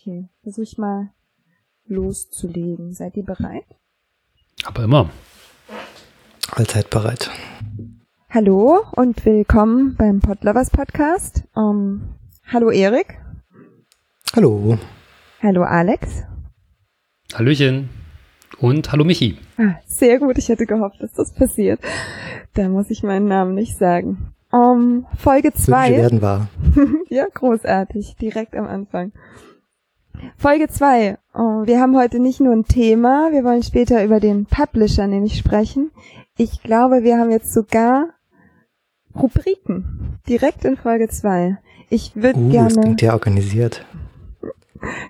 Okay, versuche ich mal loszulegen. Seid ihr bereit? Aber immer. Allzeit bereit. Hallo und willkommen beim Podlovers Podcast. Um, hallo Erik. Hallo. Hallo Alex. Hallöchen. Und hallo Michi. Ah, sehr gut, ich hätte gehofft, dass das passiert. Da muss ich meinen Namen nicht sagen. Um, Folge 2. werden wahr. ja, großartig, direkt am Anfang. Folge 2. Oh, wir haben heute nicht nur ein Thema, wir wollen später über den Publisher nämlich sprechen. Ich glaube, wir haben jetzt sogar Rubriken. Direkt in Folge 2. Ich würde uh, gerne. Das klingt ja organisiert.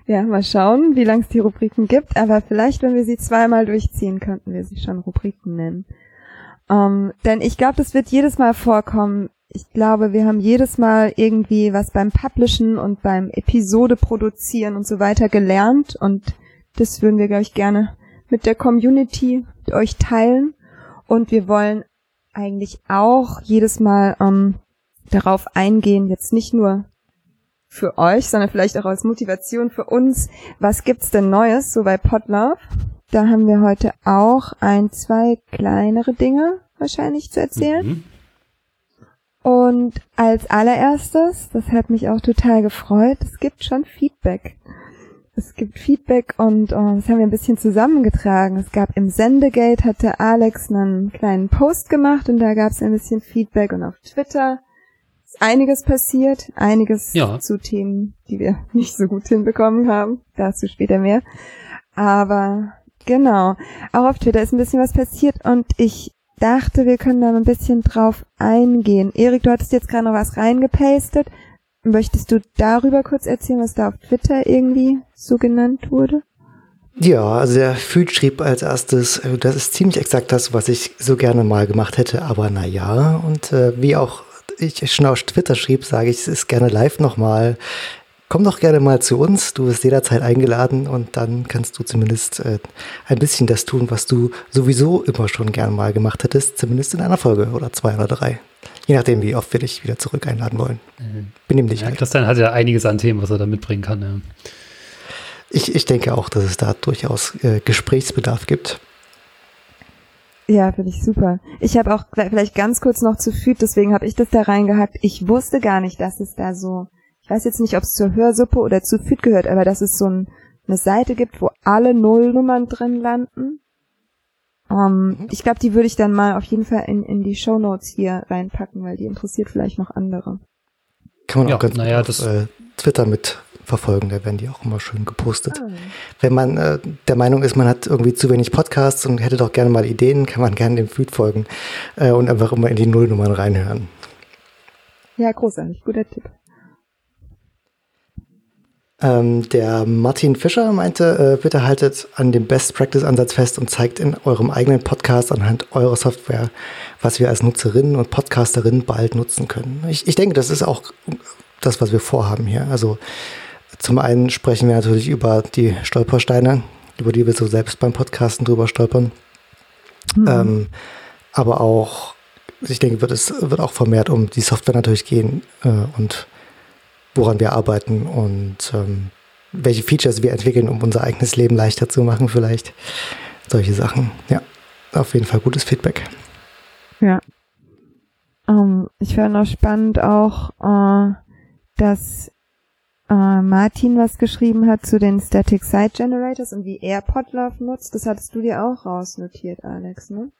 Ja, mal schauen, wie lange es die Rubriken gibt, aber vielleicht, wenn wir sie zweimal durchziehen, könnten wir sie schon Rubriken nennen. Um, denn ich glaube, das wird jedes Mal vorkommen. Ich glaube, wir haben jedes Mal irgendwie was beim Publishen und beim Episode produzieren und so weiter gelernt und das würden wir, glaube ich, gerne mit der Community mit euch teilen. Und wir wollen eigentlich auch jedes Mal um, darauf eingehen, jetzt nicht nur für euch, sondern vielleicht auch als Motivation für uns. Was gibt's denn Neues so bei Podlove? Da haben wir heute auch ein, zwei kleinere Dinge wahrscheinlich zu erzählen. Mhm. Und als allererstes, das hat mich auch total gefreut, es gibt schon Feedback. Es gibt Feedback und oh, das haben wir ein bisschen zusammengetragen. Es gab im Sendegate hatte Alex einen kleinen Post gemacht und da gab es ein bisschen Feedback und auf Twitter ist einiges passiert, einiges ja. zu Themen, die wir nicht so gut hinbekommen haben. Dazu später mehr. Aber genau, auch auf Twitter ist ein bisschen was passiert und ich dachte, wir können da ein bisschen drauf eingehen. Erik, du hattest jetzt gerade noch was reingepastet. Möchtest du darüber kurz erzählen, was da auf Twitter irgendwie so genannt wurde? Ja, also der Feed schrieb als erstes, äh, das ist ziemlich exakt das, was ich so gerne mal gemacht hätte, aber na ja. Und äh, wie auch ich schon auf Twitter schrieb, sage ich, es gerne live nochmal. Komm doch gerne mal zu uns, du bist jederzeit eingeladen und dann kannst du zumindest äh, ein bisschen das tun, was du sowieso immer schon gern mal gemacht hättest, zumindest in einer Folge oder zwei oder drei. Je nachdem, wie oft wir dich wieder zurück einladen wollen. Mhm. Benimm dich. Ja, halt. Christian hat ja einiges an Themen, was er da mitbringen kann. Ja. Ich, ich denke auch, dass es da durchaus äh, Gesprächsbedarf gibt. Ja, finde ich super. Ich habe auch vielleicht ganz kurz noch zu Füd, deswegen habe ich das da reingehackt. Ich wusste gar nicht, dass es da so weiß jetzt nicht, ob es zur Hörsuppe oder zu Fit gehört, aber dass es so ein, eine Seite gibt, wo alle Nullnummern drin landen. Um, ähm, mhm. Ich glaube, die würde ich dann mal auf jeden Fall in, in die Show Notes hier reinpacken, weil die interessiert vielleicht noch andere. Kann man ja, auch ganz naja, auf das äh, Twitter mit verfolgen, da werden die auch immer schön gepostet. Ah. Wenn man äh, der Meinung ist, man hat irgendwie zu wenig Podcasts und hätte doch gerne mal Ideen, kann man gerne dem Feed folgen äh, und einfach immer in die Nullnummern reinhören. Ja, großartig, guter Tipp. Ähm, der Martin Fischer meinte, äh, bitte haltet an dem Best Practice Ansatz fest und zeigt in eurem eigenen Podcast anhand eurer Software, was wir als Nutzerinnen und Podcasterinnen bald nutzen können. Ich, ich denke, das ist auch das, was wir vorhaben hier. Also zum einen sprechen wir natürlich über die Stolpersteine, über die wir so selbst beim Podcasten drüber stolpern. Mhm. Ähm, aber auch, ich denke, wird es wird auch vermehrt um die Software natürlich gehen äh, und woran wir arbeiten und ähm, welche Features wir entwickeln, um unser eigenes Leben leichter zu machen, vielleicht. Solche Sachen. Ja, auf jeden Fall gutes Feedback. Ja. Um, ähm, ich fand auch spannend auch, äh, dass äh, Martin was geschrieben hat zu den Static Site Generators und wie er Podlove nutzt. Das hattest du dir auch rausnotiert, Alex, ne?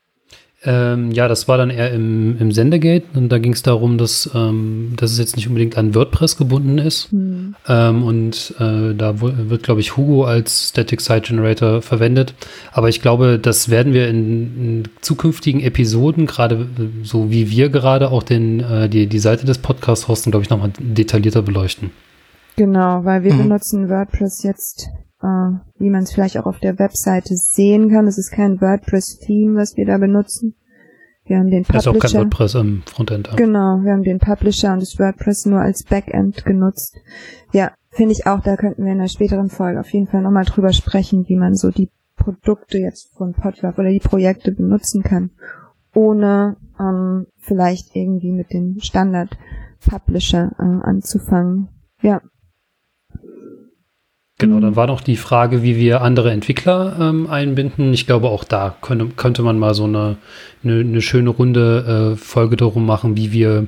Ähm, ja, das war dann eher im, im Sendegate und da ging es darum, dass, ähm, dass es jetzt nicht unbedingt an WordPress gebunden ist. Mhm. Ähm, und äh, da wird, glaube ich, Hugo als Static Site Generator verwendet. Aber ich glaube, das werden wir in, in zukünftigen Episoden, gerade so wie wir gerade auch den, äh, die, die Seite des Podcasts hosten, glaube ich, nochmal detaillierter beleuchten. Genau, weil wir mhm. benutzen WordPress jetzt äh, wie man es vielleicht auch auf der Webseite sehen kann. Es ist kein WordPress-Theme, was wir da benutzen. Wir haben den Publisher. Das ist auch kein WordPress im Frontend. Ja. Genau, wir haben den Publisher und das WordPress nur als Backend genutzt. Ja, finde ich auch, da könnten wir in einer späteren Folge auf jeden Fall nochmal drüber sprechen, wie man so die Produkte jetzt von Podlove oder die Projekte benutzen kann, ohne ähm, vielleicht irgendwie mit dem Standard Publisher äh, anzufangen. Ja, Genau, dann war noch die Frage, wie wir andere Entwickler ähm, einbinden. Ich glaube, auch da könnte, könnte man mal so eine, eine, eine schöne runde äh, Folge darum machen, wie wir,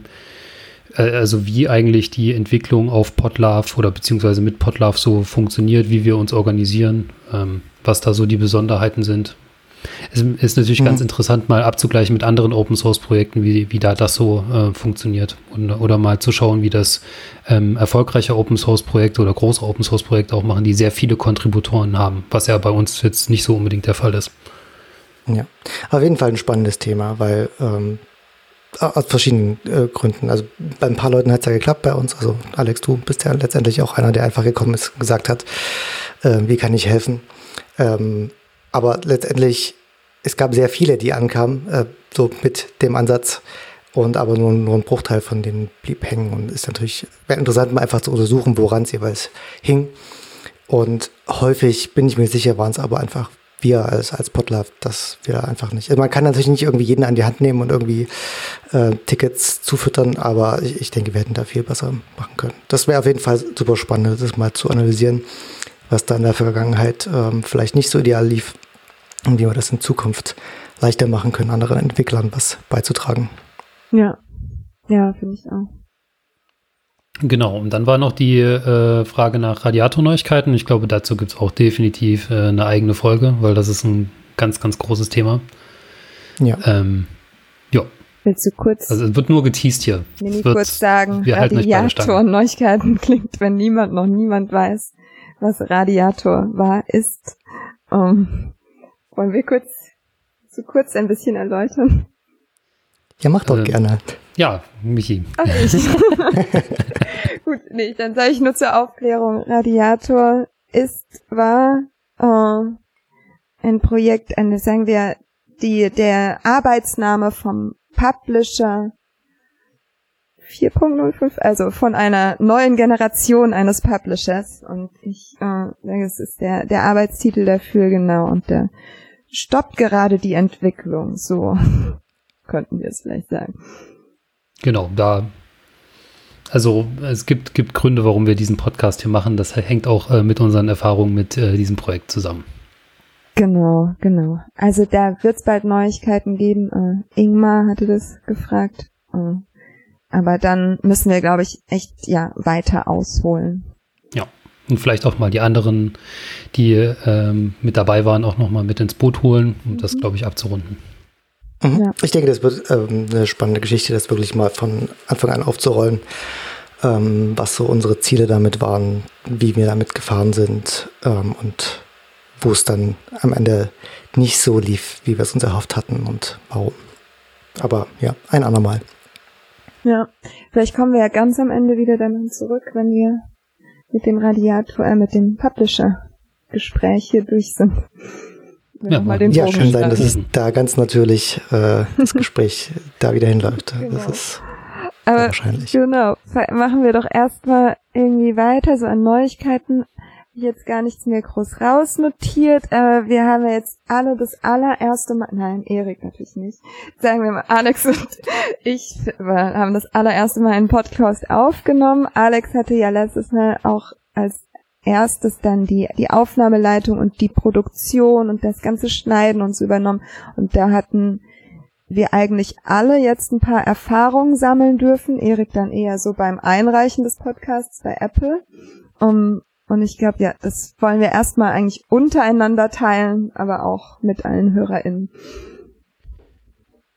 äh, also wie eigentlich die Entwicklung auf Podlove oder beziehungsweise mit Podlove so funktioniert, wie wir uns organisieren, ähm, was da so die Besonderheiten sind. Es ist natürlich mhm. ganz interessant, mal abzugleichen mit anderen Open Source Projekten, wie, wie da das so äh, funktioniert. Und, oder mal zu schauen, wie das ähm, erfolgreiche Open Source Projekte oder große Open Source Projekte auch machen, die sehr viele Kontributoren haben, was ja bei uns jetzt nicht so unbedingt der Fall ist. Ja, auf jeden Fall ein spannendes Thema, weil ähm, aus verschiedenen äh, Gründen. Also bei ein paar Leuten hat es ja geklappt bei uns. Also Alex, du bist ja letztendlich auch einer, der einfach gekommen ist, gesagt hat, äh, wie kann ich helfen. Ähm, aber letztendlich, es gab sehr viele, die ankamen, äh, so mit dem Ansatz. Und aber nur, nur ein Bruchteil von denen blieb hängen. Und ist natürlich interessant, mal einfach zu untersuchen, woran es jeweils hing. Und häufig, bin ich mir sicher, waren es aber einfach wir als, als Podlove, dass wir einfach nicht. Also man kann natürlich nicht irgendwie jeden an die Hand nehmen und irgendwie äh, Tickets zufüttern, aber ich, ich denke, wir hätten da viel besser machen können. Das wäre auf jeden Fall super spannend, das mal zu analysieren, was da in der Vergangenheit ähm, vielleicht nicht so ideal lief und wie wir das in Zukunft leichter machen können, anderen Entwicklern was beizutragen. Ja, ja, finde ich auch. Genau, und dann war noch die äh, Frage nach Radiatorneuigkeiten. Ich glaube, dazu gibt es auch definitiv äh, eine eigene Folge, weil das ist ein ganz, ganz großes Thema. Ja. Ähm, ja. Willst du kurz? Also es wird nur geteased hier. Mini kurz sagen, Radiator-Neuigkeiten klingt, wenn niemand noch niemand weiß, was Radiator war, ist. Um, ähm, wollen wir kurz, so kurz ein bisschen erläutern? Ja, mach doch ähm, gerne. Ja, Michi. Ach, ich. Gut, nee, dann sage ich nur zur Aufklärung. Radiator ist, war äh, ein Projekt, eine, sagen wir, die, der Arbeitsname vom Publisher 4.05, also von einer neuen Generation eines Publishers. Und ich, äh, das ist der, der Arbeitstitel dafür, genau. Und der stoppt gerade die Entwicklung, so könnten wir es vielleicht sagen. Genau, da also es gibt, gibt Gründe, warum wir diesen Podcast hier machen. Das hängt auch äh, mit unseren Erfahrungen mit äh, diesem Projekt zusammen. Genau, genau. Also da wird es bald Neuigkeiten geben. Äh, Ingmar hatte das gefragt. Äh, aber dann müssen wir, glaube ich, echt ja weiter ausholen. Ja. Und vielleicht auch mal die anderen, die ähm, mit dabei waren, auch nochmal mit ins Boot holen, um mhm. das, glaube ich, abzurunden. Mhm. Ja. Ich denke, das wird ähm, eine spannende Geschichte, das wirklich mal von Anfang an aufzurollen, ähm, was so unsere Ziele damit waren, wie wir damit gefahren sind ähm, und wo es dann am Ende nicht so lief, wie wir es uns erhofft hatten und warum. Aber ja, ein andermal. Ja, vielleicht kommen wir ja ganz am Ende wieder dann zurück, wenn wir mit dem Radiator, äh, mit dem Publisher-Gespräch hier durch sind ja, mal den ja kann sein, dass es da ganz natürlich äh, das Gespräch da wieder hinläuft. Genau. Das ist Aber wahrscheinlich. Genau. Machen wir doch erstmal irgendwie weiter, so an Neuigkeiten. Jetzt gar nichts mehr groß rausnotiert, aber wir haben jetzt alle das allererste Mal, nein, Erik natürlich nicht, sagen wir mal, Alex und ich haben das allererste Mal einen Podcast aufgenommen. Alex hatte ja letztes Mal auch als erstes dann die, die Aufnahmeleitung und die Produktion und das ganze Schneiden uns übernommen. Und da hatten wir eigentlich alle jetzt ein paar Erfahrungen sammeln dürfen. Erik dann eher so beim Einreichen des Podcasts bei Apple. Um, und ich glaube, ja, das wollen wir erstmal eigentlich untereinander teilen, aber auch mit allen HörerInnen.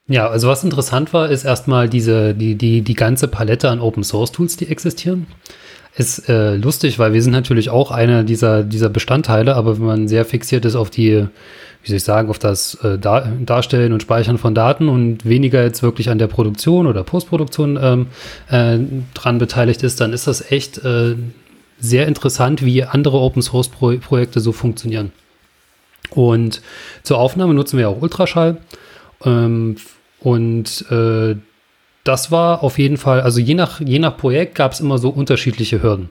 Ja, also was interessant war, ist erstmal diese, die, die, die ganze Palette an Open Source Tools, die existieren ist äh, lustig, weil wir sind natürlich auch einer dieser, dieser Bestandteile, aber wenn man sehr fixiert ist auf die, wie soll ich sagen, auf das äh, Dar Darstellen und Speichern von Daten und weniger jetzt wirklich an der Produktion oder Postproduktion ähm, äh, dran beteiligt ist, dann ist das echt äh, sehr interessant, wie andere Open Source Pro Projekte so funktionieren. Und zur Aufnahme nutzen wir auch Ultraschall. Ähm, und äh, das war auf jeden Fall, also je nach, je nach Projekt gab es immer so unterschiedliche Hürden.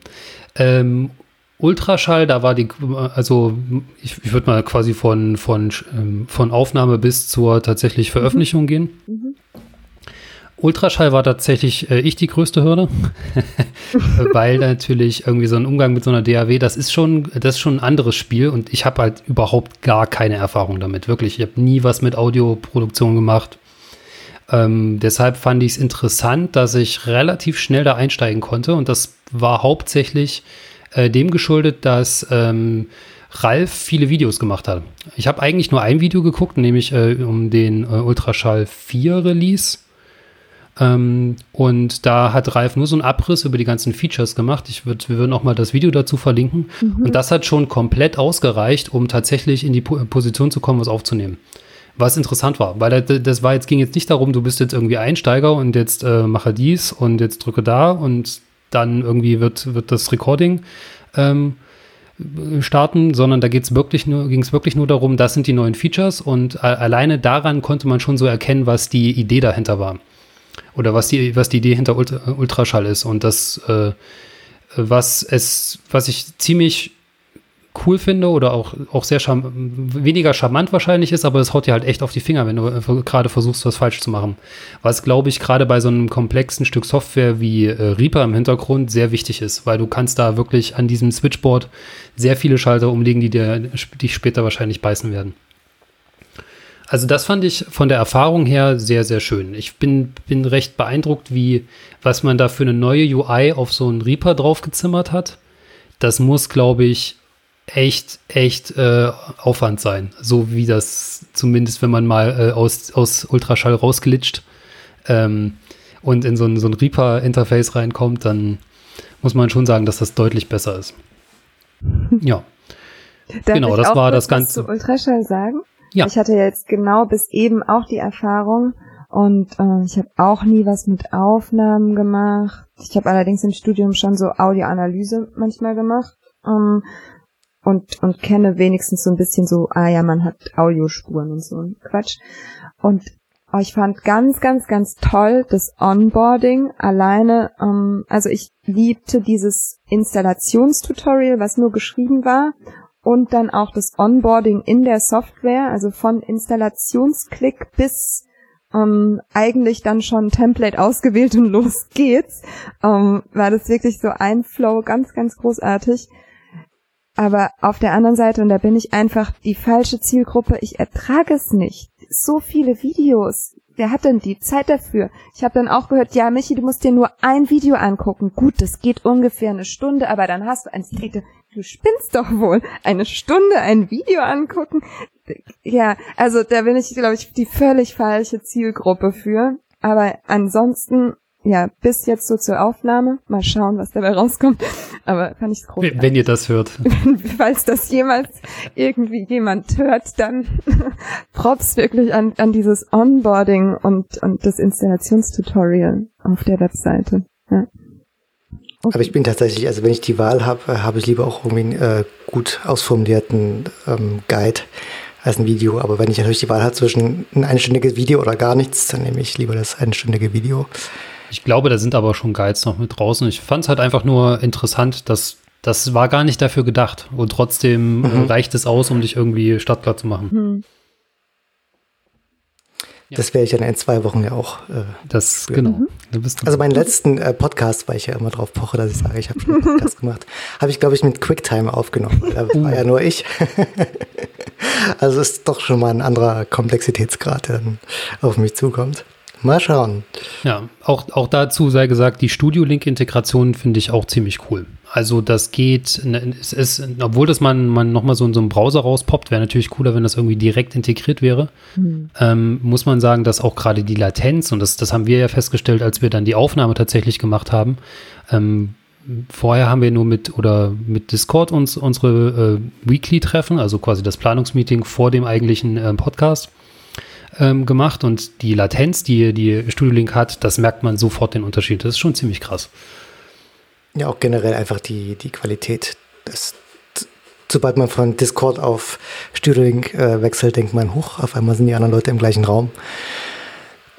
Ähm, Ultraschall, da war die, also ich, ich würde mal quasi von, von, ähm, von Aufnahme bis zur tatsächlich Veröffentlichung mhm. gehen. Mhm. Ultraschall war tatsächlich äh, ich die größte Hürde, weil natürlich irgendwie so ein Umgang mit so einer DAW, das ist schon, das ist schon ein anderes Spiel und ich habe halt überhaupt gar keine Erfahrung damit. Wirklich, ich habe nie was mit Audioproduktion gemacht. Ähm, deshalb fand ich es interessant, dass ich relativ schnell da einsteigen konnte und das war hauptsächlich äh, dem geschuldet, dass ähm, Ralf viele Videos gemacht hat. Ich habe eigentlich nur ein Video geguckt, nämlich äh, um den äh, Ultraschall 4 Release. Ähm, und da hat Ralf nur so einen Abriss über die ganzen Features gemacht. Ich würd, wir würden auch mal das Video dazu verlinken. Mhm. Und das hat schon komplett ausgereicht, um tatsächlich in die po Position zu kommen, was aufzunehmen. Was interessant war, weil das war jetzt ging jetzt nicht darum, du bist jetzt irgendwie Einsteiger und jetzt äh, mache dies und jetzt drücke da und dann irgendwie wird, wird das Recording ähm, starten, sondern da geht's wirklich nur, ging es wirklich nur darum, das sind die neuen Features und alleine daran konnte man schon so erkennen, was die Idee dahinter war. Oder was die, was die Idee hinter Ultraschall ist. Und das, äh, was es, was ich ziemlich cool finde oder auch, auch sehr charm weniger charmant wahrscheinlich ist, aber es haut dir halt echt auf die Finger, wenn du äh, gerade versuchst, was falsch zu machen. Was, glaube ich, gerade bei so einem komplexen Stück Software wie äh, Reaper im Hintergrund sehr wichtig ist, weil du kannst da wirklich an diesem Switchboard sehr viele Schalter umlegen, die dir dich später wahrscheinlich beißen werden. Also das fand ich von der Erfahrung her sehr, sehr schön. Ich bin, bin recht beeindruckt, wie, was man da für eine neue UI auf so einen Reaper draufgezimmert hat. Das muss, glaube ich, echt, echt äh, Aufwand sein. So wie das zumindest, wenn man mal äh, aus, aus Ultraschall rausglitscht ähm, und in so ein, so ein Reaper-Interface reinkommt, dann muss man schon sagen, dass das deutlich besser ist. Ja. Genau, das war das Ganze. Zu Ultraschall sagen? Ja. Ich hatte jetzt genau bis eben auch die Erfahrung und äh, ich habe auch nie was mit Aufnahmen gemacht. Ich habe allerdings im Studium schon so Audioanalyse manchmal gemacht. Ähm, und, und kenne wenigstens so ein bisschen so, ah ja, man hat Audiospuren und so ein Quatsch. Und oh, ich fand ganz, ganz, ganz toll das Onboarding alleine. Ähm, also ich liebte dieses Installationstutorial, was nur geschrieben war. Und dann auch das Onboarding in der Software, also von Installationsklick bis ähm, eigentlich dann schon Template ausgewählt und los geht's. Ähm, war das wirklich so ein Flow, ganz, ganz großartig. Aber auf der anderen Seite, und da bin ich einfach die falsche Zielgruppe, ich ertrage es nicht. So viele Videos. Wer hat denn die Zeit dafür? Ich habe dann auch gehört, ja, Michi, du musst dir nur ein Video angucken. Gut, das geht ungefähr eine Stunde, aber dann hast du eins. Du spinnst doch wohl. Eine Stunde ein Video angucken? Ja, also da bin ich, glaube ich, die völlig falsche Zielgruppe für. Aber ansonsten ja, bis jetzt so zur Aufnahme. Mal schauen, was dabei rauskommt. Aber fand ich es großartig. Wenn ihr das hört. Falls das jemals irgendwie jemand hört, dann Props wirklich an, an dieses Onboarding und, und das Installationstutorial auf der Webseite. Ja. Okay. Aber ich bin tatsächlich, also wenn ich die Wahl habe, äh, habe ich lieber auch irgendwie einen äh, gut ausformulierten ähm, Guide als ein Video. Aber wenn ich natürlich die Wahl habe zwischen ein einstündiges Video oder gar nichts, dann nehme ich lieber das einstündige Video. Ich glaube, da sind aber schon Guides noch mit draußen. Ich fand es halt einfach nur interessant, dass das war gar nicht dafür gedacht. Und trotzdem mhm. reicht es aus, um dich irgendwie startklar zu machen. Mhm. Das werde ich dann in zwei Wochen ja auch. Äh, das, spüren. genau. Mhm. Also meinen letzten äh, Podcast, weil ich ja immer drauf poche, dass ich sage, ich habe schon einen Podcast gemacht, habe ich, glaube ich, mit QuickTime aufgenommen. Da war ja nur ich. also ist doch schon mal ein anderer Komplexitätsgrad, der dann auf mich zukommt. Mal schauen. Ja, auch, auch dazu sei gesagt, die Studio-Link-Integration finde ich auch ziemlich cool. Also das geht, ne, es ist, obwohl das man, man nochmal so in so einem Browser rauspoppt, wäre natürlich cooler, wenn das irgendwie direkt integriert wäre. Mhm. Ähm, muss man sagen, dass auch gerade die Latenz, und das, das haben wir ja festgestellt, als wir dann die Aufnahme tatsächlich gemacht haben, ähm, Vorher haben wir nur mit oder mit Discord uns unsere äh, Weekly-Treffen, also quasi das Planungsmeeting vor dem eigentlichen äh, Podcast ähm, gemacht und die Latenz, die die Studio Link hat, das merkt man sofort den Unterschied. Das ist schon ziemlich krass. Ja, auch generell einfach die, die Qualität. Das, sobald man von Discord auf Studio Link äh, wechselt, denkt man, hoch, auf einmal sind die anderen Leute im gleichen Raum.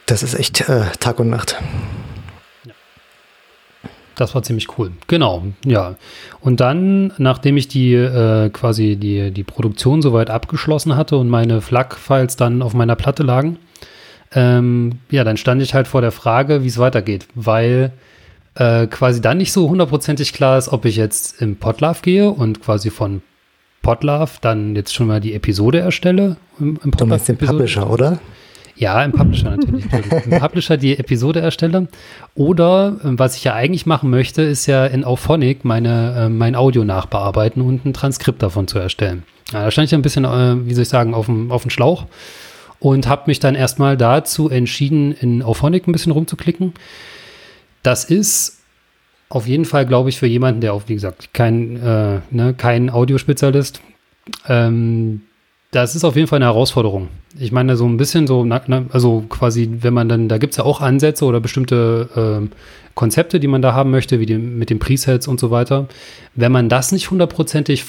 Das ist echt äh, Tag und Nacht. Das war ziemlich cool. Genau, ja. Und dann, nachdem ich die äh, quasi die, die Produktion soweit abgeschlossen hatte und meine FLAC-Files dann auf meiner Platte lagen, ähm, ja, dann stand ich halt vor der Frage, wie es weitergeht, weil äh, quasi dann nicht so hundertprozentig klar ist, ob ich jetzt im Podlove gehe und quasi von Podlove dann jetzt schon mal die Episode erstelle. Im, im du meinst den Publisher, oder? Ja, im Publisher natürlich. Im Publisher die Episode erstelle. Oder, ähm, was ich ja eigentlich machen möchte, ist ja in Auphonic meine, äh, mein Audio nachbearbeiten und ein Transkript davon zu erstellen. Ja, da stand ich ein bisschen, äh, wie soll ich sagen, auf dem, auf dem Schlauch und habe mich dann erstmal dazu entschieden, in Auphonic ein bisschen rumzuklicken. Das ist auf jeden Fall, glaube ich, für jemanden, der auch, wie gesagt, kein, äh, ne, kein Audiospezialist, ähm, das ist auf jeden Fall eine Herausforderung. Ich meine, so ein bisschen so, also quasi, wenn man dann, da gibt es ja auch Ansätze oder bestimmte äh, Konzepte, die man da haben möchte, wie die, mit den Presets und so weiter. Wenn man das nicht hundertprozentig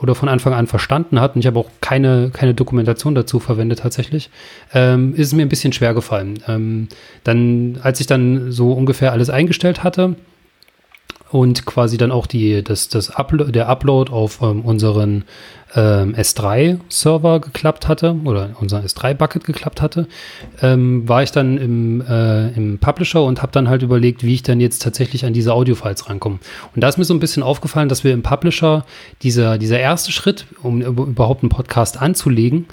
oder von Anfang an verstanden hat, und ich habe auch keine, keine Dokumentation dazu verwendet tatsächlich, ähm, ist es mir ein bisschen schwer gefallen. Ähm, dann, als ich dann so ungefähr alles eingestellt hatte, und quasi dann auch die, das, das Uplo der Upload auf ähm, unseren ähm, S3-Server geklappt hatte oder unser S3-Bucket geklappt hatte, ähm, war ich dann im, äh, im Publisher und habe dann halt überlegt, wie ich dann jetzt tatsächlich an diese Audio-Files rankomme. Und da ist mir so ein bisschen aufgefallen, dass wir im Publisher dieser, dieser erste Schritt, um überhaupt einen Podcast anzulegen,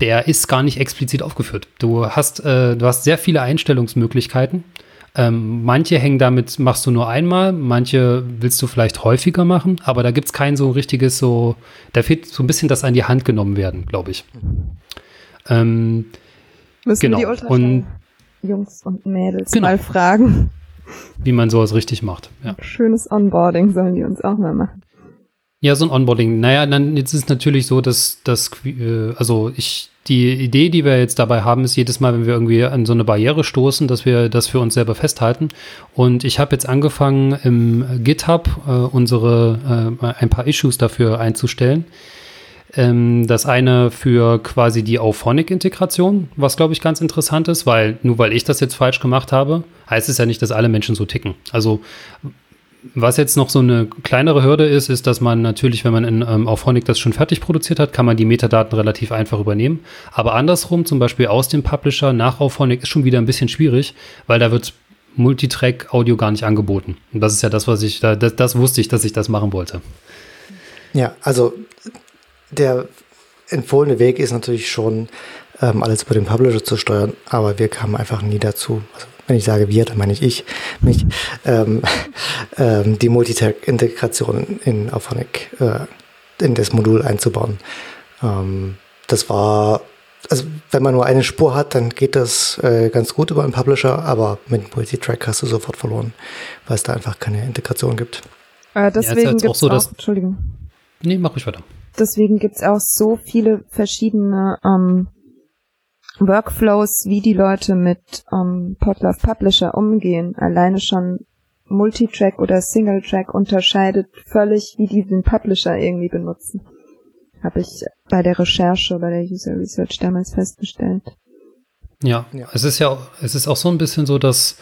der ist gar nicht explizit aufgeführt. Du hast, äh, du hast sehr viele Einstellungsmöglichkeiten ähm, manche hängen damit, machst du nur einmal, manche willst du vielleicht häufiger machen, aber da gibt es kein so richtiges so, da fehlt so ein bisschen das an die Hand genommen werden, glaube ich. Ähm, Müssen genau. die und Jungs und Mädels genau. mal fragen. Wie man sowas richtig macht. Ja. Schönes Onboarding sollen die uns auch mal machen. Ja, so ein Onboarding. Naja, dann jetzt ist es natürlich so, dass, dass äh, also ich die Idee, die wir jetzt dabei haben, ist jedes Mal, wenn wir irgendwie an so eine Barriere stoßen, dass wir das für uns selber festhalten. Und ich habe jetzt angefangen, im GitHub äh, unsere äh, ein paar Issues dafür einzustellen. Ähm, das eine für quasi die Auphonic-Integration, was glaube ich ganz interessant ist, weil nur weil ich das jetzt falsch gemacht habe, heißt es ja nicht, dass alle Menschen so ticken. Also was jetzt noch so eine kleinere Hürde ist, ist, dass man natürlich, wenn man in ähm, auf Honig das schon fertig produziert hat, kann man die Metadaten relativ einfach übernehmen. Aber andersrum, zum Beispiel aus dem Publisher nach auf Honig, ist schon wieder ein bisschen schwierig, weil da wird Multitrack-Audio gar nicht angeboten. Und das ist ja das, was ich, da, das, das wusste ich, dass ich das machen wollte. Ja, also der empfohlene Weg ist natürlich schon, ähm, alles über den Publisher zu steuern, aber wir kamen einfach nie dazu. Also wenn ich sage wir, dann meine ich ich, mich, ähm, ähm, die Multitag-Integration in Auphonic äh, in das Modul einzubauen. Ähm, das war, also wenn man nur eine Spur hat, dann geht das äh, ganz gut über einen Publisher, aber mit Multitrack hast du sofort verloren, weil es da einfach keine Integration gibt. Äh, deswegen ja, gibt es auch, so, auch Entschuldigung. Nee, mach ich weiter. Deswegen gibt es auch so viele verschiedene ähm, Workflows, wie die Leute mit ähm, Podlove Publisher umgehen, alleine schon Multitrack oder Singletrack unterscheidet völlig, wie die den Publisher irgendwie benutzen. Habe ich bei der Recherche, bei der User Research damals festgestellt. Ja, ja, es ist ja, es ist auch so ein bisschen so, dass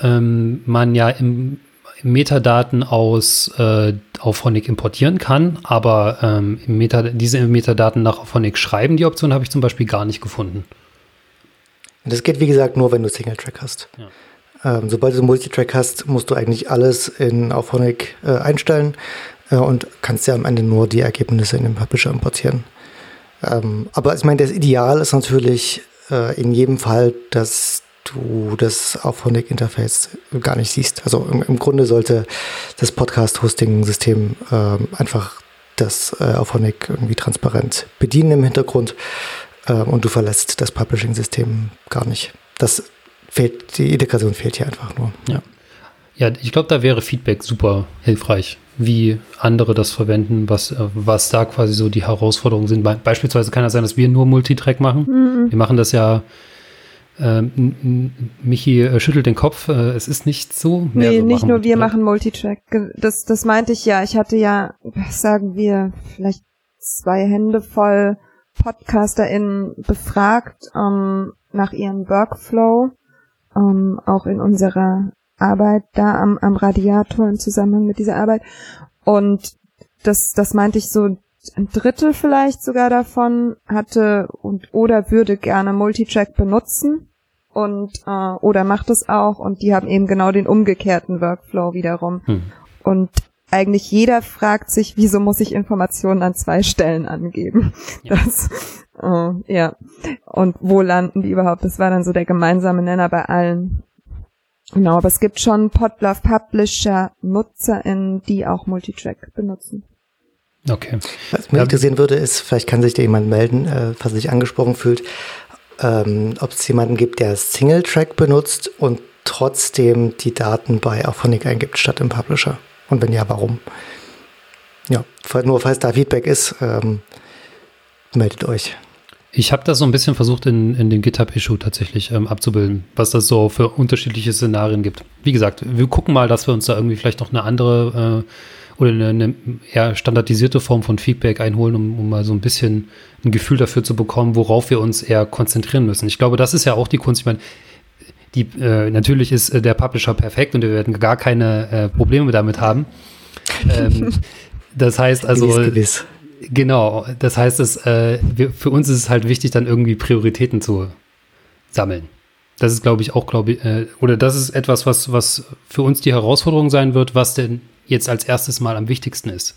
ähm, man ja im Metadaten aus äh, Auphonic importieren kann, aber ähm, Meta diese Metadaten nach Auphonic schreiben, die Option habe ich zum Beispiel gar nicht gefunden. Das geht, wie gesagt, nur, wenn du Single-Track hast. Ja. Ähm, sobald du Multitrack hast, musst du eigentlich alles in Auphonic äh, einstellen äh, und kannst ja am Ende nur die Ergebnisse in den Publisher importieren. Ähm, aber ich meine, das Ideal ist natürlich äh, in jedem Fall, dass du das Auphonic-Interface gar nicht siehst. Also im, im Grunde sollte das Podcast-Hosting-System ähm, einfach das äh, Auphonic irgendwie transparent bedienen im Hintergrund äh, und du verlässt das Publishing-System gar nicht. Das fehlt, die Integration fehlt hier einfach nur. Ja. Ja, ich glaube, da wäre Feedback super hilfreich, wie andere das verwenden, was, äh, was da quasi so die Herausforderungen sind. Beispielsweise kann es sein, dass wir nur Multitrack machen. Mhm. Wir machen das ja ähm, Michi äh, schüttelt den Kopf, äh, es ist nicht so. Nee, nicht nur wir machen Multitrack. Das, das meinte ich ja. Ich hatte ja, was sagen wir, vielleicht zwei Hände voll PodcasterInnen befragt ähm, nach ihrem Workflow, ähm, auch in unserer Arbeit da am, am Radiator im Zusammenhang mit dieser Arbeit. Und das, das meinte ich so, ein Drittel vielleicht sogar davon hatte und oder würde gerne Multitrack benutzen und äh, oder macht es auch und die haben eben genau den umgekehrten Workflow wiederum. Hm. Und eigentlich jeder fragt sich, wieso muss ich Informationen an zwei Stellen angeben? Ja. Das, äh, ja. Und wo landen die überhaupt? Das war dann so der gemeinsame Nenner bei allen. Genau, aber es gibt schon Podlove Publisher NutzerInnen, die auch Multitrack benutzen. Okay. Was mich interessieren würde, ist, vielleicht kann sich da jemand melden, äh, falls sich angesprochen fühlt, ähm, ob es jemanden gibt, der Single-Track benutzt und trotzdem die Daten bei Auphonic eingibt statt im Publisher. Und wenn ja, warum? Ja, nur falls da Feedback ist, ähm, meldet euch. Ich habe das so ein bisschen versucht in, in dem GitHub-Issue tatsächlich ähm, abzubilden, was das so für unterschiedliche Szenarien gibt. Wie gesagt, wir gucken mal, dass wir uns da irgendwie vielleicht noch eine andere äh, oder eine, eine, eher standardisierte Form von Feedback einholen, um, um mal so ein bisschen ein Gefühl dafür zu bekommen, worauf wir uns eher konzentrieren müssen. Ich glaube, das ist ja auch die Kunst. Ich meine, die, äh, natürlich ist äh, der Publisher perfekt und wir werden gar keine äh, Probleme damit haben. Ähm, das heißt also. Gewiss, gewiss. Genau, das heißt, es, äh, wir, für uns ist es halt wichtig, dann irgendwie Prioritäten zu sammeln. Das ist, glaube ich, auch, glaube ich, äh, oder das ist etwas, was, was für uns die Herausforderung sein wird, was denn jetzt als erstes mal am wichtigsten ist.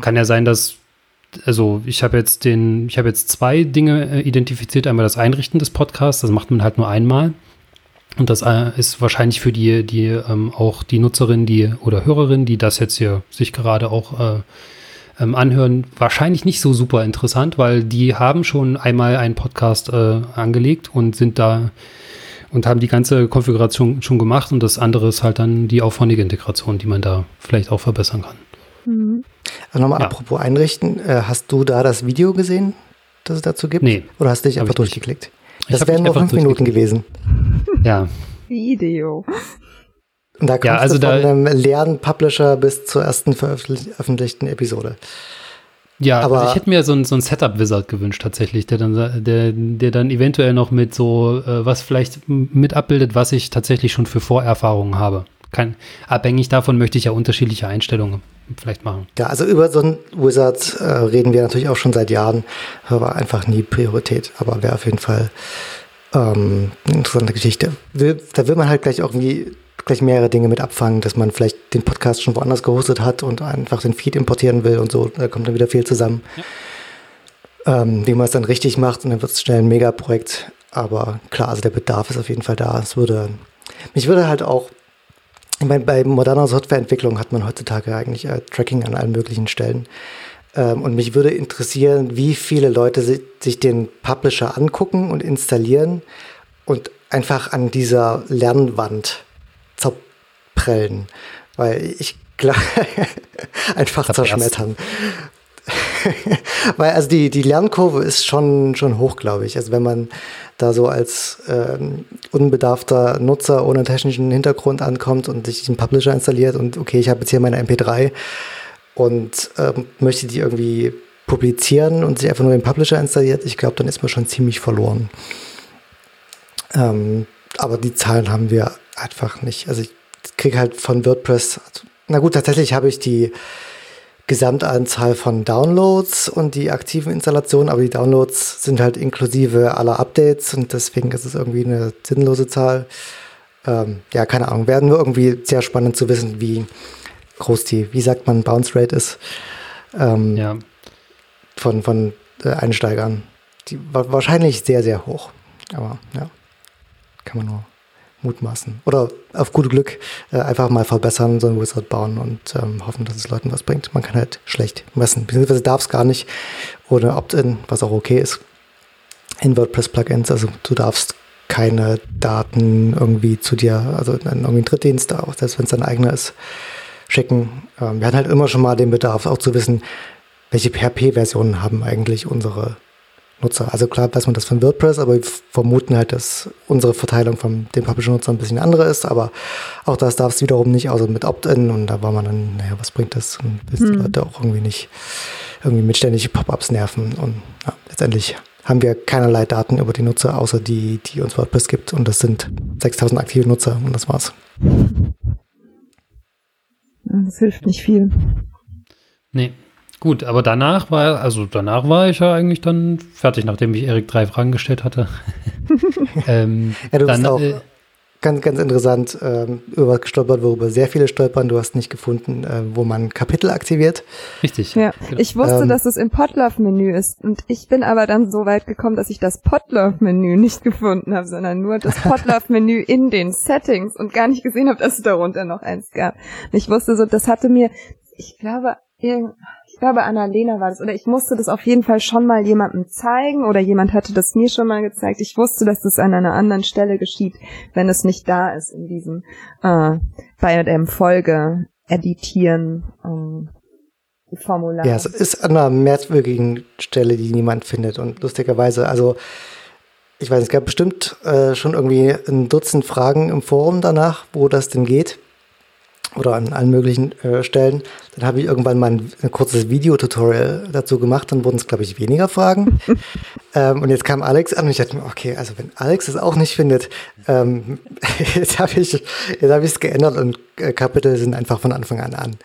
Kann ja sein, dass, also ich habe jetzt den, ich habe jetzt zwei Dinge äh, identifiziert. Einmal das Einrichten des Podcasts, das macht man halt nur einmal. Und das äh, ist wahrscheinlich für die, die ähm, auch die Nutzerin, die oder Hörerin, die das jetzt hier sich gerade auch äh, ähm, anhören, wahrscheinlich nicht so super interessant, weil die haben schon einmal einen Podcast äh, angelegt und sind da und haben die ganze Konfiguration schon gemacht und das andere ist halt dann die aufwendige Integration, die man da vielleicht auch verbessern kann. Mhm. Also nochmal ja. apropos einrichten, äh, hast du da das Video gesehen, das es dazu gibt? Nee. Oder hast du dich einfach durchgeklickt? Das wären nur fünf Minuten gewesen. Ja. Video. Und da kommst ja, also du von da, einem leeren Publisher bis zur ersten veröffentlichten Episode. Ja, aber also ich hätte mir so ein, so Setup-Wizard gewünscht tatsächlich, der dann, der, der dann eventuell noch mit so, äh, was vielleicht mit abbildet, was ich tatsächlich schon für Vorerfahrungen habe. Kein, abhängig davon möchte ich ja unterschiedliche Einstellungen vielleicht machen. Ja, also über so ein Wizard äh, reden wir natürlich auch schon seit Jahren, aber einfach nie Priorität, aber wäre auf jeden Fall ähm, eine interessante Geschichte. Da will man halt gleich irgendwie gleich mehrere Dinge mit abfangen, dass man vielleicht den Podcast schon woanders gehostet hat und einfach den Feed importieren will und so. Da kommt dann wieder viel zusammen. Ja. Ähm, wie man es dann richtig macht und dann wird es schnell ein Megaprojekt. Aber klar, also der Bedarf ist auf jeden Fall da. Es würde, mich würde halt auch, ich meine, bei moderner Softwareentwicklung hat man heutzutage eigentlich äh, Tracking an allen möglichen Stellen. Ähm, und mich würde interessieren, wie viele Leute si sich den Publisher angucken und installieren und einfach an dieser Lernwand zerprellen. Weil ich einfach zerschmettern. Weil also die, die Lernkurve ist schon, schon hoch, glaube ich. Also wenn man da so als ähm, unbedarfter Nutzer ohne technischen Hintergrund ankommt und sich einen Publisher installiert und okay, ich habe jetzt hier meine MP3 und ähm, möchte die irgendwie publizieren und sich einfach nur den Publisher installiert, ich glaube, dann ist man schon ziemlich verloren. Ähm, aber die Zahlen haben wir einfach nicht. Also ich kriege halt von WordPress, na gut, tatsächlich habe ich die Gesamtanzahl von Downloads und die aktiven Installationen, aber die Downloads sind halt inklusive aller Updates und deswegen ist es irgendwie eine sinnlose Zahl. Ähm, ja, keine Ahnung. Werden nur irgendwie sehr spannend zu wissen, wie groß die, wie sagt man, Bounce Rate ist. Ähm, ja. Von, von äh, Einsteigern. Die war wahrscheinlich sehr, sehr hoch. Aber ja, kann man nur mutmaßen. Oder auf gut Glück äh, einfach mal verbessern, so ein Wizard bauen und ähm, hoffen, dass es Leuten was bringt. Man kann halt schlecht messen, beziehungsweise darf es gar nicht ohne Opt-in, was auch okay ist. In WordPress-Plugins, also du darfst keine Daten irgendwie zu dir, also in irgendwie einen Drittdienst, auch selbst wenn es dein eigener ist, schicken. Ähm, wir hatten halt immer schon mal den Bedarf, auch zu wissen, welche PHP-Versionen haben eigentlich unsere Nutzer. Also klar weiß man das von WordPress, aber wir vermuten halt, dass unsere Verteilung von den Publisher-Nutzern ein bisschen andere ist, aber auch das darf es wiederum nicht, außer mit Opt-in und da war man dann, naja, was bringt das? Und bis hm. die Leute auch irgendwie nicht irgendwie mit ständig Pop-ups nerven und ja, letztendlich haben wir keinerlei Daten über die Nutzer, außer die, die uns WordPress gibt und das sind 6000 aktive Nutzer und das war's. Das hilft nicht viel. Nee, Gut, aber danach war, also danach war ich ja eigentlich dann fertig, nachdem ich Erik drei Fragen gestellt hatte. ähm, ja, du dann, bist auch äh, ganz, ganz interessant ähm, über was gestolpert, worüber sehr viele stolpern. Du hast nicht gefunden, äh, wo man Kapitel aktiviert. Richtig. Ja, genau. ich wusste, ähm, dass es im Podlove-Menü ist und ich bin aber dann so weit gekommen, dass ich das Podlove-Menü nicht gefunden habe, sondern nur das Podlove-Menü in den Settings und gar nicht gesehen habe, dass es darunter noch eins gab. Und ich wusste so, das hatte mir, ich glaube, ich glaube, Annalena war das, oder ich musste das auf jeden Fall schon mal jemandem zeigen, oder jemand hatte das mir schon mal gezeigt. Ich wusste, dass das an einer anderen Stelle geschieht, wenn es nicht da ist in diesem, äh, bei dem Folge editieren, ähm, Formular. Ja, es ist an einer merkwürdigen Stelle, die niemand findet. Und lustigerweise, also ich weiß, es gab bestimmt äh, schon irgendwie ein Dutzend Fragen im Forum danach, wo das denn geht oder an allen möglichen äh, Stellen. Dann habe ich irgendwann mal ein, ein kurzes Videotutorial dazu gemacht, dann wurden es, glaube ich, weniger Fragen. ähm, und jetzt kam Alex an und ich dachte mir, okay, also wenn Alex es auch nicht findet, ähm, jetzt habe ich es geändert und äh, Kapitel sind einfach von Anfang an an.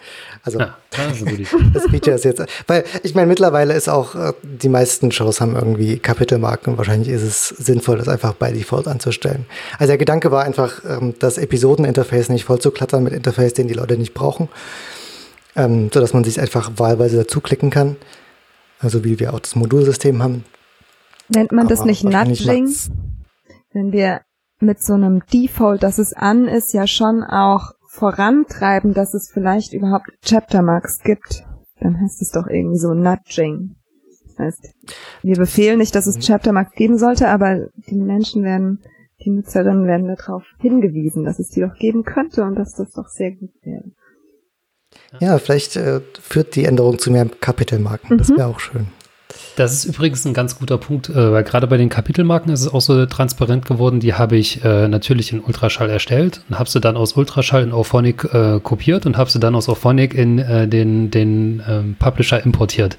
Also ja, das, das Feature ist jetzt, weil ich meine, mittlerweile ist auch, äh, die meisten Shows haben irgendwie Kapitelmarken und wahrscheinlich ist es sinnvoll, das einfach bei Default anzustellen. Also der Gedanke war einfach, ähm, das Episodeninterface nicht voll zu klattern mit Interface, den die Leute nicht brauchen, ähm, sodass man sich einfach wahlweise dazu klicken kann. Also wie wir auch das Modulsystem haben. Nennt man das nicht Nudging? Wenn wir mit so einem Default, dass es an ist, ja schon auch vorantreiben, dass es vielleicht überhaupt Chaptermarks gibt, dann heißt es doch irgendwie so Nudging. Das heißt, wir befehlen nicht, dass es mhm. Chaptermarks geben sollte, aber die Menschen werden, die Nutzerinnen werden darauf hingewiesen, dass es die doch geben könnte und dass das doch sehr gut wäre. Ja, vielleicht äh, führt die Änderung zu mehr Kapitelmarken. Mhm. Das wäre auch schön. Das ist übrigens ein ganz guter Punkt, äh, weil gerade bei den Kapitelmarken ist es auch so transparent geworden. Die habe ich äh, natürlich in Ultraschall erstellt und habe sie dann aus Ultraschall in Auphonic äh, kopiert und habe sie dann aus Auphonic in äh, den, den ähm, Publisher importiert.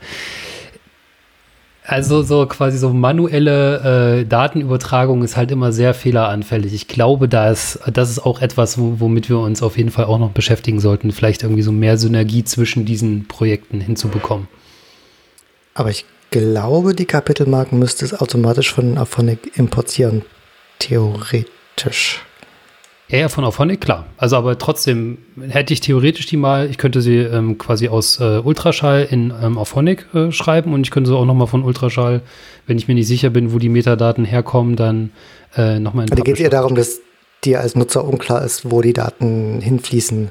Also so quasi so manuelle äh, Datenübertragung ist halt immer sehr fehleranfällig. Ich glaube, da ist, das ist auch etwas, womit wir uns auf jeden Fall auch noch beschäftigen sollten, vielleicht irgendwie so mehr Synergie zwischen diesen Projekten hinzubekommen. Aber ich glaube, die Kapitelmarken müsste es automatisch von Auphonic importieren. Theoretisch. Ja, von Auphonic, klar. Also aber trotzdem hätte ich theoretisch die mal, ich könnte sie ähm, quasi aus äh, Ultraschall in ähm, Auphonic äh, schreiben und ich könnte sie auch nochmal von Ultraschall, wenn ich mir nicht sicher bin, wo die Metadaten herkommen, dann äh, nochmal in Da geht es eher darum, dass dir als Nutzer unklar ist, wo die Daten hinfließen.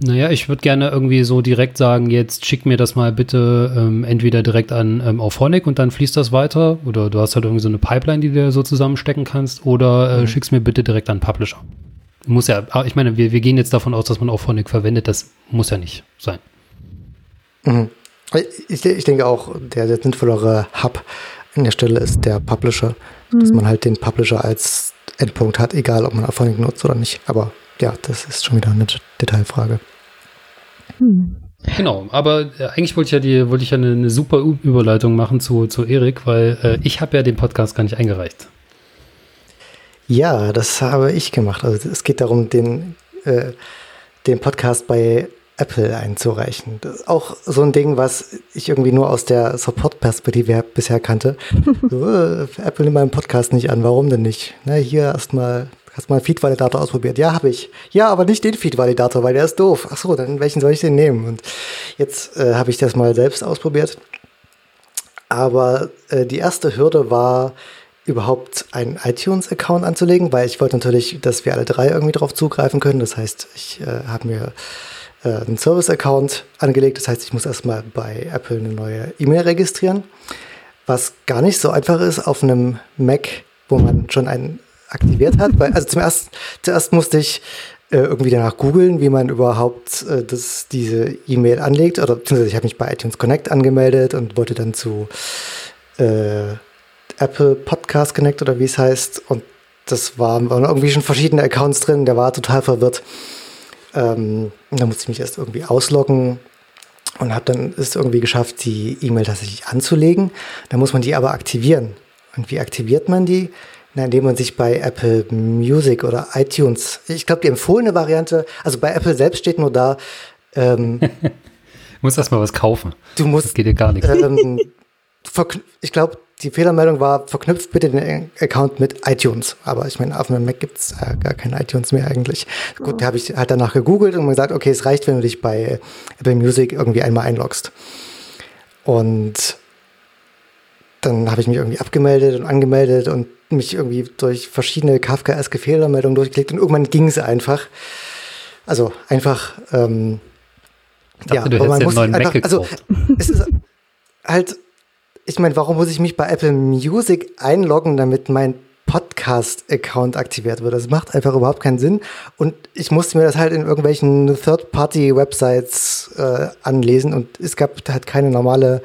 Naja, ich würde gerne irgendwie so direkt sagen, jetzt schick mir das mal bitte ähm, entweder direkt an ähm, Auphonic und dann fließt das weiter oder du hast halt irgendwie so eine Pipeline, die du so zusammenstecken kannst oder äh, mhm. schick's mir bitte direkt an Publisher. Muss ja, ah, ich meine, wir, wir gehen jetzt davon aus, dass man Auphonic verwendet, das muss ja nicht sein. Mhm. Ich, ich, denke auch, der, der sinnvollere Hub an der Stelle ist der Publisher, mhm. dass man halt den Publisher als Endpunkt hat, egal ob man Auphonic nutzt oder nicht. Aber ja, das ist schon wieder eine Detailfrage. Hm. Genau, aber äh, eigentlich wollte ich ja die, wollte ich ja eine, eine super Überleitung machen zu, zu Erik, weil äh, ich habe ja den Podcast gar nicht eingereicht. Ja, das habe ich gemacht. Also es geht darum, den, äh, den Podcast bei Apple einzureichen. Das ist auch so ein Ding, was ich irgendwie nur aus der Support-Perspektive bisher kannte. so, äh, Apple nimmt meinen Podcast nicht an, warum denn nicht? Na, hier erstmal Hast mal einen Feed-Validator ausprobiert? Ja, habe ich. Ja, aber nicht den Feed-Validator, weil der ist doof. Ach so, dann welchen soll ich denn nehmen? Und jetzt äh, habe ich das mal selbst ausprobiert. Aber äh, die erste Hürde war, überhaupt einen iTunes-Account anzulegen, weil ich wollte natürlich, dass wir alle drei irgendwie drauf zugreifen können. Das heißt, ich äh, habe mir äh, einen Service-Account angelegt. Das heißt, ich muss erstmal bei Apple eine neue E-Mail registrieren, was gar nicht so einfach ist auf einem Mac, wo man schon einen aktiviert hat. Weil, also zum erst, zuerst musste ich äh, irgendwie danach googeln, wie man überhaupt äh, das, diese E-Mail anlegt. Oder beziehungsweise ich habe mich bei iTunes Connect angemeldet und wollte dann zu äh, Apple Podcast Connect oder wie es heißt. Und das waren, waren irgendwie schon verschiedene Accounts drin. Der war total verwirrt. Ähm, da musste ich mich erst irgendwie ausloggen und habe dann es irgendwie geschafft, die E-Mail tatsächlich anzulegen. Da muss man die aber aktivieren. Und wie aktiviert man die? Na, indem man sich bei Apple Music oder iTunes, ich glaube, die empfohlene Variante, also bei Apple selbst steht nur da, ähm, musst erstmal was kaufen. Du musst. Das geht dir gar nichts. Ähm, ich glaube, die Fehlermeldung war, verknüpft bitte den Account mit iTunes. Aber ich meine, auf meinem Mac gibt's äh, gar keine iTunes mehr eigentlich. Gut, da habe ich halt danach gegoogelt und mir gesagt, okay, es reicht, wenn du dich bei Apple Music irgendwie einmal einloggst. Und dann habe ich mich irgendwie abgemeldet und angemeldet und mich irgendwie durch verschiedene Kafkaeske Fehlermeldungen durchgeklickt und irgendwann ging es einfach. Also einfach, ähm, dachte, ja, du hättest den neuen einfach, also. Also, es ist halt ich meine, warum muss ich mich bei Apple Music einloggen, damit mein Podcast-Account aktiviert wird. Das macht einfach überhaupt keinen Sinn. Und ich musste mir das halt in irgendwelchen Third-Party-Websites äh, anlesen und es gab halt keine normale,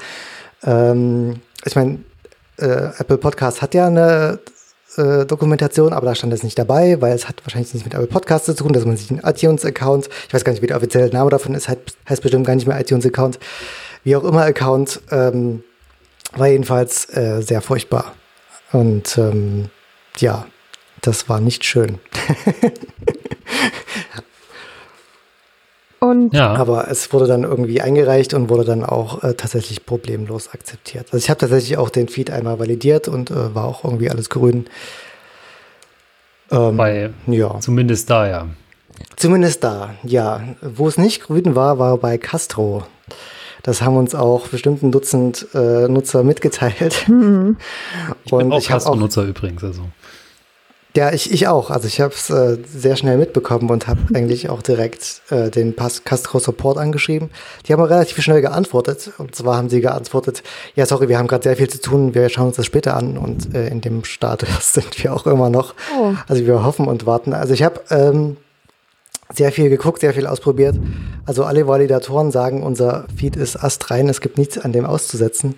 ähm, ich meine, äh, Apple Podcast hat ja eine äh, Dokumentation, aber da stand es nicht dabei, weil es hat wahrscheinlich nichts mit Apple Podcast zu tun, dass man sich einen iTunes-Account, ich weiß gar nicht, wie der offizielle Name davon ist, heißt, heißt bestimmt gar nicht mehr iTunes-Account, wie auch immer Account, ähm, war jedenfalls äh, sehr furchtbar. Und ähm, ja, das war nicht schön. und ja. Aber es wurde dann irgendwie eingereicht und wurde dann auch äh, tatsächlich problemlos akzeptiert. Also ich habe tatsächlich auch den Feed einmal validiert und äh, war auch irgendwie alles grün. Ähm, bei, ja. Zumindest da, ja. Zumindest da, ja. Wo es nicht grün war, war bei Castro. Das haben uns auch bestimmt ein Dutzend äh, Nutzer mitgeteilt. Mhm. Ich bin auch Castro-Nutzer übrigens. Also. Ja, ich, ich auch. Also ich habe es äh, sehr schnell mitbekommen und habe eigentlich auch direkt äh, den Castro Support angeschrieben. Die haben relativ schnell geantwortet. Und zwar haben sie geantwortet, ja, sorry, wir haben gerade sehr viel zu tun, wir schauen uns das später an. Und äh, in dem Status sind wir auch immer noch. Oh. Also wir hoffen und warten. Also ich habe ähm, sehr viel geguckt, sehr viel ausprobiert. Also alle Validatoren sagen, unser Feed ist astrein, es gibt nichts an dem auszusetzen.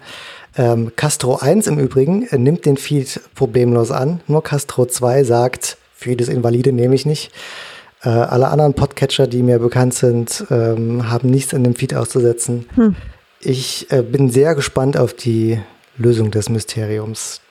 Ähm, Castro 1 im Übrigen äh, nimmt den Feed problemlos an. Nur Castro 2 sagt, Feed ist invalide, nehme ich nicht. Äh, alle anderen Podcatcher, die mir bekannt sind, ähm, haben nichts an dem Feed auszusetzen. Hm. Ich äh, bin sehr gespannt auf die Lösung des Mysteriums.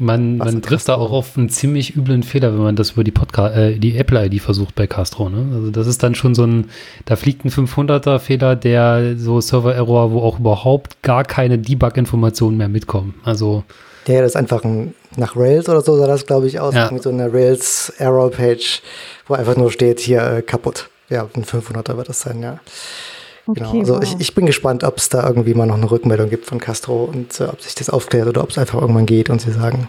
Man, man trifft da auch auf einen ziemlich üblen Fehler, wenn man das über die Podcast, äh, die Apple-ID versucht bei Castro. Ne? Also das ist dann schon so ein, da fliegt ein 500er-Fehler, der so Server-Error, wo auch überhaupt gar keine Debug-Informationen mehr mitkommen. Also der das einfach ein, nach Rails oder so sah das, glaube ich, aus, ja. mit so einer Rails-Error-Page, wo einfach nur steht, hier äh, kaputt. Ja, ein 500er wird das sein, ja. Genau, okay, genau. Also wow. ich, ich bin gespannt, ob es da irgendwie mal noch eine Rückmeldung gibt von Castro und äh, ob sich das aufklärt oder ob es einfach irgendwann geht und sie sagen,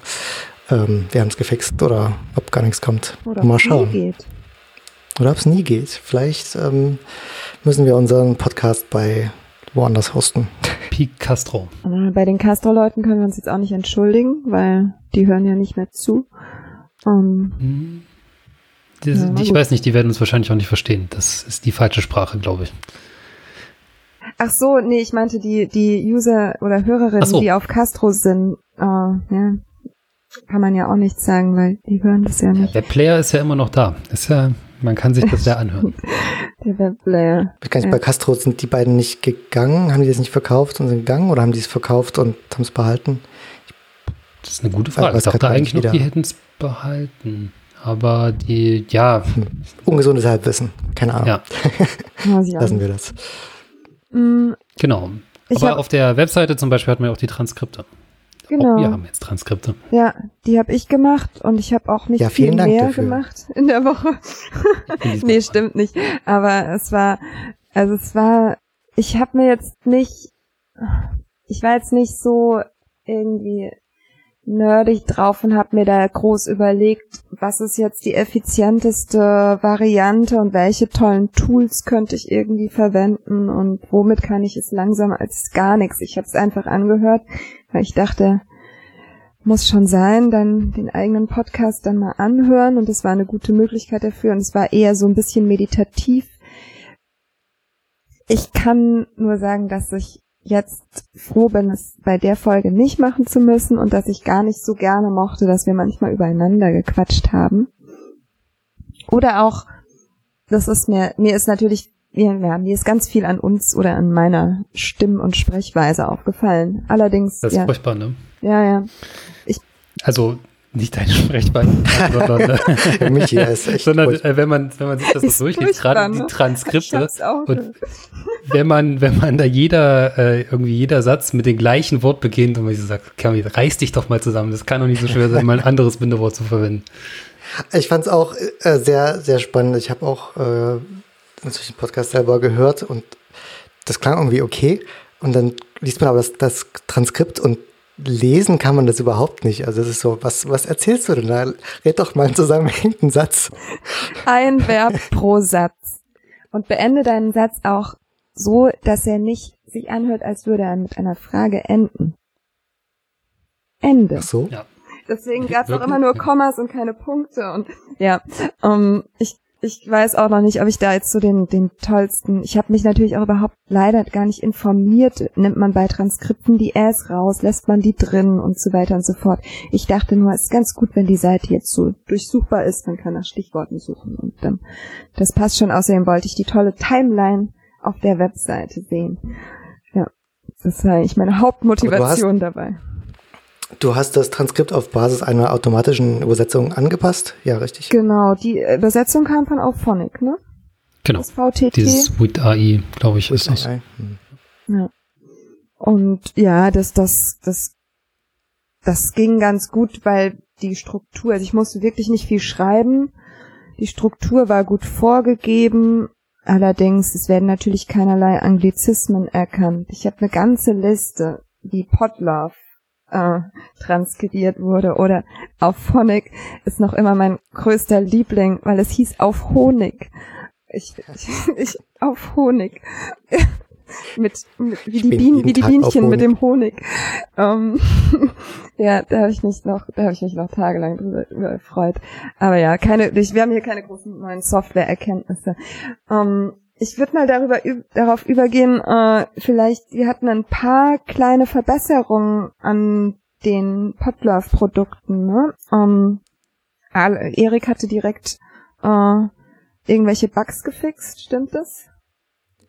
ähm, wir haben es gefixt oder ob gar nichts kommt. Oder mal schauen. Geht. Oder ob es nie geht. Vielleicht ähm, müssen wir unseren Podcast bei woanders hosten. Peak Castro. Aber bei den Castro-Leuten können wir uns jetzt auch nicht entschuldigen, weil die hören ja nicht mehr zu. Um, hm. das, ja, ich gut. weiß nicht, die werden uns wahrscheinlich auch nicht verstehen. Das ist die falsche Sprache, glaube ich. Ach so, nee, ich meinte die, die User oder Hörerinnen, so. die auf Castro sind. Oh, ja. Kann man ja auch nicht sagen, weil die hören das ja nicht. Der Player ist ja immer noch da. Ist ja, man kann sich das ja anhören. Der Webplayer. Ich weiß nicht, ja. bei Castro sind die beiden nicht gegangen, haben die das nicht verkauft und sind gegangen oder haben die es verkauft und haben es behalten? Das ist eine gute Frage. Ich dachte eigentlich noch, die hätten es behalten. Aber die, ja. Hm. Ungesundes Halbwissen. Keine Ahnung. Ja. Lassen wir das. Mm, genau. Aber hab, auf der Webseite zum Beispiel hat man ja auch die Transkripte. Genau. Auch wir haben jetzt Transkripte. Ja, die habe ich gemacht und ich habe auch nicht ja, viel Dank mehr dafür. gemacht in der Woche. nee, stimmt nicht. Aber es war, also es war, ich habe mir jetzt nicht, ich war jetzt nicht so irgendwie nerdig drauf und habe mir da groß überlegt, was ist jetzt die effizienteste Variante und welche tollen Tools könnte ich irgendwie verwenden und womit kann ich es langsamer als gar nichts. Ich habe es einfach angehört, weil ich dachte, muss schon sein, dann den eigenen Podcast dann mal anhören und es war eine gute Möglichkeit dafür und es war eher so ein bisschen meditativ. Ich kann nur sagen, dass ich jetzt froh bin, es bei der Folge nicht machen zu müssen und dass ich gar nicht so gerne mochte, dass wir manchmal übereinander gequatscht haben. Oder auch, das ist mir, mir ist natürlich, ja, mir ist ganz viel an uns oder an meiner Stimm- und Sprechweise aufgefallen. Allerdings. Das ist ja, furchtbar, ne? Ja, ja. Ich, also, nicht deine Sprechband, sondern, äh, Michi, ist echt sondern äh, wenn man wenn man sich das so durchliest, gerade die Transkripte und wenn man wenn man da jeder äh, irgendwie jeder Satz mit dem gleichen Wort beginnt und man so sagt, Kami, reiß dich doch mal zusammen, das kann doch nicht so schwer sein, mal ein anderes Bindewort zu verwenden. Ich fand es auch äh, sehr sehr spannend. Ich habe auch äh, natürlich den Podcast selber gehört und das klang irgendwie okay. Und dann liest man aber das, das Transkript und lesen kann man das überhaupt nicht. Also es ist so, was, was erzählst du denn da? Red doch mal einen zusammenhängenden Satz. Ein Verb pro Satz. Und beende deinen Satz auch so, dass er nicht sich anhört, als würde er mit einer Frage enden. Ende. Ach so? Ja. Deswegen gab es auch immer nur Kommas und keine Punkte. Und ja, um, ich ich weiß auch noch nicht, ob ich da jetzt so den, den tollsten. Ich habe mich natürlich auch überhaupt leider gar nicht informiert. Nimmt man bei Transkripten die Äs raus, lässt man die drin und so weiter und so fort. Ich dachte nur, es ist ganz gut, wenn die Seite jetzt so durchsuchbar ist. Man kann nach Stichworten suchen und ähm, das passt schon. Außerdem wollte ich die tolle Timeline auf der Webseite sehen. Ja, das war eigentlich meine Hauptmotivation dabei. Du hast das Transkript auf Basis einer automatischen Übersetzung angepasst? Ja, richtig. Genau, die Übersetzung kam von Auphonic, ne? Genau. Das VTT. Dieses with AI, glaube ich, ist das. Hm. Ja. Und ja, das, das, das, das ging ganz gut, weil die Struktur, also ich musste wirklich nicht viel schreiben. Die Struktur war gut vorgegeben. Allerdings, es werden natürlich keinerlei Anglizismen erkannt. Ich habe eine ganze Liste, wie Podlove äh, transkribiert wurde. Oder auf Phonic ist noch immer mein größter Liebling, weil es hieß auf Honig. Ich, ich, ich auf Honig. mit, mit wie die Bienen, wie die Bienchen mit dem Honig. Ähm, ja, da habe ich mich noch, da habe ich mich noch tagelang drüber, drüber gefreut. Aber ja, keine, ich, wir haben hier keine großen neuen Software-Erkenntnisse. Ähm, ich würde mal darüber darauf übergehen, äh, vielleicht, wir hatten ein paar kleine Verbesserungen an den Podlove-Produkten, ne? Ähm, Erik hatte direkt äh, irgendwelche Bugs gefixt, stimmt das?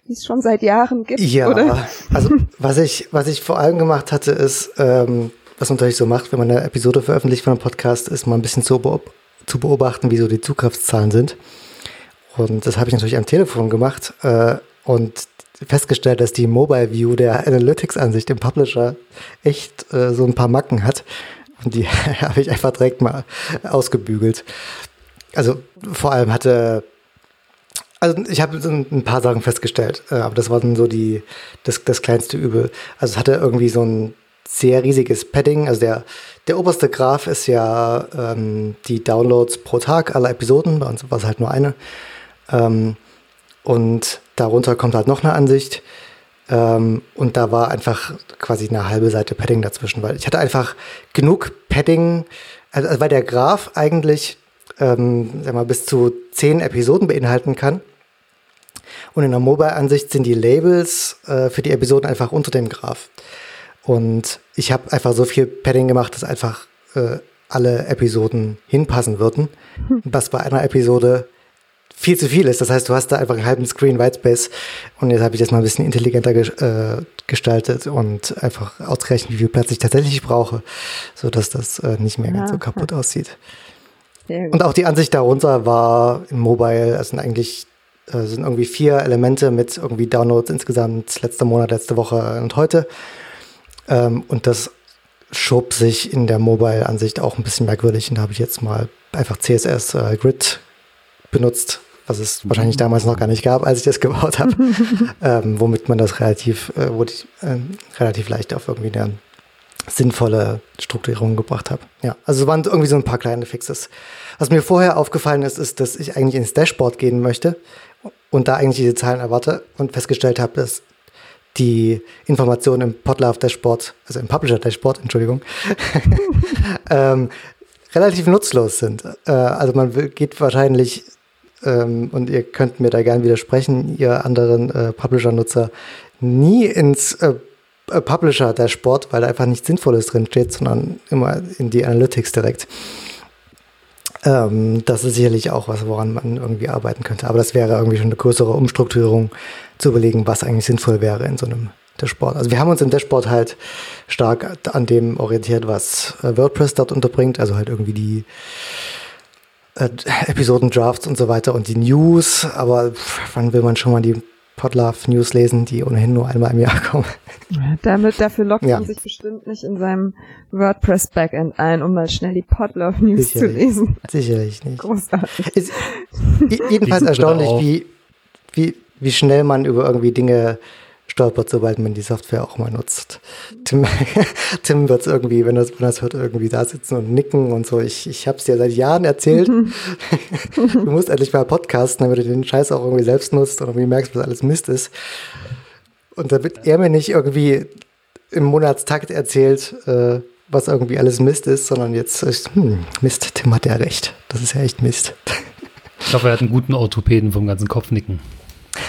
Die es schon seit Jahren gibt, ja, oder? also was ich, was ich vor allem gemacht hatte, ist, ähm, was man natürlich so macht, wenn man eine Episode veröffentlicht von einem Podcast, ist mal ein bisschen zu, beob zu beobachten, wie so die Zugriffszahlen sind. Und das habe ich natürlich am Telefon gemacht äh, und festgestellt, dass die Mobile View der Analytics-Ansicht im Publisher echt äh, so ein paar Macken hat. Und die habe ich einfach direkt mal ausgebügelt. Also vor allem hatte, also ich habe ein paar Sachen festgestellt, äh, aber das war dann so die, das, das kleinste Übel. Also es hatte irgendwie so ein sehr riesiges Padding. Also der, der oberste Graph ist ja ähm, die Downloads pro Tag aller Episoden. Bei uns war es halt nur eine. Ähm, und darunter kommt halt noch eine Ansicht. Ähm, und da war einfach quasi eine halbe Seite Padding dazwischen, weil ich hatte einfach genug Padding, also, also weil der Graph eigentlich ähm, sag mal, bis zu zehn Episoden beinhalten kann. Und in der Mobile-Ansicht sind die Labels äh, für die Episoden einfach unter dem Graph. Und ich habe einfach so viel Padding gemacht, dass einfach äh, alle Episoden hinpassen würden. Was bei einer Episode viel zu viel ist. Das heißt, du hast da einfach einen halben Screen Whitespace und jetzt habe ich das mal ein bisschen intelligenter äh, gestaltet und einfach ausgerechnet, wie viel Platz ich tatsächlich brauche, sodass das äh, nicht mehr ja, ganz so kaputt aussieht. Und auch die Ansicht darunter war im Mobile, sind eigentlich äh, sind irgendwie vier Elemente mit irgendwie Downloads insgesamt letzter Monat, letzte Woche und heute. Ähm, und das schob sich in der Mobile-Ansicht auch ein bisschen merkwürdig. Und da habe ich jetzt mal einfach CSS äh, Grid benutzt, was es wahrscheinlich damals noch gar nicht gab, als ich das gebaut habe, ähm, womit man das relativ, äh, wo ich, äh, relativ leicht auf irgendwie eine sinnvolle Strukturierung gebracht habe. Ja, also es waren irgendwie so ein paar kleine Fixes. Was mir vorher aufgefallen ist, ist, dass ich eigentlich ins Dashboard gehen möchte und da eigentlich diese Zahlen erwarte und festgestellt habe, dass die Informationen im Podlove Dashboard, also im Publisher Dashboard, Entschuldigung, ähm, relativ nutzlos sind. Äh, also man geht wahrscheinlich ähm, und ihr könnt mir da gern widersprechen, ihr anderen äh, Publisher-Nutzer, nie ins äh, äh, Publisher-Dashboard, weil da einfach nichts Sinnvolles drin steht, sondern immer in die Analytics direkt. Ähm, das ist sicherlich auch was, woran man irgendwie arbeiten könnte. Aber das wäre irgendwie schon eine größere Umstrukturierung, zu überlegen, was eigentlich sinnvoll wäre in so einem Dashboard. Also wir haben uns im Dashboard halt stark an dem orientiert, was äh, WordPress dort unterbringt, also halt irgendwie die äh, Episodendrafts und so weiter und die News, aber wann will man schon mal die Podlove News lesen, die ohnehin nur einmal im Jahr kommen? Damit, dafür lockt ja. man sich bestimmt nicht in seinem WordPress Backend ein, um mal schnell die Podlove News Sicherlich. zu lesen. Sicherlich nicht. Großartig. Ist jedenfalls erstaunlich, wie, wie, wie schnell man über irgendwie Dinge stolpert, sobald man die Software auch mal nutzt. Tim, Tim wird es irgendwie, wenn er das hört, irgendwie da sitzen und nicken und so. Ich, ich habe es dir seit Jahren erzählt. du musst endlich mal podcasten, damit du den Scheiß auch irgendwie selbst nutzt und irgendwie merkst, was alles Mist ist. Und damit er mir nicht irgendwie im Monatstakt erzählt, äh, was irgendwie alles Mist ist, sondern jetzt ist, hm, Mist, Tim hat ja recht. Das ist ja echt Mist. Ich hoffe, er hat einen guten Orthopäden vom ganzen Kopfnicken.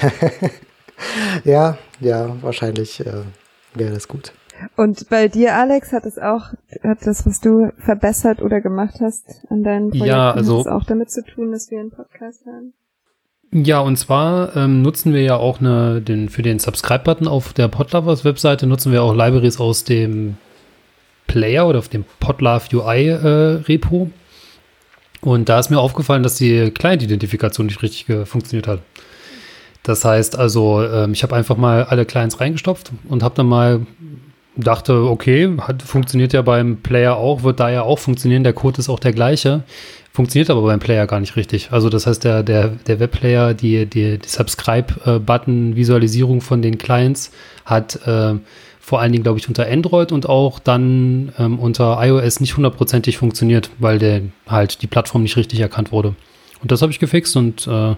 ja, ja, wahrscheinlich äh, wäre das gut. Und bei dir, Alex, hat es auch, hat das, was du verbessert oder gemacht hast an deinen Projekten, ja, also, hat es auch damit zu tun, dass wir einen Podcast haben? Ja, und zwar ähm, nutzen wir ja auch eine, den, für den Subscribe-Button auf der Podlovers Webseite nutzen wir auch Libraries aus dem Player oder auf dem Podlove UI äh, Repo. Und da ist mir aufgefallen, dass die Client-Identifikation nicht richtig funktioniert hat. Das heißt also, ähm, ich habe einfach mal alle Clients reingestopft und habe dann mal dachte, okay, hat, funktioniert ja beim Player auch, wird da ja auch funktionieren, der Code ist auch der gleiche, funktioniert aber beim Player gar nicht richtig. Also das heißt, der, der, der Webplayer, die, die, die Subscribe-Button-Visualisierung von den Clients hat äh, vor allen Dingen, glaube ich, unter Android und auch dann ähm, unter iOS nicht hundertprozentig funktioniert, weil der halt die Plattform nicht richtig erkannt wurde. Und das habe ich gefixt und äh,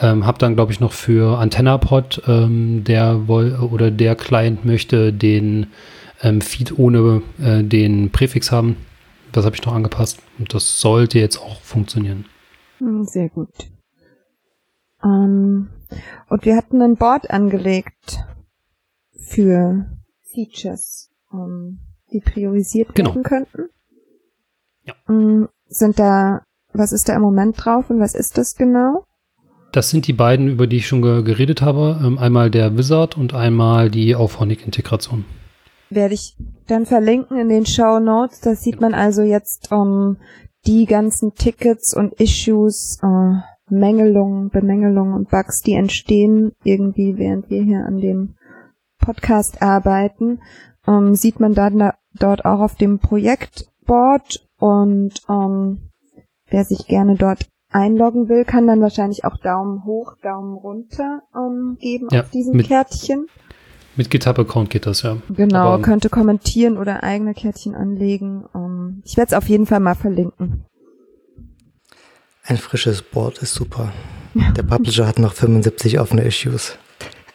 ähm, habe dann, glaube ich, noch für AntennaPod, ähm, der woll oder der Client möchte den ähm, Feed ohne äh, den Präfix haben. Das habe ich noch angepasst und das sollte jetzt auch funktionieren. Hm, sehr gut. Ähm, und wir hatten ein Board angelegt für Features, ähm, die priorisiert genau. werden könnten. Ja. Ähm, sind da, was ist da im Moment drauf und was ist das genau? Das sind die beiden, über die ich schon ge geredet habe. Ähm, einmal der Wizard und einmal die Auphonic-Integration. Werde ich dann verlinken in den Show Notes. Da sieht man also jetzt um, die ganzen Tickets und Issues, uh, Mängelungen, Bemängelungen und Bugs, die entstehen irgendwie, während wir hier an dem Podcast arbeiten, um, sieht man dann da, dort auch auf dem Projektboard und um, wer sich gerne dort einloggen will, kann dann wahrscheinlich auch Daumen hoch, Daumen runter ähm, geben ja, auf diesem mit, Kärtchen. Mit GitHub-Account geht das, ja. Genau, Aber, könnte kommentieren oder eigene Kärtchen anlegen. Ähm, ich werde es auf jeden Fall mal verlinken. Ein frisches Board ist super. Der Publisher hat noch 75 offene Issues.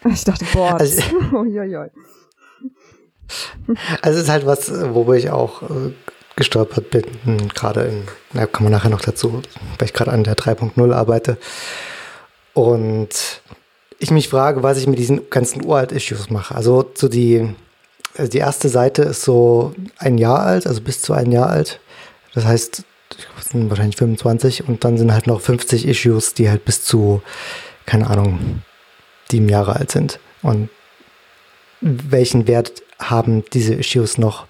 Ich dachte, Boards. Also, also es ist halt was, wo ich auch äh, gestolpert bin, gerade in, da kommen wir nachher noch dazu, weil ich gerade an der 3.0 arbeite. Und ich mich frage, was ich mit diesen ganzen Uralt-Issues mache. Also so die, also die erste Seite ist so ein Jahr alt, also bis zu ein Jahr alt. Das heißt, das sind wahrscheinlich 25 und dann sind halt noch 50 Issues, die halt bis zu, keine Ahnung, sieben Jahre alt sind. Und welchen Wert haben diese Issues noch?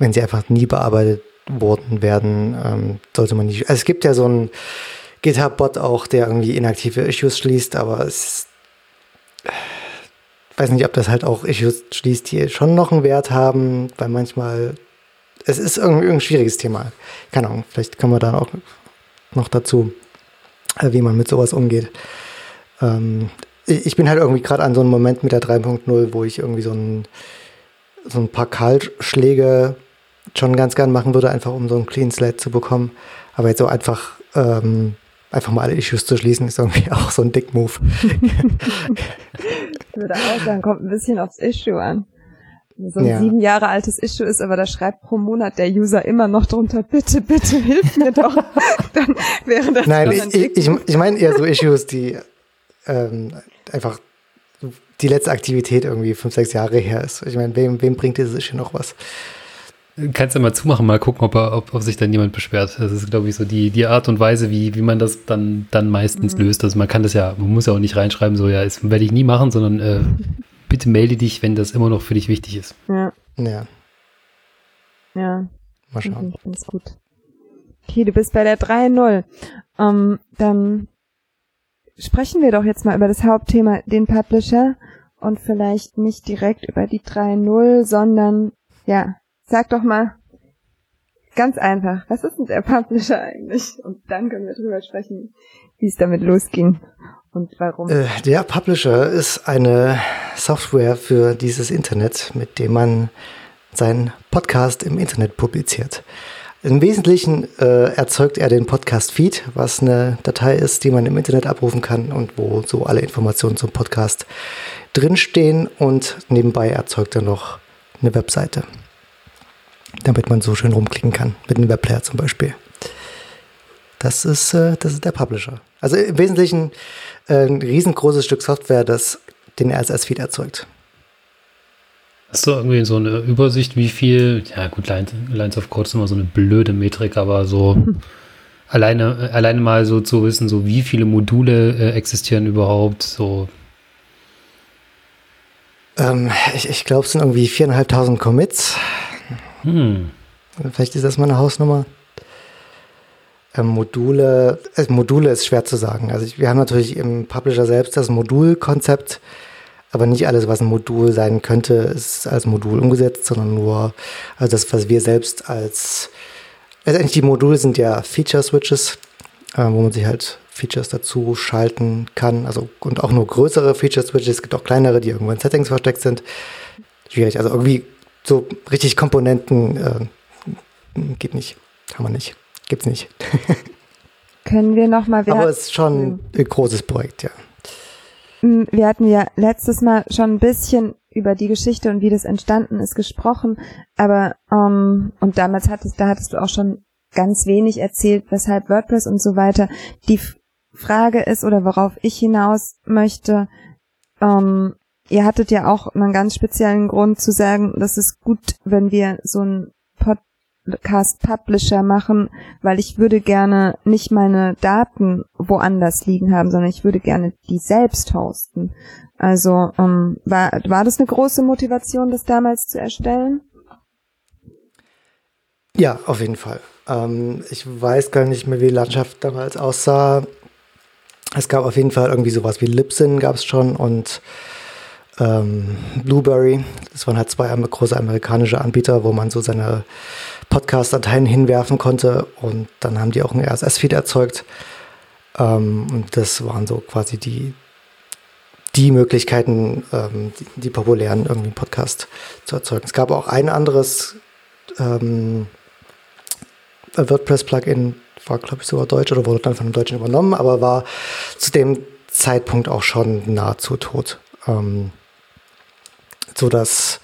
Wenn sie einfach nie bearbeitet worden werden, ähm, sollte man nicht. Also es gibt ja so einen GitHub-Bot auch, der irgendwie inaktive Issues schließt, aber es ich weiß nicht, ob das halt auch Issues schließt, die schon noch einen Wert haben, weil manchmal es ist irgendwie ein schwieriges Thema. Keine Ahnung, vielleicht kommen wir dann auch noch dazu, äh, wie man mit sowas umgeht. Ähm, ich bin halt irgendwie gerade an so einem Moment mit der 3.0, wo ich irgendwie so ein, so ein paar Kahlschläge schon ganz gern machen würde, einfach um so einen Clean Slate zu bekommen. Aber jetzt so einfach, ähm, einfach mal alle Issues zu schließen, ist irgendwie auch so ein Dick-Move. ich würde auch sagen, kommt ein bisschen aufs Issue an. So ein ja. sieben Jahre altes Issue ist, aber da schreibt pro Monat der User immer noch drunter, bitte, bitte, hilf mir doch. Dann wäre das Nein, ich, ich, ich meine eher so Issues, die ähm, einfach die letzte Aktivität irgendwie fünf, sechs Jahre her ist. Ich meine, wem, wem bringt dieses Issue noch was? Kannst du mal zumachen, mal gucken, ob, er, ob, ob sich dann jemand beschwert. Das ist, glaube ich, so die, die Art und Weise, wie, wie man das dann, dann meistens mhm. löst. Also man kann das ja, man muss ja auch nicht reinschreiben, so ja, das werde ich nie machen, sondern äh, bitte melde dich, wenn das immer noch für dich wichtig ist. Ja. Ja. Ja. Mal schauen. Ich find's gut. Okay, du bist bei der 3.0. Ähm, dann sprechen wir doch jetzt mal über das Hauptthema, den Publisher und vielleicht nicht direkt über die 3.0, sondern ja, sag doch mal ganz einfach, was ist denn der Publisher eigentlich? Und dann können wir drüber sprechen, wie es damit losging und warum. Äh, der Publisher ist eine Software für dieses Internet, mit dem man seinen Podcast im Internet publiziert. Im Wesentlichen äh, erzeugt er den Podcast-Feed, was eine Datei ist, die man im Internet abrufen kann und wo so alle Informationen zum Podcast drinstehen und nebenbei erzeugt er noch eine Webseite, damit man so schön rumklicken kann, mit einem Webplayer zum Beispiel. Das ist, äh, das ist der Publisher. Also im Wesentlichen äh, ein riesengroßes Stück Software, das den RSS-Feed erzeugt. Hast du irgendwie so eine Übersicht, wie viel, ja gut, Lines, Lines of Code ist immer so eine blöde Metrik, aber so alleine, alleine mal so zu wissen, so wie viele Module äh, existieren überhaupt, so. Ähm, ich ich glaube, es sind irgendwie viereinhalbtausend Commits. Hm. Vielleicht ist das mal eine Hausnummer. Ähm, Module, äh, Module ist schwer zu sagen. Also ich, wir haben natürlich im Publisher selbst das Modulkonzept, aber nicht alles, was ein Modul sein könnte, ist als Modul umgesetzt, sondern nur also das, was wir selbst als letztendlich die Module sind ja Feature-Switches, äh, wo man sich halt Features dazu schalten kann. Also und auch nur größere Feature-Switches. Es gibt auch kleinere, die irgendwo in Settings versteckt sind. Schwierig. Also irgendwie so richtig Komponenten äh, geht nicht. Kann man nicht. Gibt's nicht. Können wir nochmal... Aber es ist schon ein großes Projekt, ja. Mm, Wir hatten ja letztes Mal schon ein bisschen über die Geschichte und wie das entstanden ist gesprochen, aber ähm, und damals hattest, da hattest du auch schon ganz wenig erzählt, weshalb WordPress und so weiter. Die Frage ist oder worauf ich hinaus möchte, ähm, ihr hattet ja auch einen ganz speziellen Grund zu sagen, das ist gut, wenn wir so einen Podcast Publisher machen, weil ich würde gerne nicht meine Daten woanders liegen haben, sondern ich würde gerne die selbst hosten. Also ähm, war, war das eine große Motivation, das damals zu erstellen? Ja, auf jeden Fall. Ähm, ich weiß gar nicht mehr, wie die Landschaft damals aussah. Es gab auf jeden Fall irgendwie sowas wie Libsyn gab es schon und ähm, Blueberry. Das waren halt zwei große amerikanische Anbieter, wo man so seine Podcast-Dateien hinwerfen konnte und dann haben die auch einen RSS-Feed erzeugt. Ähm, und das waren so quasi die, die Möglichkeiten, ähm, die, die, populären irgendwie Podcast zu erzeugen. Es gab auch ein anderes ähm, WordPress-Plugin, war glaube ich sogar deutsch oder wurde dann von einem Deutschen übernommen, aber war zu dem Zeitpunkt auch schon nahezu tot. Ähm, so dass,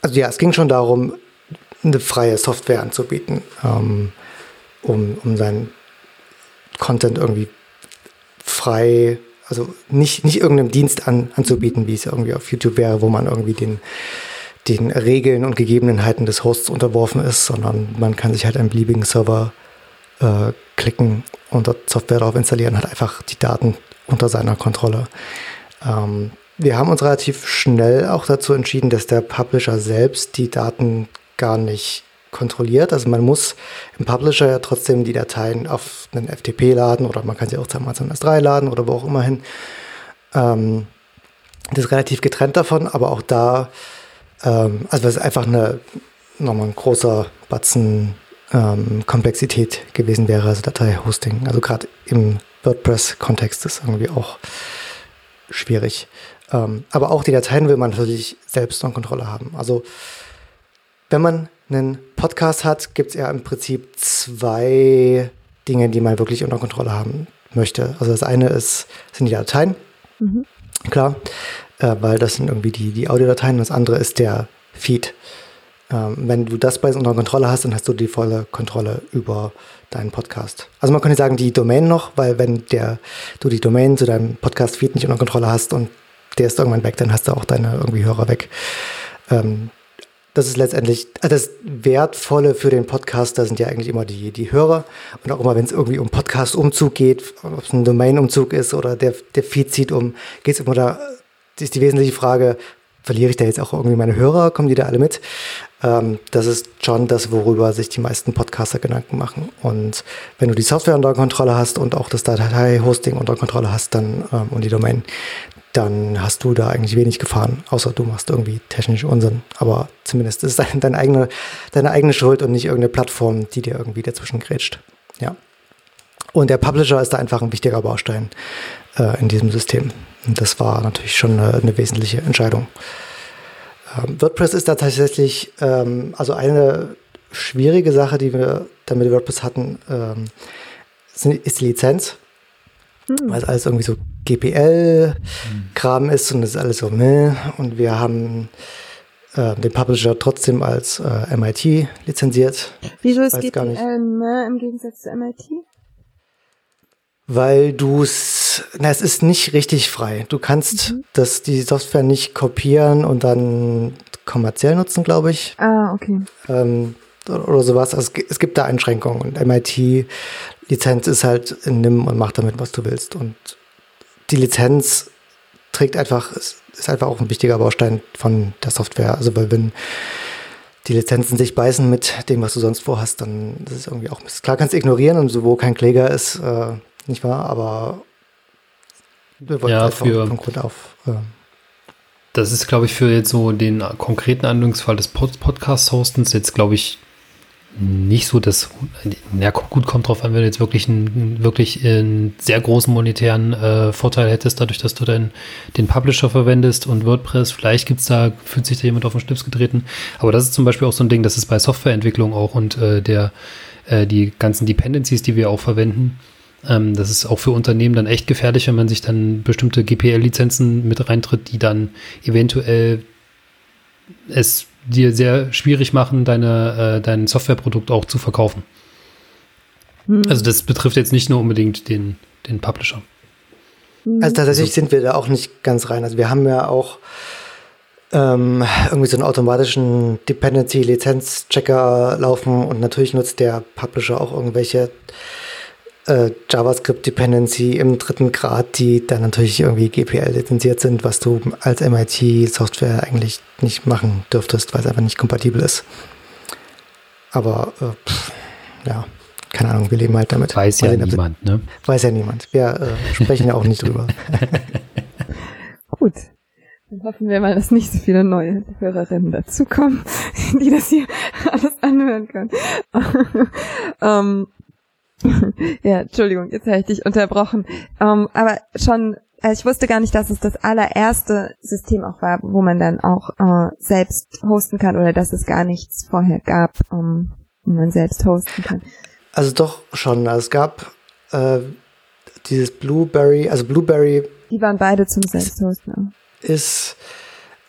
also ja, es ging schon darum, eine freie Software anzubieten, ähm, um, um seinen Content irgendwie frei, also nicht, nicht irgendeinem Dienst an, anzubieten, wie es irgendwie auf YouTube wäre, wo man irgendwie den, den Regeln und Gegebenheiten des Hosts unterworfen ist, sondern man kann sich halt einen beliebigen Server äh, klicken und dort Software darauf installieren, hat einfach die Daten unter seiner Kontrolle. Ähm, wir haben uns relativ schnell auch dazu entschieden, dass der Publisher selbst die Daten gar nicht kontrolliert. Also man muss im Publisher ja trotzdem die Dateien auf einen FTP laden oder man kann sie auch zu Amazon S3 laden oder wo auch immer hin. Ähm, das ist relativ getrennt davon, aber auch da, ähm, also es ist einfach eine, nochmal ein großer Batzen ähm, Komplexität gewesen wäre, also Datei-Hosting. Also gerade im WordPress-Kontext ist irgendwie auch schwierig. Ähm, aber auch die Dateien will man natürlich selbst unter Kontrolle haben. Also wenn man einen Podcast hat, gibt es ja im Prinzip zwei Dinge, die man wirklich unter Kontrolle haben möchte. Also das eine ist, sind die Dateien, mhm. klar, äh, weil das sind irgendwie die, die Audiodateien. Das andere ist der Feed. Ähm, wenn du das beides unter Kontrolle hast, dann hast du die volle Kontrolle über deinen Podcast. Also man könnte sagen, die Domain noch, weil wenn der, du die Domain zu deinem Podcast-Feed nicht unter Kontrolle hast und der ist irgendwann weg, dann hast du auch deine irgendwie Hörer weg. Ähm, das ist letztendlich, also das Wertvolle für den Podcaster sind ja eigentlich immer die, die Hörer. Und auch immer, wenn es irgendwie um Podcast-Umzug geht, ob es ein Domain-Umzug ist oder der, der Feed zieht um, geht es immer ist die wesentliche Frage, verliere ich da jetzt auch irgendwie meine Hörer? Kommen die da alle mit? Ähm, das ist schon das, worüber sich die meisten Podcaster Gedanken machen. Und wenn du die Software unter Kontrolle hast und auch das Datei-Hosting unter Kontrolle hast dann ähm, und die Domain, dann hast du da eigentlich wenig Gefahren, außer du machst irgendwie technisch Unsinn. Aber zumindest ist es deine eigene, deine eigene Schuld und nicht irgendeine Plattform, die dir irgendwie dazwischen grätscht. Ja. Und der Publisher ist da einfach ein wichtiger Baustein äh, in diesem System. Und das war natürlich schon eine, eine wesentliche Entscheidung. Ähm, WordPress ist da tatsächlich, ähm, also eine schwierige Sache, die wir dann mit WordPress hatten, ähm, ist die Lizenz. Hm. Weil es alles irgendwie so GPL-Kram ist und es ist alles so meh. Und wir haben äh, den Publisher trotzdem als äh, MIT lizenziert. Wieso ist GPL ne, im Gegensatz zu MIT? Weil du es, na, es ist nicht richtig frei. Du kannst mhm. das, die Software nicht kopieren und dann kommerziell nutzen, glaube ich. Ah, okay. Ähm, oder sowas. Also es, es gibt da Einschränkungen und MIT-Lizenz ist halt nimm und mach damit, was du willst. Und die Lizenz trägt einfach, ist einfach auch ein wichtiger Baustein von der Software. Also weil wenn die Lizenzen sich beißen mit dem, was du sonst vorhast, dann ist es irgendwie auch Mist. Klar kannst du ignorieren und so, wo kein Kläger ist, äh, nicht wahr? Aber wir wollten ja, für, von Grund auf. Äh, das ist, glaube ich, für jetzt so den konkreten Anwendungsfall des Pod Podcast-Hostens jetzt, glaube ich, nicht so das, na gut, kommt drauf an, wenn du jetzt wirklich einen, wirklich einen sehr großen monetären äh, Vorteil hättest, dadurch, dass du dein, den Publisher verwendest und WordPress, vielleicht gibt's da, fühlt sich da jemand auf den Schlips getreten. Aber das ist zum Beispiel auch so ein Ding, das ist bei Softwareentwicklung auch und äh, der, äh, die ganzen Dependencies, die wir auch verwenden, ähm, das ist auch für Unternehmen dann echt gefährlich, wenn man sich dann bestimmte GPL-Lizenzen mit reintritt, die dann eventuell es dir sehr schwierig machen, deine, äh, dein Softwareprodukt auch zu verkaufen. Hm. Also das betrifft jetzt nicht nur unbedingt den, den Publisher. Also tatsächlich also, sind wir da auch nicht ganz rein. Also wir haben ja auch ähm, irgendwie so einen automatischen Dependency-Lizenz-Checker laufen und natürlich nutzt der Publisher auch irgendwelche äh, JavaScript-Dependency im dritten Grad, die dann natürlich irgendwie GPL lizenziert sind, was du als MIT-Software eigentlich nicht machen dürftest, weil es einfach nicht kompatibel ist. Aber äh, pff, ja, keine Ahnung, wir leben halt damit. Weiß ja sehen, niemand, ne? Weiß ja niemand. Wir äh, sprechen ja auch nicht drüber. Gut. Dann hoffen wir mal, dass nicht so viele neue Hörerinnen dazukommen, die das hier alles anhören können. ähm, ja, Entschuldigung, jetzt habe ich dich unterbrochen. Ähm, aber schon, also ich wusste gar nicht, dass es das allererste System auch war, wo man dann auch äh, selbst hosten kann oder dass es gar nichts vorher gab, um, wo man selbst hosten kann. Also doch schon. Also es gab äh, dieses Blueberry, also Blueberry. Die waren beide zum Selbsthosten. Ist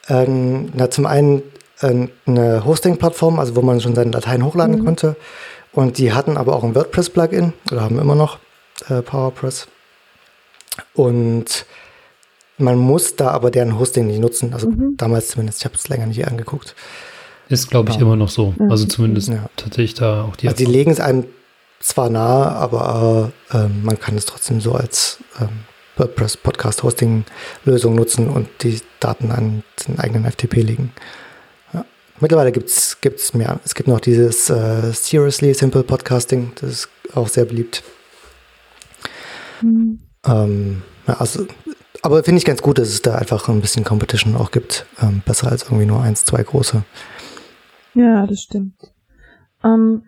ähm, na, zum einen äh, eine Hosting-Plattform, also wo man schon seine Dateien hochladen mhm. konnte. Und die hatten aber auch ein WordPress-Plugin oder haben immer noch äh, PowerPress. Und man muss da aber deren Hosting nicht nutzen. Also mhm. damals zumindest, ich habe es länger nicht angeguckt. Ist, glaube ich, ja. immer noch so. Mhm. Also zumindest ja. tatsächlich da auch die. Also die legen es einem zwar nahe, aber äh, man kann es trotzdem so als ähm, WordPress Podcast Hosting Lösung nutzen und die Daten an den eigenen FTP legen. Mittlerweile gibt es mehr. Es gibt noch dieses äh, Seriously Simple Podcasting, das ist auch sehr beliebt. Mhm. Ähm, ja, also, aber finde ich ganz gut, dass es da einfach ein bisschen Competition auch gibt. Ähm, besser als irgendwie nur eins, zwei große. Ja, das stimmt. Ähm,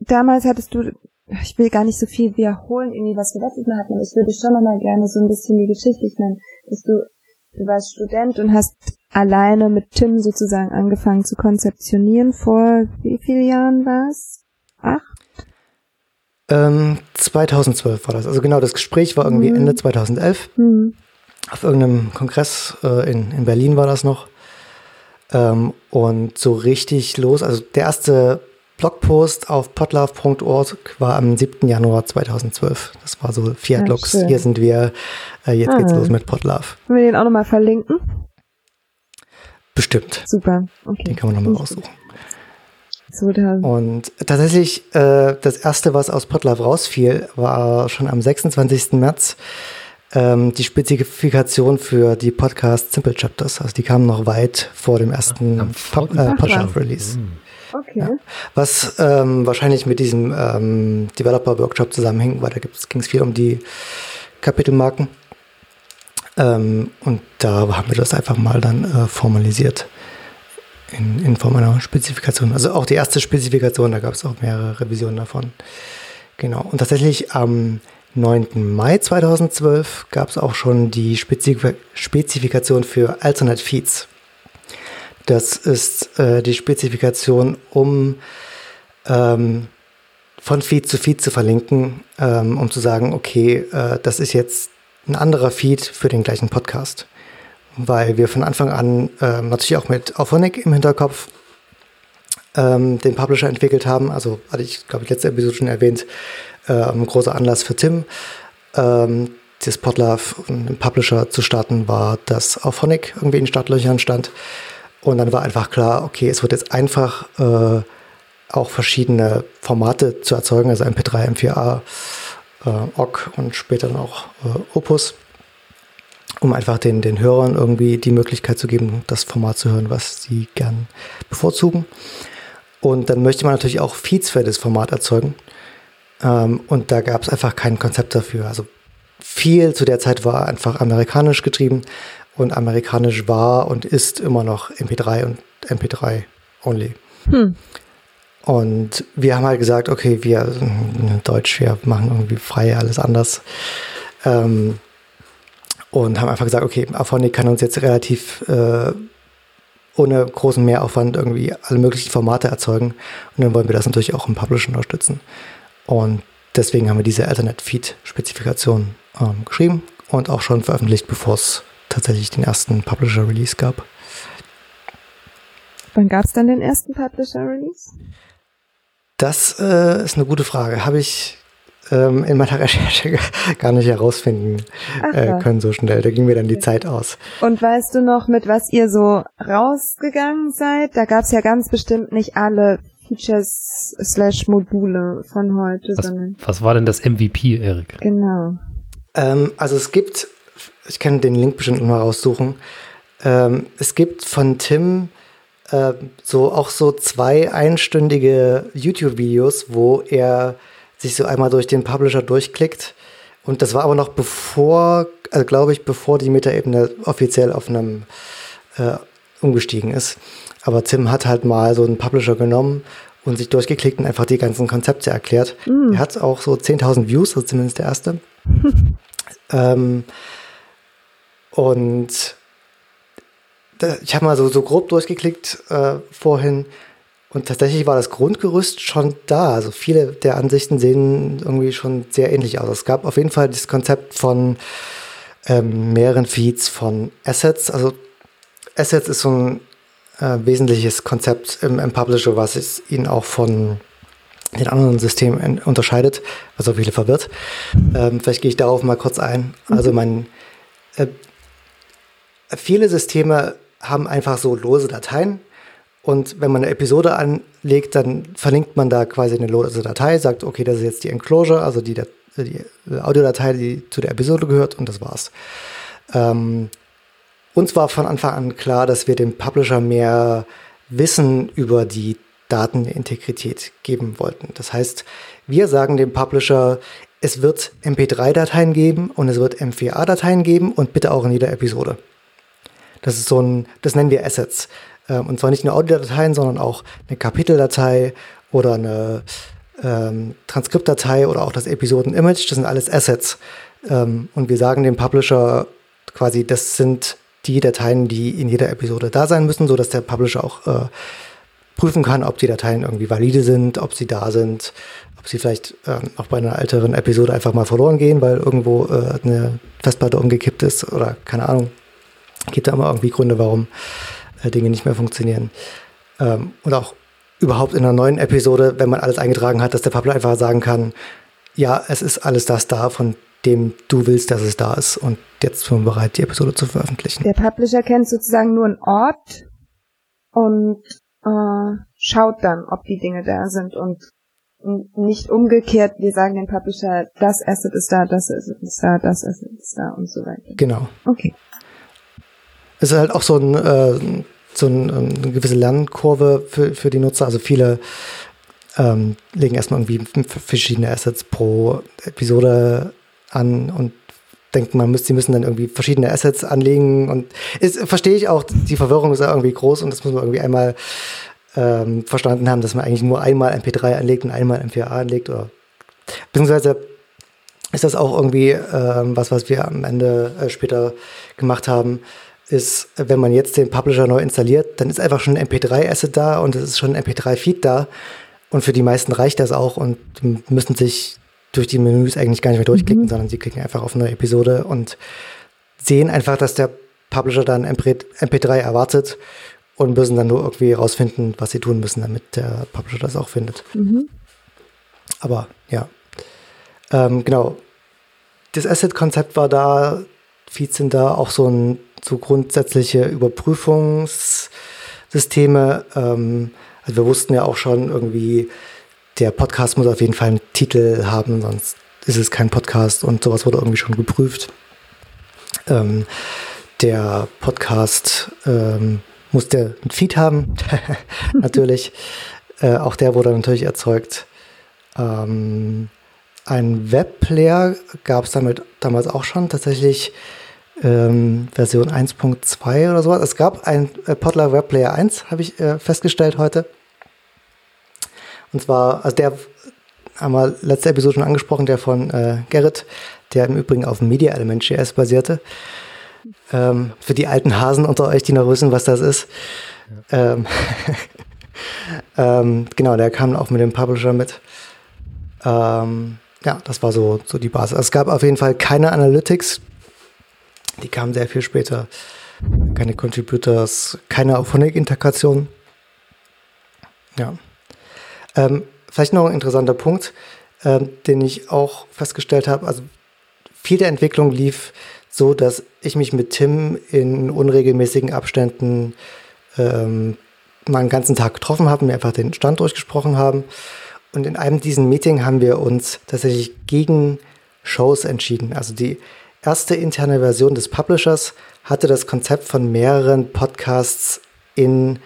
damals hattest du, ich will gar nicht so viel wiederholen, irgendwie was wir letztes Mal hatten, aber ich würde schon nochmal gerne so ein bisschen die Geschichte, ich meine, dass du, du warst Student und hast alleine mit Tim sozusagen angefangen zu konzeptionieren. Vor wie vielen Jahren war es? Acht? Ähm, 2012 war das. Also genau, das Gespräch war irgendwie mhm. Ende 2011. Mhm. Auf irgendeinem Kongress äh, in, in Berlin war das noch. Ähm, und so richtig los, also der erste Blogpost auf podlove.org war am 7. Januar 2012. Das war so Fiat Lux. Hier sind wir. Äh, jetzt ah. geht's los mit Podlove. Können wir den auch nochmal verlinken? Bestimmt. Super. Okay. Den kann man nochmal raussuchen. So, Und tatsächlich, äh, das erste, was aus Potlife rausfiel, war schon am 26. März ähm, die Spezifikation für die Podcast Simple Chapters. Also die kamen noch weit vor dem ersten Am Pop, Okay. Ja. Was ähm, wahrscheinlich mit diesem ähm, Developer Workshop zusammenhängt, weil da ging es viel um die Kapitelmarken. Ähm, und da haben wir das einfach mal dann äh, formalisiert in, in Form einer Spezifikation. Also auch die erste Spezifikation, da gab es auch mehrere Revisionen davon. Genau. Und tatsächlich am 9. Mai 2012 gab es auch schon die Spezif Spezifikation für Alternate Feeds. Das ist äh, die Spezifikation, um ähm, von Feed zu Feed zu verlinken, ähm, um zu sagen, okay, äh, das ist jetzt ein anderer Feed für den gleichen Podcast. Weil wir von Anfang an äh, natürlich auch mit Auphonic im Hinterkopf ähm, den Publisher entwickelt haben. Also hatte ich, glaube ich, letzte Episode schon erwähnt, äh, ein großer Anlass für Tim. Ähm, das Podlove, einen Publisher zu starten, war, dass Auphonic irgendwie in den Startlöchern stand. Und dann war einfach klar, okay, es wird jetzt einfach äh, auch verschiedene Formate zu erzeugen, also MP3, M4A, äh, OGG und später dann auch äh, Opus, um einfach den, den Hörern irgendwie die Möglichkeit zu geben, das Format zu hören, was sie gern bevorzugen. Und dann möchte man natürlich auch Feeds für das Format erzeugen. Ähm, und da gab es einfach kein Konzept dafür. Also viel zu der Zeit war einfach amerikanisch getrieben und amerikanisch war und ist immer noch MP3 und MP3 only. Hm. Und wir haben halt gesagt, okay, wir äh, Deutsch, wir machen irgendwie frei alles anders. Ähm, und haben einfach gesagt, okay, Auphonic kann uns jetzt relativ äh, ohne großen Mehraufwand irgendwie alle möglichen Formate erzeugen. Und dann wollen wir das natürlich auch im Publishen unterstützen. Und deswegen haben wir diese Alternate Feed Spezifikation ähm, geschrieben und auch schon veröffentlicht, bevor es tatsächlich den ersten Publisher Release gab. Wann gab es dann den ersten Publisher Release? Das äh, ist eine gute Frage. Habe ich ähm, in meiner Recherche gar nicht herausfinden äh, können so schnell. Da ging mir dann die Zeit aus. Und weißt du noch, mit was ihr so rausgegangen seid? Da gab es ja ganz bestimmt nicht alle Features slash Module von heute, was, sondern. Was war denn das MVP, Erik? Genau. Ähm, also es gibt, ich kann den Link bestimmt mal raussuchen. Ähm, es gibt von Tim äh, so auch so zwei einstündige YouTube-Videos, wo er sich so einmal durch den Publisher durchklickt. Und das war aber noch bevor, also glaube ich, bevor die Metaebene offiziell auf einem äh, umgestiegen ist. Aber Tim hat halt mal so einen Publisher genommen und sich durchgeklickt und einfach die ganzen Konzepte erklärt. Mm. Er hat auch so 10.000 Views, das ist zumindest der erste. ähm, und ich habe mal so, so grob durchgeklickt äh, vorhin und tatsächlich war das Grundgerüst schon da. Also viele der Ansichten sehen irgendwie schon sehr ähnlich aus. Es gab auf jeden Fall das Konzept von ähm, mehreren Feeds von Assets. Also Assets ist so ein äh, wesentliches Konzept im, im Publisher, was es ihn auch von den anderen Systemen unterscheidet, was auch viele verwirrt. Ähm, vielleicht gehe ich darauf mal kurz ein. Also mein äh, viele Systeme haben einfach so lose Dateien und wenn man eine Episode anlegt, dann verlinkt man da quasi eine lose Datei, sagt, okay, das ist jetzt die Enclosure, also die, die Audiodatei, die zu der Episode gehört und das war's. Ähm, uns war von Anfang an klar, dass wir dem Publisher mehr Wissen über die Datenintegrität geben wollten. Das heißt, wir sagen dem Publisher, es wird MP3-Dateien geben und es wird M4A-Dateien geben und bitte auch in jeder Episode. Das ist so ein, das nennen wir Assets. Ähm, und zwar nicht nur Audiodateien, sondern auch eine Kapiteldatei oder eine ähm, Transkriptdatei oder auch das Episoden-Image. Das sind alles Assets. Ähm, und wir sagen dem Publisher quasi, das sind die Dateien, die in jeder Episode da sein müssen, so dass der Publisher auch äh, prüfen kann, ob die Dateien irgendwie valide sind, ob sie da sind, ob sie vielleicht ähm, auch bei einer älteren Episode einfach mal verloren gehen, weil irgendwo äh, eine Festplatte umgekippt ist oder keine Ahnung. Gibt da immer irgendwie Gründe, warum äh, Dinge nicht mehr funktionieren. Ähm, und auch überhaupt in einer neuen Episode, wenn man alles eingetragen hat, dass der Publisher einfach sagen kann, ja, es ist alles das da, von dem du willst, dass es da ist. Und jetzt sind wir bereit, die Episode zu veröffentlichen. Der Publisher kennt sozusagen nur einen Ort und äh, schaut dann, ob die Dinge da sind und nicht umgekehrt, wir sagen dem Publisher, das Asset ist da, das Asset ist da, das Asset ist da und so weiter. Genau. Okay. Es ist halt auch so, ein, äh, so ein, ähm, eine gewisse Lernkurve für, für die Nutzer. Also viele ähm, legen erstmal irgendwie verschiedene Assets pro Episode an und denken, man müsste, sie müssen dann irgendwie verschiedene Assets anlegen und ist, verstehe ich auch, die Verwirrung ist ja irgendwie groß und das muss man irgendwie einmal ähm, verstanden haben, dass man eigentlich nur einmal MP3 anlegt und einmal MP4A anlegt oder beziehungsweise ist das auch irgendwie ähm, was, was wir am Ende äh, später gemacht haben, ist, wenn man jetzt den Publisher neu installiert, dann ist einfach schon ein MP3-Asset da und es ist schon ein MP3-Feed da. Und für die meisten reicht das auch und müssen sich durch die Menüs eigentlich gar nicht mehr durchklicken, mhm. sondern sie klicken einfach auf eine Episode und sehen einfach, dass der Publisher dann MP3 erwartet und müssen dann nur irgendwie rausfinden, was sie tun müssen, damit der Publisher das auch findet. Mhm. Aber ja, ähm, genau. Das Asset-Konzept war da, Feeds sind da auch so ein so grundsätzliche Überprüfungssysteme. Ähm, also wir wussten ja auch schon irgendwie, der Podcast muss auf jeden Fall einen Titel haben, sonst ist es kein Podcast und sowas wurde irgendwie schon geprüft. Ähm, der Podcast ähm, musste einen Feed haben, natürlich. Äh, auch der wurde natürlich erzeugt. Ähm, ein Webplayer gab es damit damals auch schon, tatsächlich ähm, Version 1.2 oder sowas. Es gab ein äh, Podler Webplayer 1, habe ich äh, festgestellt heute. Und zwar, also der haben wir letzte Episode schon angesprochen, der von äh, Gerrit, der im Übrigen auf Media Element JS basierte. Ähm, für die alten Hasen unter euch, die noch wissen, was das ist. Ja. Ähm, ähm, genau, der kam auch mit dem Publisher mit. Ähm, ja, das war so, so die Basis. Also es gab auf jeden Fall keine Analytics. Die kamen sehr viel später. Keine Contributors, keine Auphonic-Integration. Ja. Ähm, vielleicht noch ein interessanter Punkt, ähm, den ich auch festgestellt habe. Also viel der Entwicklung lief so, dass ich mich mit Tim in unregelmäßigen Abständen ähm, mal einen ganzen Tag getroffen habe mir einfach den Stand durchgesprochen haben. Und in einem diesen Meeting haben wir uns tatsächlich gegen Shows entschieden. Also die erste interne Version des Publishers hatte das Konzept von mehreren Podcasts in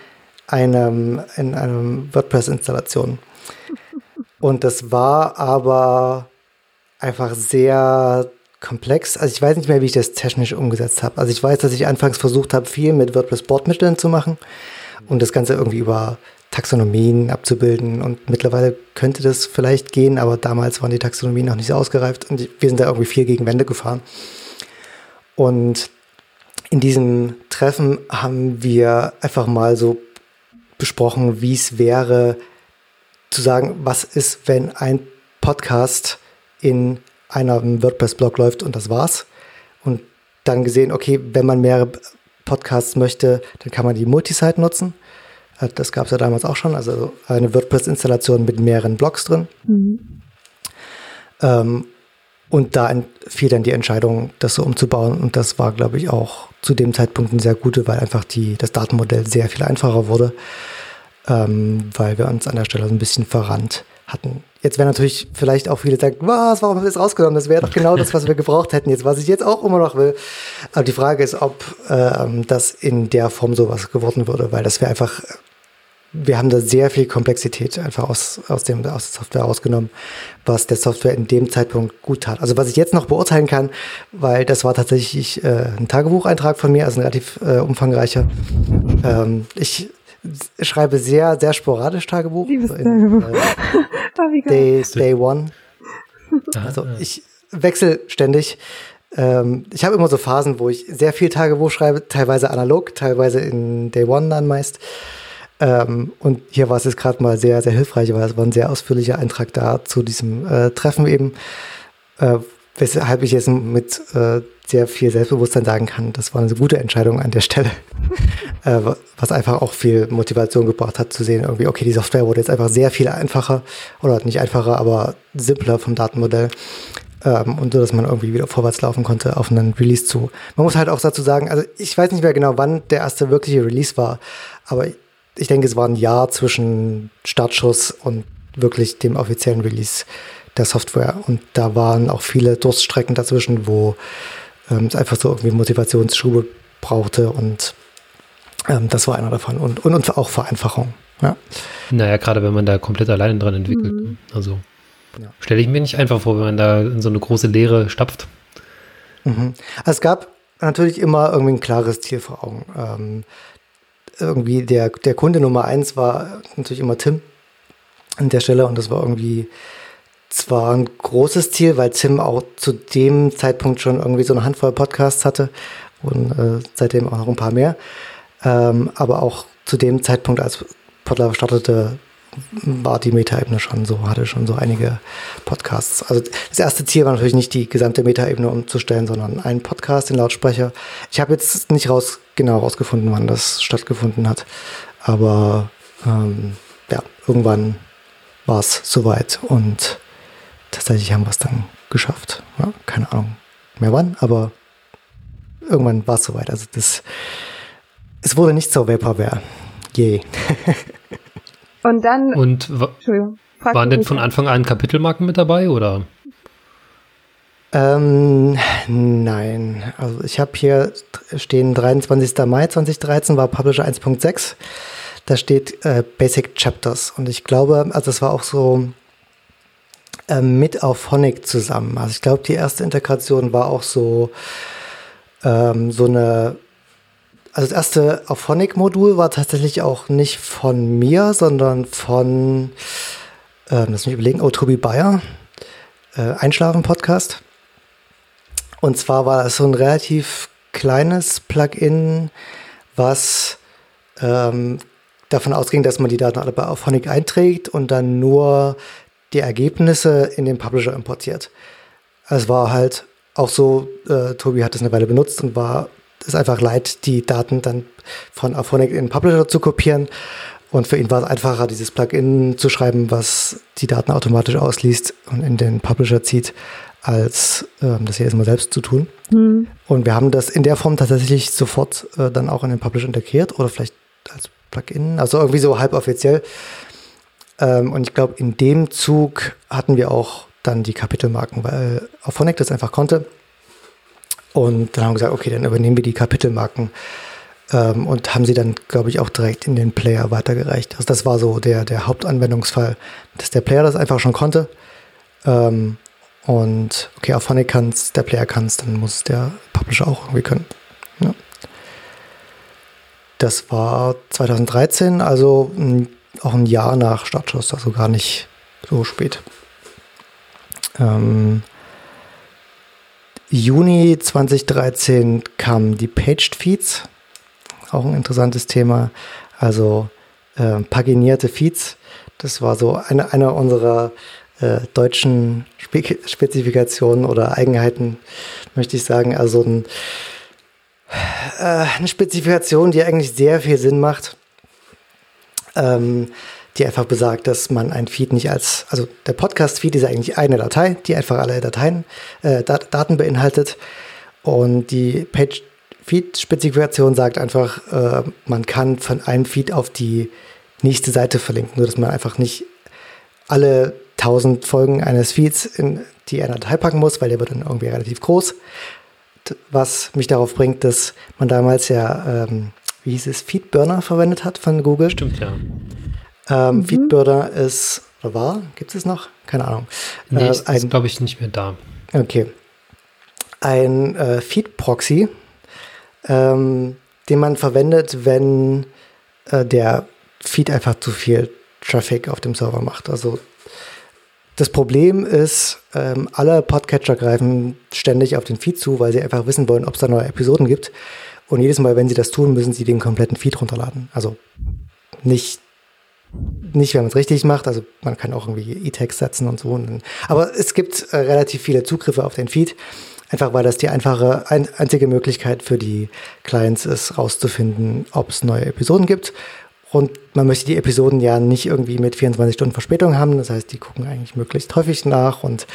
einem, in einem WordPress-Installation. Und das war aber einfach sehr komplex. Also ich weiß nicht mehr, wie ich das technisch umgesetzt habe. Also ich weiß, dass ich anfangs versucht habe, viel mit WordPress-Bordmitteln zu machen und das Ganze irgendwie über Taxonomien abzubilden. Und mittlerweile könnte das vielleicht gehen, aber damals waren die Taxonomien noch nicht so ausgereift und wir sind da irgendwie viel gegen Wände gefahren. Und in diesem Treffen haben wir einfach mal so besprochen, wie es wäre, zu sagen, was ist, wenn ein Podcast in einem WordPress-Blog läuft und das war's. Und dann gesehen, okay, wenn man mehrere Podcasts möchte, dann kann man die Multisite nutzen. Das gab es ja damals auch schon, also eine WordPress-Installation mit mehreren Blogs drin. Mhm. Ähm, und da fiel dann die Entscheidung, das so umzubauen. Und das war, glaube ich, auch zu dem Zeitpunkt eine sehr gute, weil einfach die, das Datenmodell sehr viel einfacher wurde, ähm, weil wir uns an der Stelle so ein bisschen verrannt hatten. Jetzt werden natürlich vielleicht auch viele sagen, was, warum haben wir das rausgenommen? Das wäre doch genau das, was wir gebraucht hätten jetzt, was ich jetzt auch immer noch will. Aber die Frage ist, ob ähm, das in der Form sowas geworden würde, weil das wäre einfach wir haben da sehr viel Komplexität einfach aus, aus, dem, aus der Software rausgenommen, was der Software in dem Zeitpunkt gut tat. Also was ich jetzt noch beurteilen kann, weil das war tatsächlich äh, ein Tagebucheintrag von mir, also ein relativ äh, umfangreicher. Ähm, ich schreibe sehr, sehr sporadisch Tagebuch. Liebes in, Tagebuch. Äh, day, day One. Also ich wechsle ständig. Ähm, ich habe immer so Phasen, wo ich sehr viel Tagebuch schreibe, teilweise analog, teilweise in Day One dann meist. Ähm, und hier war es jetzt gerade mal sehr, sehr hilfreich, weil es war ein sehr ausführlicher Eintrag da zu diesem äh, Treffen eben, äh, weshalb ich jetzt mit äh, sehr viel Selbstbewusstsein sagen kann, das war eine gute Entscheidung an der Stelle, äh, was einfach auch viel Motivation gebracht hat zu sehen, irgendwie, okay, die Software wurde jetzt einfach sehr viel einfacher oder nicht einfacher, aber simpler vom Datenmodell. Ähm, und so, dass man irgendwie wieder vorwärts laufen konnte auf einen Release zu. Man muss halt auch dazu sagen, also ich weiß nicht mehr genau, wann der erste wirkliche Release war, aber ich denke, es war ein Jahr zwischen Startschuss und wirklich dem offiziellen Release der Software. Und da waren auch viele Durststrecken dazwischen, wo ähm, es einfach so irgendwie Motivationsschube brauchte und ähm, das war einer davon. Und, und, und auch Vereinfachung. Ja. Naja, gerade wenn man da komplett alleine dran entwickelt. Mhm. Also ja. stelle ich mir nicht einfach vor, wenn man da in so eine große Leere stapft. Mhm. Also es gab natürlich immer irgendwie ein klares Ziel vor Augen. Ähm, irgendwie der, der Kunde Nummer eins war natürlich immer Tim an der Stelle und das war irgendwie zwar ein großes Ziel, weil Tim auch zu dem Zeitpunkt schon irgendwie so eine Handvoll Podcasts hatte und äh, seitdem auch noch ein paar mehr, ähm, aber auch zu dem Zeitpunkt, als Podlove startete, war die Metaebene schon so, hatte schon so einige Podcasts. Also das erste Ziel war natürlich nicht die gesamte Metaebene umzustellen, sondern einen Podcast, den Lautsprecher. Ich habe jetzt nicht raus, genau rausgefunden, wann das stattgefunden hat, aber ähm, ja, irgendwann war es soweit und tatsächlich haben wir es dann geschafft. Ja, keine Ahnung mehr wann, aber irgendwann war es soweit. Also das, es wurde nicht zur Vaporware. Je. Und dann. Und waren denn von Anfang an Kapitelmarken mit dabei oder? Ähm, nein. Also ich habe hier stehen 23. Mai 2013 war Publisher 1.6. Da steht äh, Basic Chapters. Und ich glaube, also das war auch so äh, mit auf Phonic zusammen. Also ich glaube, die erste Integration war auch so, ähm, so eine also das erste Auphonic-Modul war tatsächlich auch nicht von mir, sondern von, äh, lass mich überlegen, oh, Tobi Bayer, äh, Einschlafen-Podcast. Und zwar war das so ein relativ kleines Plugin, was ähm, davon ausging, dass man die Daten alle bei Auphonic einträgt und dann nur die Ergebnisse in den Publisher importiert. Es war halt auch so, äh, Tobi hat es eine Weile benutzt und war es einfach leid, die Daten dann von Aphonic in den Publisher zu kopieren. Und für ihn war es einfacher, dieses Plugin zu schreiben, was die Daten automatisch ausliest und in den Publisher zieht, als ähm, das jedes Mal selbst zu tun. Mhm. Und wir haben das in der Form tatsächlich sofort äh, dann auch in den Publisher integriert oder vielleicht als Plugin, also irgendwie so halboffiziell. Ähm, und ich glaube, in dem Zug hatten wir auch dann die Kapitelmarken, weil Auphonic das einfach konnte. Und dann haben wir gesagt, okay, dann übernehmen wir die Kapitelmarken ähm, und haben sie dann, glaube ich, auch direkt in den Player weitergereicht. Also das war so der, der Hauptanwendungsfall, dass der Player das einfach schon konnte. Ähm, und okay, auf Phonic kann es, der Player kann es, dann muss der Publisher auch irgendwie können. Ja. Das war 2013, also ein, auch ein Jahr nach Startschuss, also gar nicht so spät. Ähm, Juni 2013 kamen die Paged Feeds, auch ein interessantes Thema. Also äh, paginierte Feeds. Das war so eine, eine unserer äh, deutschen Spe Spezifikationen oder Eigenheiten, möchte ich sagen. Also ein, äh, eine Spezifikation, die eigentlich sehr viel Sinn macht. Ähm, die einfach besagt, dass man ein Feed nicht als, also der Podcast-Feed ist eigentlich eine Datei, die einfach alle Dateien, äh, Dat Daten beinhaltet. Und die Page-Feed-Spezifikation sagt einfach, äh, man kann von einem Feed auf die nächste Seite verlinken, nur dass man einfach nicht alle tausend Folgen eines Feeds in die eine Datei packen muss, weil der wird dann irgendwie relativ groß. Was mich darauf bringt, dass man damals ja, ähm, wie hieß es, Feedburner verwendet hat von Google. Stimmt, ja. Ähm, mhm. Feedburner ist, oder war, gibt es noch? Keine Ahnung. Nee, äh, ist, glaube ich, nicht mehr da. Okay. Ein äh, Feed-Proxy, ähm, den man verwendet, wenn äh, der Feed einfach zu viel Traffic auf dem Server macht. Also das Problem ist, ähm, alle Podcatcher greifen ständig auf den Feed zu, weil sie einfach wissen wollen, ob es da neue Episoden gibt. Und jedes Mal, wenn sie das tun, müssen sie den kompletten Feed runterladen. Also nicht nicht, wenn man es richtig macht. Also man kann auch irgendwie E-Text setzen und so. Aber es gibt äh, relativ viele Zugriffe auf den Feed. Einfach weil das die einfache, ein, einzige Möglichkeit für die Clients ist, rauszufinden, ob es neue Episoden gibt. Und man möchte die Episoden ja nicht irgendwie mit 24 Stunden Verspätung haben. Das heißt, die gucken eigentlich möglichst häufig nach. Und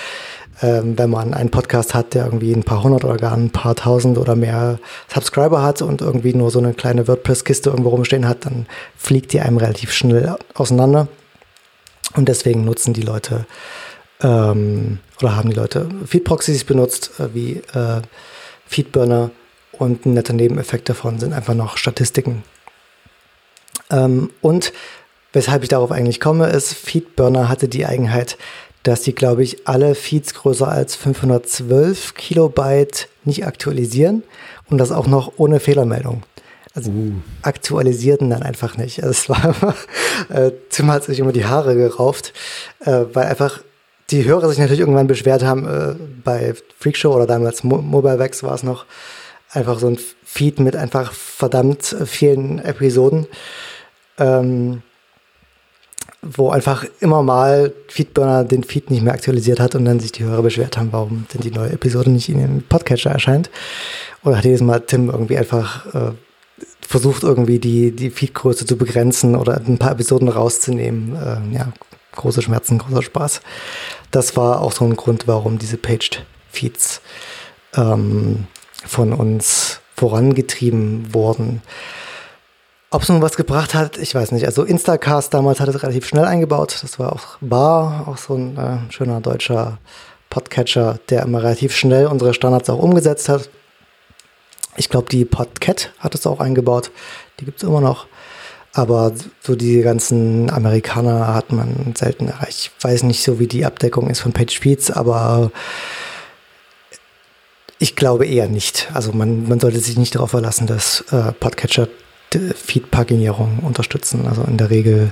ähm, wenn man einen Podcast hat, der irgendwie ein paar hundert oder gar ein paar tausend oder mehr Subscriber hat und irgendwie nur so eine kleine WordPress-Kiste irgendwo rumstehen hat, dann fliegt die einem relativ schnell auseinander. Und deswegen nutzen die Leute ähm, oder haben die Leute Feed-Proxys benutzt, äh, wie äh, Feedburner. Und ein netter Nebeneffekt davon sind einfach noch Statistiken. Ähm, und weshalb ich darauf eigentlich komme, ist, Feedburner hatte die Eigenheit, dass sie, glaube ich, alle Feeds größer als 512 Kilobyte nicht aktualisieren und das auch noch ohne Fehlermeldung. Also uh. aktualisierten dann einfach nicht. Also es war äh, Tim hat sich immer die Haare gerauft, äh, weil einfach die Hörer sich natürlich irgendwann beschwert haben, äh, bei Freakshow oder damals Mo Mobilewax war es noch, einfach so ein Feed mit einfach verdammt vielen Episoden. Ähm, wo einfach immer mal Feedburner den Feed nicht mehr aktualisiert hat und dann sich die Hörer beschwert haben, warum denn die neue Episode nicht in den Podcatcher erscheint. Oder hat jedes Mal Tim irgendwie einfach äh, versucht, irgendwie die, die Feedgröße zu begrenzen oder ein paar Episoden rauszunehmen. Äh, ja, große Schmerzen, großer Spaß. Das war auch so ein Grund, warum diese Paged Feeds ähm, von uns vorangetrieben wurden. Ob es nun was gebracht hat, ich weiß nicht. Also Instacast damals hat es relativ schnell eingebaut. Das war auch, war auch so ein äh, schöner deutscher Podcatcher, der immer relativ schnell unsere Standards auch umgesetzt hat. Ich glaube, die Podcat hat es auch eingebaut. Die gibt es immer noch. Aber so die ganzen Amerikaner hat man selten erreicht. Ich weiß nicht so, wie die Abdeckung ist von Page Speeds, aber ich glaube eher nicht. Also man, man sollte sich nicht darauf verlassen, dass äh, Podcatcher Feed-Paginierung unterstützen. Also in der Regel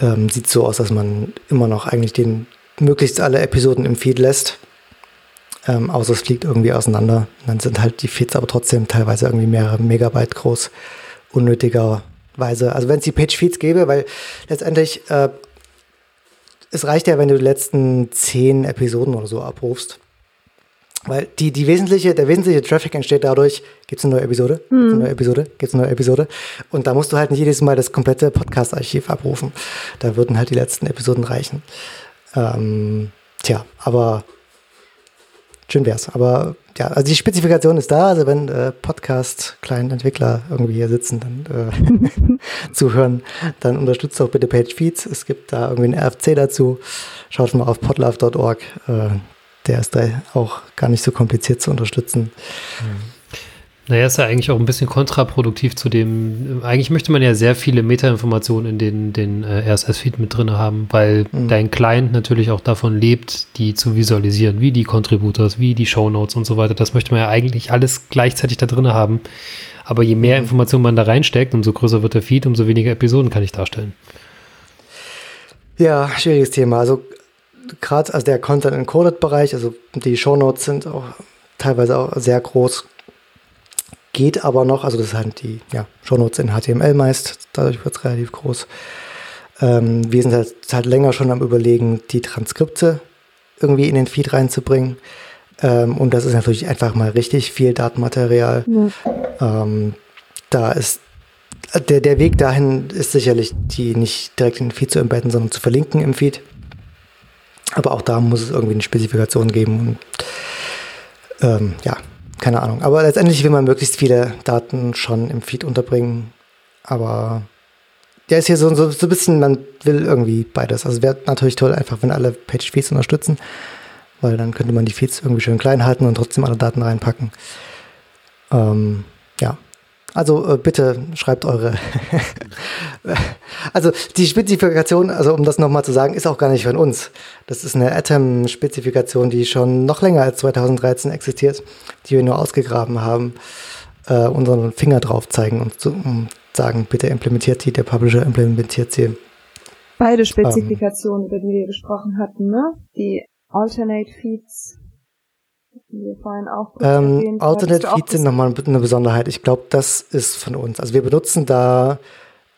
ähm, sieht es so aus, dass man immer noch eigentlich den möglichst alle Episoden im Feed lässt. Ähm, außer es fliegt irgendwie auseinander. Dann sind halt die Feeds aber trotzdem teilweise irgendwie mehrere Megabyte groß, unnötigerweise. Also wenn es die Page-Feeds gäbe, weil letztendlich äh, es reicht ja, wenn du die letzten zehn Episoden oder so abrufst. Weil die, die wesentliche, der wesentliche Traffic entsteht dadurch, gibt es eine neue Episode, gibt's eine hm. neue Episode, gibt es eine neue Episode. Und da musst du halt nicht jedes Mal das komplette Podcast-Archiv abrufen. Da würden halt die letzten Episoden reichen. Ähm, tja, aber schön wär's. Aber ja, also die Spezifikation ist da. Also wenn äh, Podcast-Client-Entwickler irgendwie hier sitzen, dann äh, zuhören, dann unterstützt auch bitte Page Feeds. Es gibt da irgendwie einen RFC dazu. Schaut mal auf podlove.org. Äh, der ist da auch gar nicht so kompliziert zu unterstützen. Naja, ist ja eigentlich auch ein bisschen kontraproduktiv zu dem, eigentlich möchte man ja sehr viele Metainformationen in den, den äh, RSS-Feed mit drin haben, weil mhm. dein Client natürlich auch davon lebt, die zu visualisieren, wie die Contributors, wie die Shownotes und so weiter. Das möchte man ja eigentlich alles gleichzeitig da drin haben. Aber je mehr mhm. Informationen man da reinsteckt, umso größer wird der Feed, umso weniger Episoden kann ich darstellen. Ja, schwieriges Thema. Also gerade also der Content Encoded Bereich, also die Shownotes sind auch teilweise auch sehr groß. Geht aber noch, also das sind die ja, Shownotes in HTML meist, dadurch wird es relativ groß. Ähm, wir sind halt, halt, länger schon am Überlegen, die Transkripte irgendwie in den Feed reinzubringen. Ähm, und das ist natürlich einfach mal richtig viel Datenmaterial. Ja. Ähm, da ist der, der Weg dahin ist sicherlich, die nicht direkt in den Feed zu embedden, sondern zu verlinken im Feed. Aber auch da muss es irgendwie eine Spezifikation geben. Und, ähm, ja, keine Ahnung. Aber letztendlich will man möglichst viele Daten schon im Feed unterbringen. Aber der ist hier so, so, so ein bisschen, man will irgendwie beides. Also wäre natürlich toll, einfach wenn alle Page-Feeds unterstützen, weil dann könnte man die Feeds irgendwie schön klein halten und trotzdem alle Daten reinpacken. Ähm, ja, also äh, bitte schreibt eure. also die Spezifikation, also um das nochmal zu sagen, ist auch gar nicht von uns. Das ist eine Atom-Spezifikation, die schon noch länger als 2013 existiert, die wir nur ausgegraben haben, äh, unseren Finger drauf zeigen und zu, um sagen, bitte implementiert die, der Publisher implementiert sie. Beide Spezifikationen, ähm, über die wir gesprochen hatten, ne? Die Alternate Feeds wir vorhin auch ähm, Alternate Feeds sind nochmal eine Besonderheit. Ich glaube, das ist von uns. Also wir benutzen da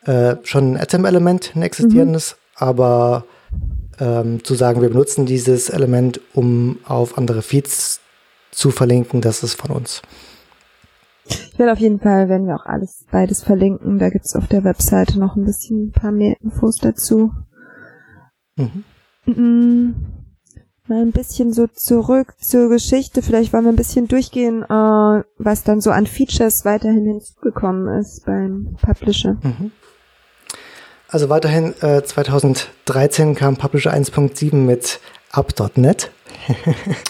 äh, schon ein Atom-Element, ein existierendes, mhm. aber ähm, zu sagen, wir benutzen dieses Element, um auf andere Feeds zu verlinken, das ist von uns. Ich werde auf jeden Fall, werden wir auch alles beides verlinken. Da gibt es auf der Webseite noch ein bisschen ein paar mehr Infos dazu. Mhm. Mm mal ein bisschen so zurück zur Geschichte. Vielleicht wollen wir ein bisschen durchgehen, äh, was dann so an Features weiterhin hinzugekommen ist beim Publisher. Mhm. Also weiterhin äh, 2013 kam Publisher 1.7 mit up.net.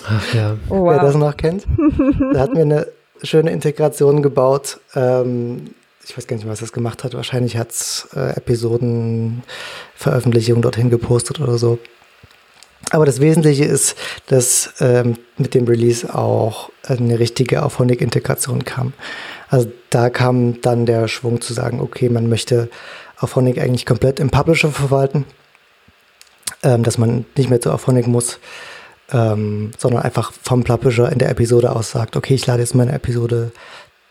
Ach ja. Oh, wow. Wer das noch kennt. da hatten wir eine schöne Integration gebaut. Ähm, ich weiß gar nicht, was das gemacht hat. Wahrscheinlich hat es äh, Episodenveröffentlichungen dorthin gepostet oder so. Aber das Wesentliche ist, dass ähm, mit dem Release auch eine richtige Auphonic-Integration kam. Also da kam dann der Schwung zu sagen, okay, man möchte Auphonic eigentlich komplett im Publisher verwalten, ähm, dass man nicht mehr zu Auphonic muss, ähm, sondern einfach vom Publisher in der Episode aus sagt, okay, ich lade jetzt meine Episode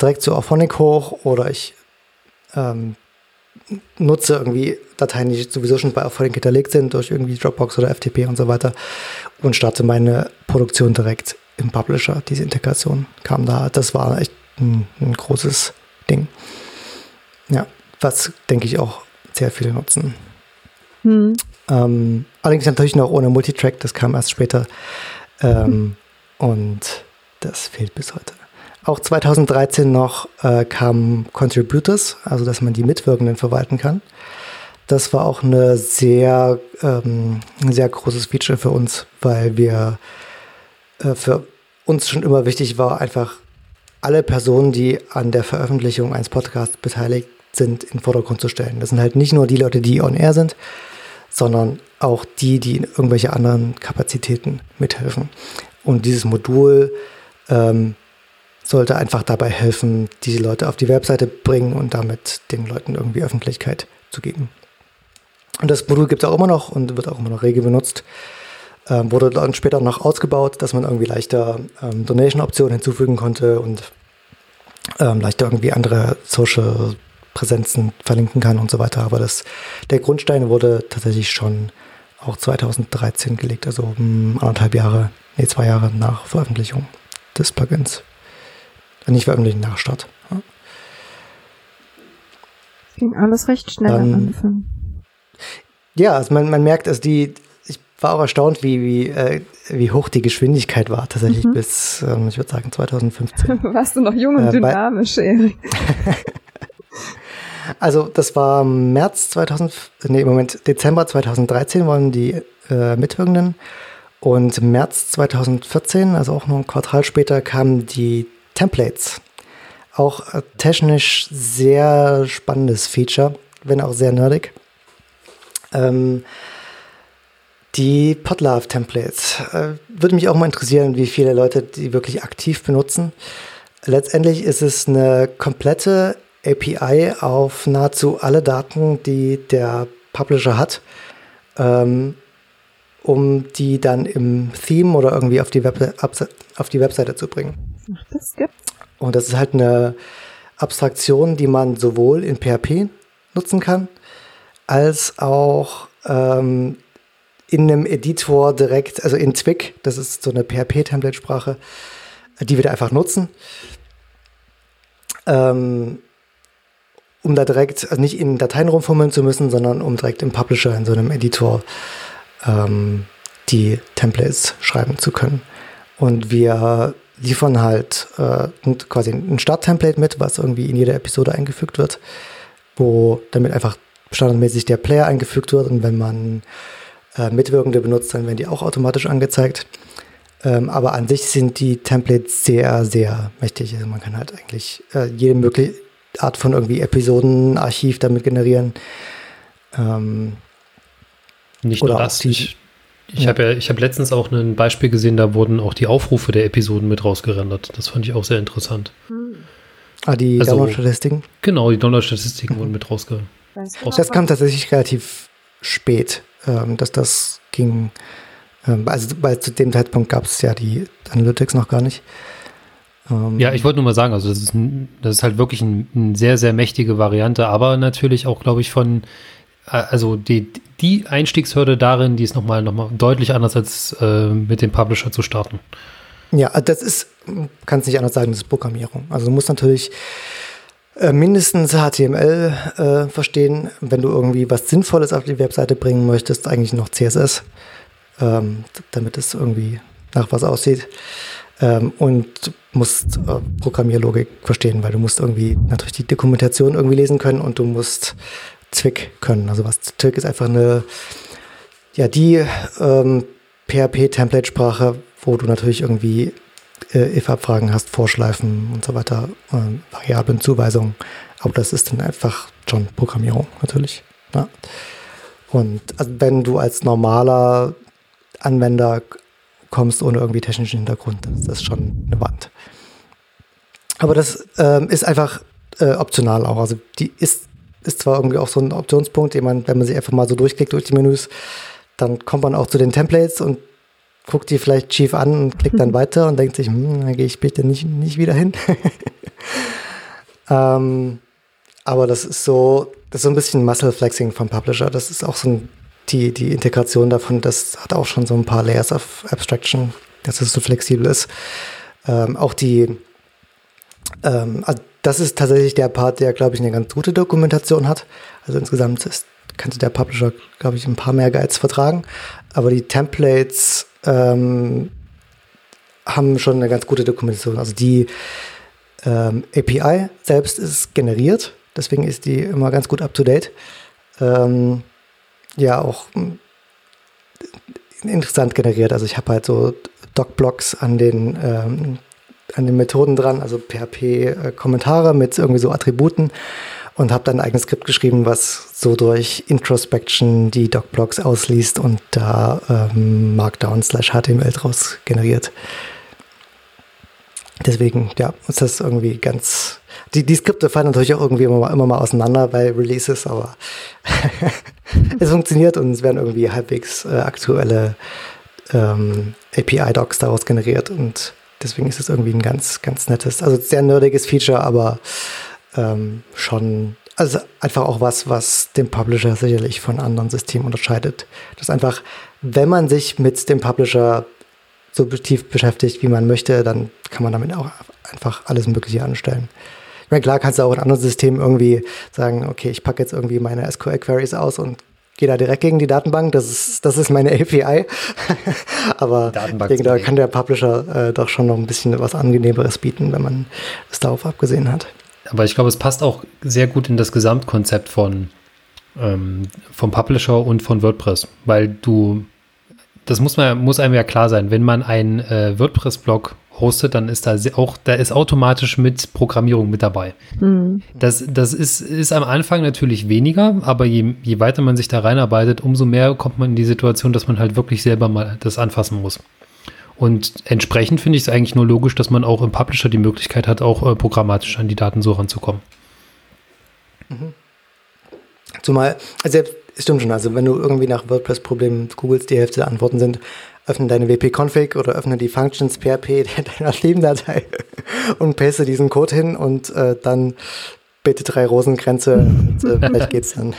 direkt zu Auphonic hoch oder ich ähm, nutze irgendwie Dateien, die sowieso schon bei Auphonic hinterlegt sind, durch irgendwie Dropbox oder FTP und so weiter und starte meine Produktion direkt im Publisher. Diese Integration kam da. Das war echt ein, ein großes Ding. Ja, was denke ich auch sehr viele nutzen. Hm. Ähm, allerdings natürlich noch ohne Multitrack, das kam erst später. Ähm, hm. Und das fehlt bis heute. Auch 2013 noch äh, kamen Contributors, also dass man die Mitwirkenden verwalten kann. Das war auch eine sehr, ähm, ein sehr großes Feature für uns, weil wir äh, für uns schon immer wichtig war, einfach alle Personen, die an der Veröffentlichung eines Podcasts beteiligt sind, in den Vordergrund zu stellen. Das sind halt nicht nur die Leute, die on air sind, sondern auch die, die in irgendwelche anderen Kapazitäten mithelfen. Und dieses Modul ähm, sollte einfach dabei helfen, diese Leute auf die Webseite bringen und damit den Leuten irgendwie Öffentlichkeit zu geben. Und das Modul gibt es auch immer noch und wird auch immer noch rege benutzt. Ähm, wurde dann später noch ausgebaut, dass man irgendwie leichter ähm, Donation-Optionen hinzufügen konnte und ähm, leichter irgendwie andere Social Präsenzen verlinken kann und so weiter. Aber das, der Grundstein wurde tatsächlich schon auch 2013 gelegt, also um, anderthalb Jahre, nee, zwei Jahre nach Veröffentlichung des Plugins. Nicht veröffentlichen, nach Start. Ja. Ging alles recht schnell Dann, am Anfang. Ja, also man, man merkt, also die, ich war auch erstaunt, wie, wie, äh, wie hoch die Geschwindigkeit war, tatsächlich mhm. bis, ähm, ich würde sagen, 2015. Warst du noch jung und äh, dynamisch, Erik? Also das war März 2000, nee, Moment, Dezember 2013 waren die äh, Mitwirkenden und März 2014, also auch nur ein Quartal später, kamen die Templates. Auch äh, technisch sehr spannendes Feature, wenn auch sehr nerdig. Ähm, die Podlove-Templates. Äh, würde mich auch mal interessieren, wie viele Leute die wirklich aktiv benutzen. Letztendlich ist es eine komplette API auf nahezu alle Daten, die der Publisher hat, ähm, um die dann im Theme oder irgendwie auf die, Web auf die Webseite zu bringen. Ach, das gibt's. Und das ist halt eine Abstraktion, die man sowohl in PHP nutzen kann, als auch ähm, in einem Editor direkt, also in Twig, das ist so eine PHP-Template-Sprache, die wir da einfach nutzen. Ähm, um da direkt, also nicht in Dateien rumfummeln zu müssen, sondern um direkt im Publisher, in so einem Editor, ähm, die Templates schreiben zu können. Und wir liefern halt äh, quasi ein Start-Template mit, was irgendwie in jede Episode eingefügt wird, wo damit einfach standardmäßig der Player eingefügt wird und wenn man äh, Mitwirkende benutzt, dann werden die auch automatisch angezeigt. Ähm, aber an sich sind die Templates sehr, sehr mächtig. Also man kann halt eigentlich äh, jede mögliche Art von irgendwie Episodenarchiv damit generieren. Ähm, Nicht nur das. Ich, ich ja. habe ja, ich habe letztens auch ein Beispiel gesehen, da wurden auch die Aufrufe der Episoden mit rausgerendert. Das fand ich auch sehr interessant. Ah, die also, Download-Statistiken? Genau, die Download-Statistiken wurden mit rausge. Das kam tatsächlich relativ spät, ähm, dass das ging. Ähm, also, weil zu dem Zeitpunkt gab es ja die Analytics noch gar nicht. Ähm, ja, ich wollte nur mal sagen, also das ist, ein, das ist halt wirklich eine ein sehr, sehr mächtige Variante, aber natürlich auch, glaube ich, von, also die, die Einstiegshürde darin, die ist nochmal noch mal deutlich anders als äh, mit dem Publisher zu starten. Ja, das ist, kann es nicht anders sagen, das ist Programmierung. Also du musst natürlich äh, mindestens HTML äh, verstehen, wenn du irgendwie was Sinnvolles auf die Webseite bringen möchtest, eigentlich noch CSS, ähm, damit es irgendwie nach was aussieht. Ähm, und musst äh, Programmierlogik verstehen, weil du musst irgendwie natürlich die Dokumentation irgendwie lesen können und du musst Zwick können. Also was Zwick ist einfach eine, ja, die ähm, PHP-Template-Sprache, wo du natürlich irgendwie äh, if-Abfragen hast, Vorschleifen und so weiter, äh, Variablenzuweisungen. Aber das ist dann einfach schon Programmierung natürlich. Ja. Und also wenn du als normaler Anwender kommst ohne irgendwie technischen Hintergrund, das ist schon eine Wand. Aber das ähm, ist einfach äh, optional auch. Also die ist, ist zwar irgendwie auch so ein Optionspunkt, den man, wenn man sich einfach mal so durchklickt durch die Menüs, dann kommt man auch zu den Templates und guckt die vielleicht schief an und klickt dann weiter und denkt sich, hm, da gehe ich später nicht, nicht wieder hin. ähm, aber das ist so, das ist so ein bisschen Muscle Flexing vom Publisher. Das ist auch so ein, die, die Integration davon, das hat auch schon so ein paar Layers of Abstraction, dass es so flexibel ist. Ähm, auch die, ähm, also das ist tatsächlich der Part, der, glaube ich, eine ganz gute Dokumentation hat. Also insgesamt ist, könnte der Publisher, glaube ich, ein paar mehr Guides vertragen. Aber die Templates ähm, haben schon eine ganz gute Dokumentation. Also die ähm, API selbst ist generiert, deswegen ist die immer ganz gut up to date. Ähm, ja, auch hm, interessant generiert. Also ich habe halt so Doc-Blocks an den ähm, an den Methoden dran, also PHP-Kommentare mit irgendwie so Attributen und habe dann ein eigenes Skript geschrieben, was so durch Introspection die Docblocks ausliest und da ähm, Markdown slash HTML draus generiert. Deswegen, ja, ist das irgendwie ganz. Die, die Skripte fallen natürlich auch irgendwie immer mal, immer mal auseinander bei Releases, aber es funktioniert und es werden irgendwie halbwegs äh, aktuelle ähm, API-Docs daraus generiert und deswegen ist es irgendwie ein ganz, ganz nettes, also sehr nerdiges Feature, aber ähm, schon, also einfach auch was, was den Publisher sicherlich von anderen Systemen unterscheidet. Das ist einfach, wenn man sich mit dem Publisher so tief beschäftigt, wie man möchte, dann kann man damit auch einfach alles Mögliche anstellen. Ich meine, klar kannst du auch in anderen Systemen irgendwie sagen, okay, ich packe jetzt irgendwie meine SQL-Queries aus und gehe da direkt gegen die Datenbank. Das ist, das ist meine API. Aber ich denke, da kann der Publisher äh, doch schon noch ein bisschen was Angenehmeres bieten, wenn man es darauf abgesehen hat. Aber ich glaube, es passt auch sehr gut in das Gesamtkonzept von ähm, vom Publisher und von WordPress, weil du, das muss man, muss einem ja klar sein, wenn man einen äh, WordPress-Blog hostet, dann ist da auch, da ist automatisch mit Programmierung mit dabei. Mhm. Das, das ist, ist am Anfang natürlich weniger, aber je, je weiter man sich da reinarbeitet, umso mehr kommt man in die Situation, dass man halt wirklich selber mal das anfassen muss. Und entsprechend finde ich es eigentlich nur logisch, dass man auch im Publisher die Möglichkeit hat, auch äh, programmatisch an die Daten so ranzukommen. Mhm. Zumal, also es stimmt schon, also wenn du irgendwie nach WordPress-Problemen googelst, die Hälfte der Antworten sind, öffne deine wp-config oder öffne die Functions PHP deiner Themendatei und paste diesen Code hin und äh, dann bitte drei Rosengrenze und äh, vielleicht geht's dann.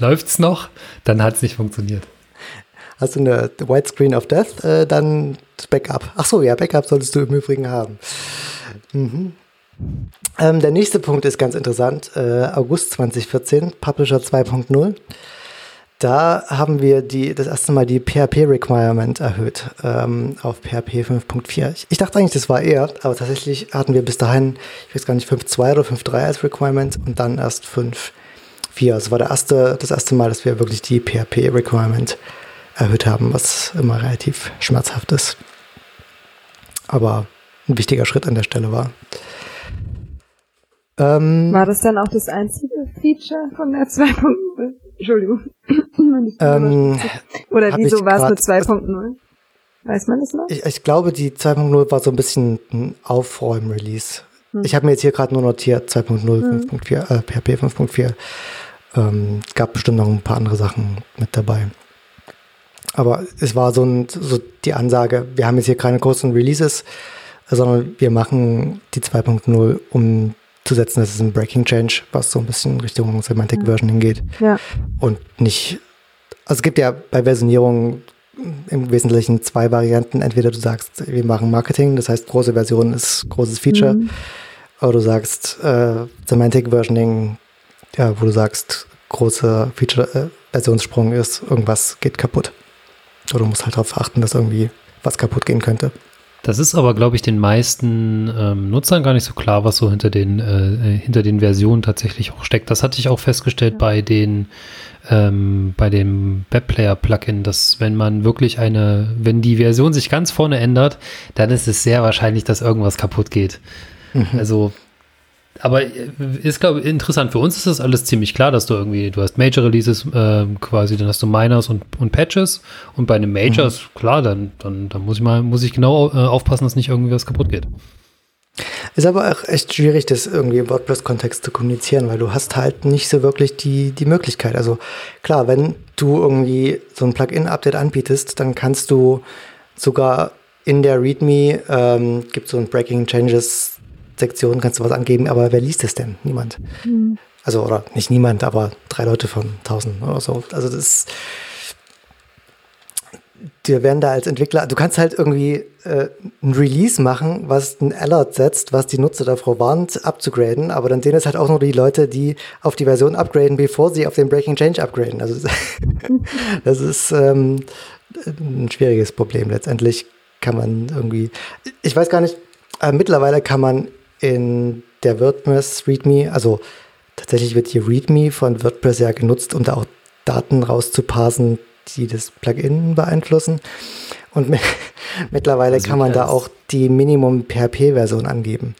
Läuft's noch? Dann hat es nicht funktioniert. Hast du eine White Screen of Death, äh, dann Backup. Ach so, ja, Backup solltest du im Übrigen haben. Mhm. Ähm, der nächste Punkt ist ganz interessant. Äh, August 2014, Publisher 2.0. Da haben wir die, das erste Mal die PHP-Requirement erhöht ähm, auf PHP 5.4. Ich, ich, dachte eigentlich, das war eher, aber tatsächlich hatten wir bis dahin, ich weiß gar nicht, 5.2 oder 5.3 als Requirement und dann erst 5.4. Also war der erste, das erste Mal, dass wir wirklich die PHP-Requirement erhöht haben, was immer relativ schmerzhaft ist. Aber ein wichtiger Schritt an der Stelle war. Ähm, war das dann auch das einzige Feature von der 2.0? Entschuldigung. ähm, Oder wieso war es nur 2.0? Weiß man das noch? Ich, ich glaube, die 2.0 war so ein bisschen ein Aufräumen-Release. Hm. Ich habe mir jetzt hier gerade nur notiert, 2.0, hm. 5.4, äh, PHP 5.4. Ähm, gab bestimmt noch ein paar andere Sachen mit dabei. Aber es war so, ein, so die Ansage, wir haben jetzt hier keine großen Releases, sondern wir machen die 2.0, um zu setzen, das ist ein Breaking Change, was so ein bisschen Richtung Semantic Version hingeht. Ja. Und nicht, also es gibt ja bei Versionierung im Wesentlichen zwei Varianten. Entweder du sagst, wir machen Marketing, das heißt, große Version ist großes Feature. Mhm. Oder du sagst, äh, Semantic Versioning, ja, wo du sagst, große Feature-Versionssprung äh, ist, irgendwas geht kaputt. Oder du musst halt darauf achten, dass irgendwie was kaputt gehen könnte. Das ist aber, glaube ich, den meisten ähm, Nutzern gar nicht so klar, was so hinter den, äh, hinter den Versionen tatsächlich auch steckt. Das hatte ich auch festgestellt ja. bei den ähm, bei dem Webplayer-Plugin, dass wenn man wirklich eine, wenn die Version sich ganz vorne ändert, dann ist es sehr wahrscheinlich, dass irgendwas kaputt geht. Mhm. Also aber äh, ist, glaube ich, interessant. Für uns ist das alles ziemlich klar, dass du irgendwie, du hast Major Releases äh, quasi, dann hast du Minors und, und Patches. Und bei einem Major mhm. ist klar, dann, dann, dann muss ich mal, muss ich genau äh, aufpassen, dass nicht irgendwie was kaputt geht. Ist aber auch echt schwierig, das irgendwie im WordPress-Kontext zu kommunizieren, weil du hast halt nicht so wirklich die, die Möglichkeit. Also klar, wenn du irgendwie so ein Plugin-Update anbietest, dann kannst du sogar in der README ähm, gibt so ein Breaking Changes Sektion kannst du was angeben, aber wer liest es denn? Niemand. Mhm. Also, oder nicht niemand, aber drei Leute von tausend oder so. Also, das ist, dir werden da als Entwickler, du kannst halt irgendwie äh, ein Release machen, was ein Alert setzt, was die Nutzer davor warnt, abzugraden, aber dann sehen es halt auch nur die Leute, die auf die Version upgraden, bevor sie auf den Breaking Change upgraden. Also das ist ähm, ein schwieriges Problem. Letztendlich kann man irgendwie, ich weiß gar nicht, äh, mittlerweile kann man in der WordPress README, also tatsächlich wird die README von WordPress ja genutzt, um da auch Daten rauszuparsen, die das Plugin beeinflussen. Und mittlerweile also kann man da auch die Minimum PHP-Version angeben.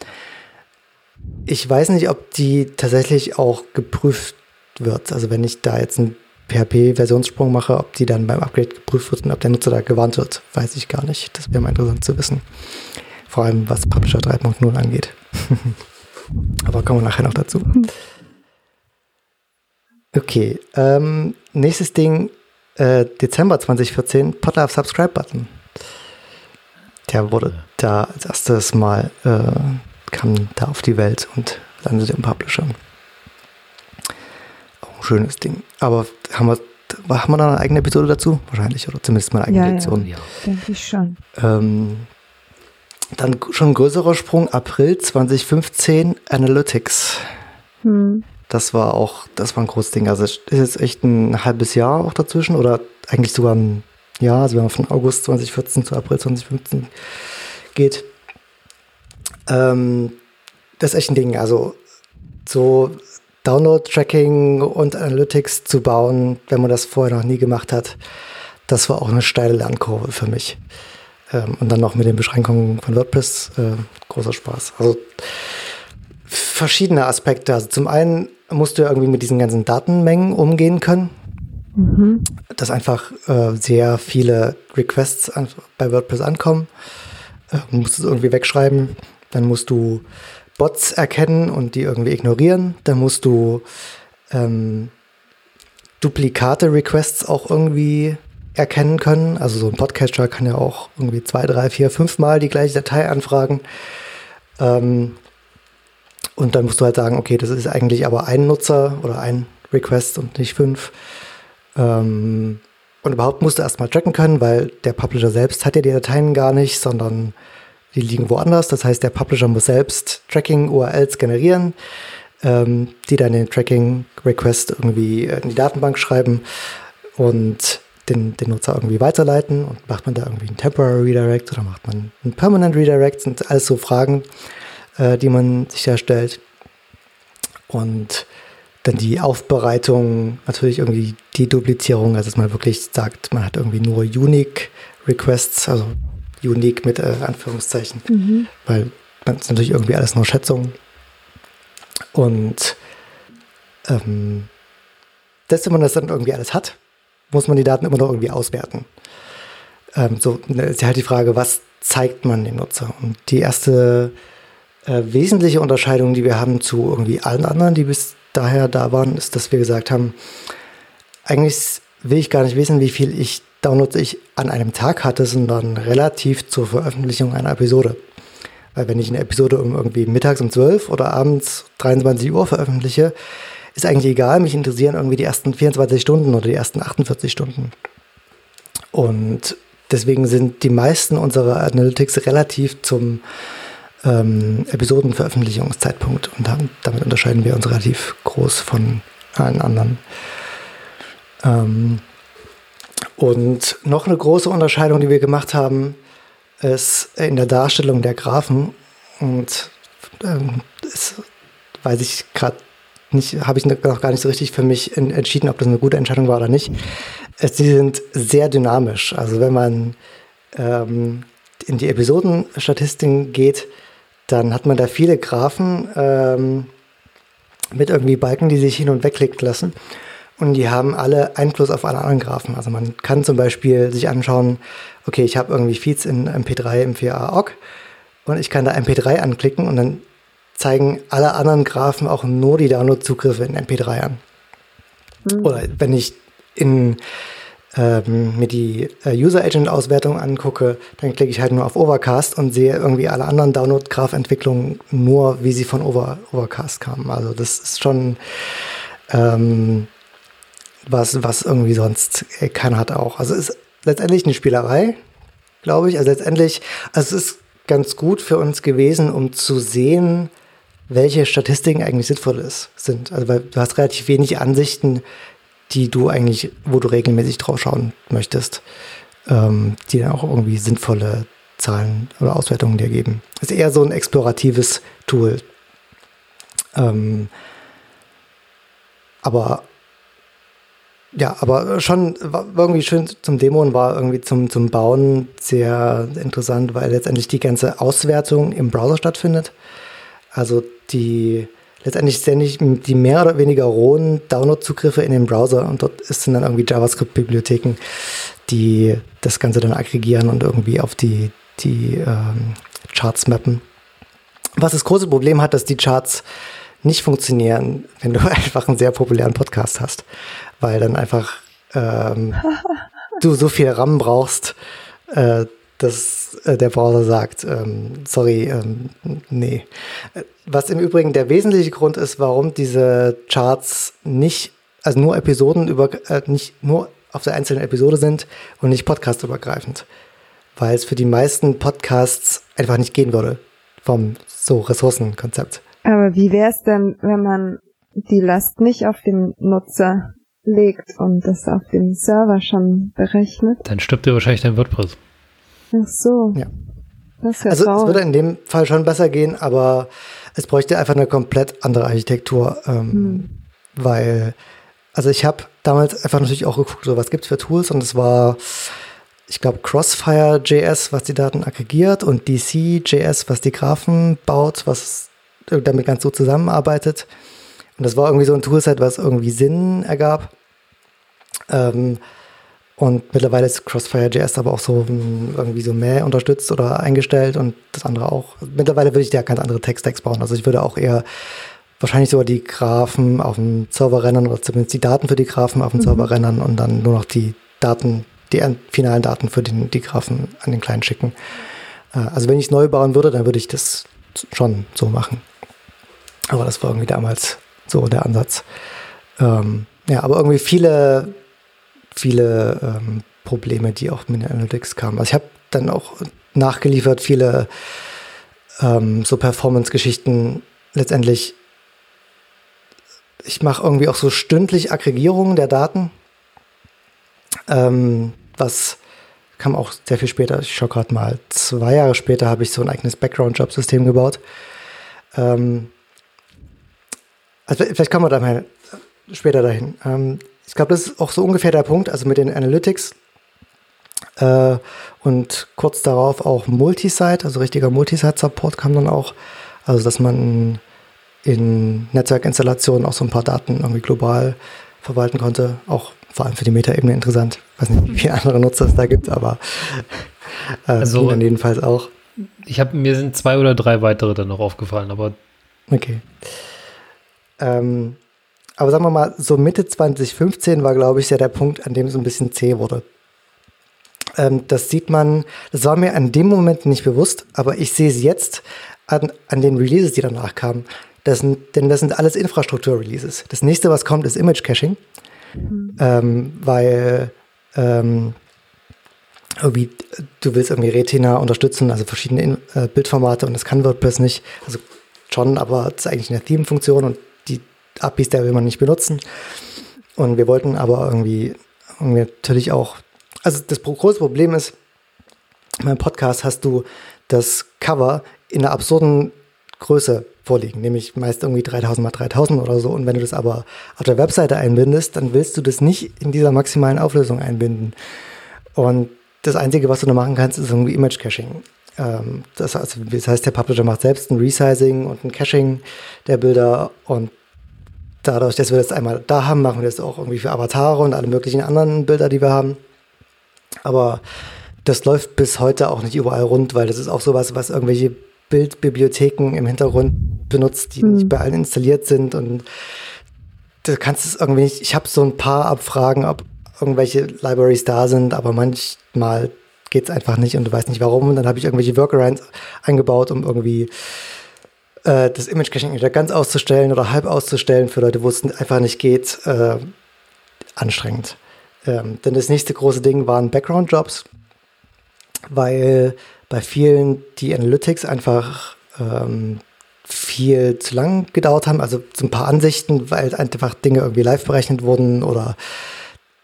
Ich weiß nicht, ob die tatsächlich auch geprüft wird. Also wenn ich da jetzt einen PHP-Versionssprung mache, ob die dann beim Upgrade geprüft wird und ob der Nutzer da gewarnt wird, weiß ich gar nicht. Das wäre mal interessant zu wissen. Vor allem was Publisher 3.0 angeht. Aber kommen wir nachher noch dazu. Okay, ähm, nächstes Ding, äh, Dezember 2014, Podlove Subscribe Button. Der wurde da als erstes Mal, äh, kam da auf die Welt und landete im Publisher. Auch ein schönes Ding. Aber haben wir, haben wir da eine eigene Episode dazu? Wahrscheinlich, oder zumindest mal eine eigene ja, Lektion. Ja, denke ich schon. Ähm, dann schon größerer Sprung, April 2015, Analytics. Hm. Das war auch, das war ein großes Ding. Also ist jetzt echt ein halbes Jahr auch dazwischen oder eigentlich sogar ein Jahr, also wenn man von August 2014 zu April 2015 geht. Ähm, das ist echt ein Ding. Also so Download-Tracking und Analytics zu bauen, wenn man das vorher noch nie gemacht hat, das war auch eine steile Lernkurve für mich. Ähm, und dann noch mit den Beschränkungen von WordPress, äh, großer Spaß. Also verschiedene Aspekte. Also zum einen musst du ja irgendwie mit diesen ganzen Datenmengen umgehen können. Mhm. Dass einfach äh, sehr viele Requests an, bei WordPress ankommen. Äh, musst es irgendwie wegschreiben. Dann musst du Bots erkennen und die irgendwie ignorieren. Dann musst du ähm, Duplikate Requests auch irgendwie erkennen können. Also so ein Podcatcher kann ja auch irgendwie zwei, drei, vier, fünf Mal die gleiche Datei anfragen. Ähm, und dann musst du halt sagen, okay, das ist eigentlich aber ein Nutzer oder ein Request und nicht fünf. Ähm, und überhaupt musst du erstmal tracken können, weil der Publisher selbst hat ja die Dateien gar nicht, sondern die liegen woanders. Das heißt, der Publisher muss selbst Tracking-URLs generieren, ähm, die dann den Tracking-Request irgendwie in die Datenbank schreiben. Und den, den Nutzer irgendwie weiterleiten und macht man da irgendwie einen Temporary Redirect oder macht man einen Permanent Redirect, sind alles so Fragen, äh, die man sich da stellt. Und dann die Aufbereitung, natürlich irgendwie die Duplizierung, also dass man wirklich sagt, man hat irgendwie nur Unique Requests, also Unique mit äh, Anführungszeichen, mhm. weil man ist natürlich irgendwie alles nur Schätzungen. Und ähm, dass man das dann irgendwie alles hat, muss man die Daten immer noch irgendwie auswerten. Ähm, so ist ja halt die Frage, was zeigt man dem Nutzer? Und die erste äh, wesentliche Unterscheidung, die wir haben zu irgendwie allen anderen, die bis daher da waren, ist, dass wir gesagt haben, eigentlich will ich gar nicht wissen, wie viel ich Downloads ich an einem Tag hatte, sondern relativ zur Veröffentlichung einer Episode. Weil wenn ich eine Episode um irgendwie mittags um 12 oder abends 23 Uhr veröffentliche, ist eigentlich egal. Mich interessieren irgendwie die ersten 24 Stunden oder die ersten 48 Stunden. Und deswegen sind die meisten unserer Analytics relativ zum ähm, Episodenveröffentlichungszeitpunkt. Und damit unterscheiden wir uns relativ groß von allen anderen. Ähm, und noch eine große Unterscheidung, die wir gemacht haben, ist in der Darstellung der Graphen und ähm, das weiß ich gerade nicht, habe ich noch gar nicht so richtig für mich entschieden, ob das eine gute Entscheidung war oder nicht. Sie sind sehr dynamisch. Also wenn man ähm, in die Episodenstatistiken geht, dann hat man da viele Graphen ähm, mit irgendwie Balken, die sich hin und weg klicken lassen. Und die haben alle Einfluss auf alle anderen Graphen. Also man kann zum Beispiel sich anschauen, okay, ich habe irgendwie Feeds in MP3, M4A, OGG und ich kann da MP3 anklicken und dann zeigen alle anderen Graphen auch nur die Download-Zugriffe in MP3 an. Mhm. Oder wenn ich in ähm, mir die äh, User Agent Auswertung angucke, dann klicke ich halt nur auf Overcast und sehe irgendwie alle anderen Download Graph Entwicklungen nur, wie sie von Over Overcast kamen. Also das ist schon ähm, was, was irgendwie sonst keiner hat auch. Also es ist letztendlich eine Spielerei, glaube ich. Also letztendlich, also es ist ganz gut für uns gewesen, um zu sehen, welche Statistiken eigentlich sinnvoll ist, sind. Also weil du hast relativ wenig Ansichten, die du eigentlich, wo du regelmäßig drauf schauen möchtest, ähm, die dann auch irgendwie sinnvolle Zahlen oder Auswertungen dir geben. ist eher so ein exploratives Tool. Ähm, aber ja, aber schon irgendwie schön zum Demo und war irgendwie zum, zum Bauen sehr interessant, weil letztendlich die ganze Auswertung im Browser stattfindet. Also die letztendlich ständig die mehr oder weniger rohen Download-Zugriffe in den Browser und dort sind dann irgendwie JavaScript-Bibliotheken, die das Ganze dann aggregieren und irgendwie auf die, die ähm, Charts mappen. Was das große Problem hat, dass die Charts nicht funktionieren, wenn du einfach einen sehr populären Podcast hast, weil dann einfach ähm, du so viel RAM brauchst, äh, dass äh, der Browser sagt, ähm, sorry, ähm, nee. Was im Übrigen der wesentliche Grund ist, warum diese Charts nicht, also nur Episoden über, äh, nicht nur auf der einzelnen Episode sind und nicht podcastübergreifend. Weil es für die meisten Podcasts einfach nicht gehen würde vom so Ressourcenkonzept. Aber wie wäre es denn, wenn man die Last nicht auf den Nutzer legt und das auf dem Server schon berechnet? Dann stirbt dir wahrscheinlich dein WordPress. Ach so. Ja. also traurig. es würde in dem Fall schon besser gehen, aber es bräuchte einfach eine komplett andere Architektur, ähm, hm. weil, also ich habe damals einfach natürlich auch geguckt, so was gibt's für Tools und es war, ich glaube, Crossfire.js, was die Daten aggregiert und DC.js, was die Graphen baut, was damit ganz so zusammenarbeitet. Und das war irgendwie so ein Toolset, was irgendwie Sinn ergab. Ähm, und mittlerweile ist Crossfire.js aber auch so hm, irgendwie so mehr unterstützt oder eingestellt und das andere auch. Mittlerweile würde ich da ganz andere Text-Stacks bauen. Also ich würde auch eher wahrscheinlich sogar die Graphen auf dem Server rennen oder zumindest die Daten für die Graphen auf dem mhm. Server rennen und dann nur noch die Daten, die finalen Daten für den, die Graphen an den Client schicken. Äh, also wenn ich es neu bauen würde, dann würde ich das schon so machen. Aber das war irgendwie damals so der Ansatz. Ähm, ja, aber irgendwie viele viele ähm, Probleme, die auch mit den Analytics kamen. Also ich habe dann auch nachgeliefert viele ähm, so Performance-Geschichten. Letztendlich, ich mache irgendwie auch so stündlich Aggregierungen der Daten, ähm, was kam auch sehr viel später. Ich schaue gerade mal, zwei Jahre später habe ich so ein eigenes Background-Job-System gebaut. Ähm, also vielleicht kommen wir da mal später dahin. Ähm, ich glaube, das ist auch so ungefähr der Punkt, also mit den Analytics äh, und kurz darauf auch Multisite, also richtiger Multisite-Support kam dann auch, also dass man in Netzwerkinstallationen auch so ein paar Daten irgendwie global verwalten konnte, auch vor allem für die Metaebene interessant. Ich weiß nicht, wie viele andere Nutzer es da gibt, aber äh, also, dann jedenfalls auch. Ich habe mir sind zwei oder drei weitere dann noch aufgefallen, aber okay. Ähm, aber sagen wir mal, so Mitte 2015 war, glaube ich, ja der Punkt, an dem es ein bisschen zäh wurde. Ähm, das sieht man, das war mir an dem Moment nicht bewusst, aber ich sehe es jetzt an, an den Releases, die danach kamen. Das sind, denn das sind alles Infrastruktur-Releases. Das nächste, was kommt, ist Image-Caching. Mhm. Ähm, weil ähm, irgendwie, du willst irgendwie Retina unterstützen, also verschiedene äh, Bildformate und das kann WordPress nicht. Also schon, aber es ist eigentlich eine Theme-Funktion und APIs, der will man nicht benutzen. Und wir wollten aber irgendwie, irgendwie natürlich auch, also das große Problem ist, meinem Podcast hast du das Cover in einer absurden Größe vorliegen, nämlich meist irgendwie 3000 mal 3000 oder so. Und wenn du das aber auf der Webseite einbindest, dann willst du das nicht in dieser maximalen Auflösung einbinden. Und das Einzige, was du da machen kannst, ist irgendwie Image Caching. Ähm, das, heißt, das heißt, der Publisher macht selbst ein Resizing und ein Caching der Bilder und dadurch, dass wir das einmal da haben, machen wir das auch irgendwie für Avatare und alle möglichen anderen Bilder, die wir haben. Aber das läuft bis heute auch nicht überall rund, weil das ist auch sowas, was irgendwelche Bildbibliotheken im Hintergrund benutzt, die mhm. nicht bei allen installiert sind und du kannst es irgendwie nicht. Ich habe so ein paar Abfragen, ob irgendwelche Libraries da sind, aber manchmal geht es einfach nicht und du weißt nicht warum. Und dann habe ich irgendwelche Workarounds eingebaut, um irgendwie äh, das Image Caching entweder ganz auszustellen oder halb auszustellen für Leute, wo es einfach nicht geht. Äh, anstrengend. Ähm, denn das nächste große Ding waren Background-Jobs, weil bei vielen die Analytics einfach ähm, viel zu lang gedauert haben. Also so ein paar Ansichten, weil einfach Dinge irgendwie live berechnet wurden oder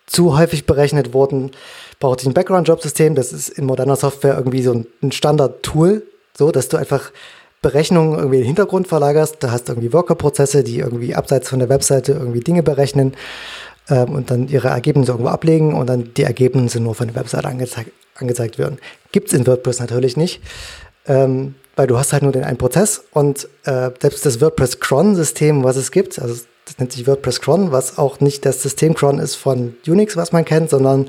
zu häufig berechnet wurden, braucht ich ein Background-Job-System. Das ist in moderner Software irgendwie so ein Standard-Tool, so dass du einfach Berechnungen irgendwie in den Hintergrund verlagerst. Da hast du irgendwie Worker-Prozesse, die irgendwie abseits von der Webseite irgendwie Dinge berechnen ähm, und dann ihre Ergebnisse irgendwo ablegen und dann die Ergebnisse nur von der Webseite angezeigt, angezeigt werden. Gibt es in WordPress natürlich nicht, ähm, weil du hast halt nur den einen Prozess und äh, selbst das WordPress Cron-System, was es gibt, also das nennt sich WordPress Cron, was auch nicht das System Cron ist von Unix, was man kennt, sondern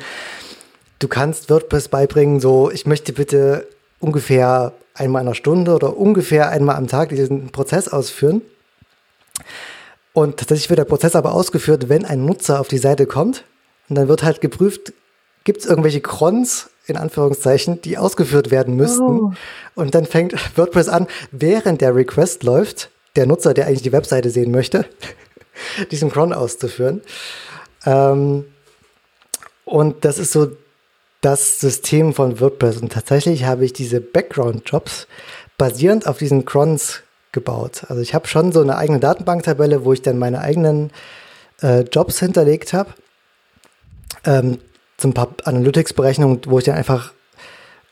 du kannst WordPress beibringen, so ich möchte bitte ungefähr einmal in einer Stunde oder ungefähr einmal am Tag diesen Prozess ausführen. Und tatsächlich wird der Prozess aber ausgeführt, wenn ein Nutzer auf die Seite kommt. Und dann wird halt geprüft, gibt es irgendwelche Crons, in Anführungszeichen, die ausgeführt werden müssten. Oh. Und dann fängt WordPress an, während der Request läuft, der Nutzer, der eigentlich die Webseite sehen möchte, diesen Cron auszuführen. Ähm, und das ist so das System von WordPress. Und tatsächlich habe ich diese Background-Jobs basierend auf diesen Crons gebaut. Also ich habe schon so eine eigene Datenbanktabelle, wo ich dann meine eigenen äh, Jobs hinterlegt habe. Ähm, zum paar Analytics-Berechnungen, wo ich dann einfach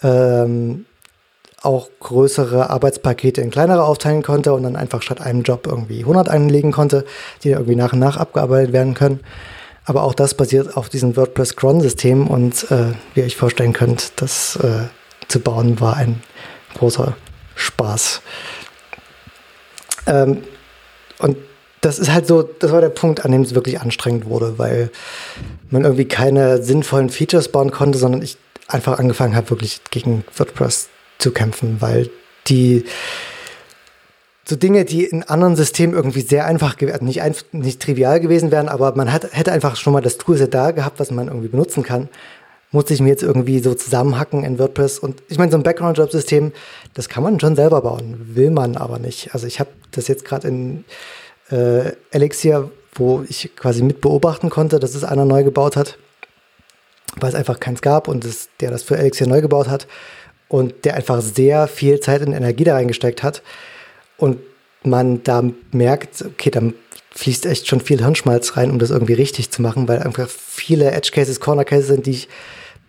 ähm, auch größere Arbeitspakete in kleinere aufteilen konnte und dann einfach statt einem Job irgendwie 100 einlegen konnte, die irgendwie nach und nach abgearbeitet werden können. Aber auch das basiert auf diesem WordPress Cron-System und äh, wie ihr euch vorstellen könnt, das äh, zu bauen war ein großer Spaß. Ähm, und das ist halt so, das war der Punkt, an dem es wirklich anstrengend wurde, weil man irgendwie keine sinnvollen Features bauen konnte, sondern ich einfach angefangen habe, wirklich gegen WordPress zu kämpfen, weil die so Dinge, die in anderen Systemen irgendwie sehr einfach, nicht, ein, nicht trivial gewesen wären, aber man hat, hätte einfach schon mal das Toolset da gehabt, was man irgendwie benutzen kann musste ich mir jetzt irgendwie so zusammenhacken in WordPress. Und ich meine, so ein Background-Job-System, das kann man schon selber bauen, will man aber nicht. Also ich habe das jetzt gerade in äh, Elixir, wo ich quasi mit beobachten konnte, dass es einer neu gebaut hat, weil es einfach keins gab und es, der das für Elixir neu gebaut hat und der einfach sehr viel Zeit und Energie da reingesteckt hat. Und man da merkt, okay, da fließt echt schon viel Hirnschmalz rein, um das irgendwie richtig zu machen, weil einfach viele Edge Cases, Corner Cases sind, die ich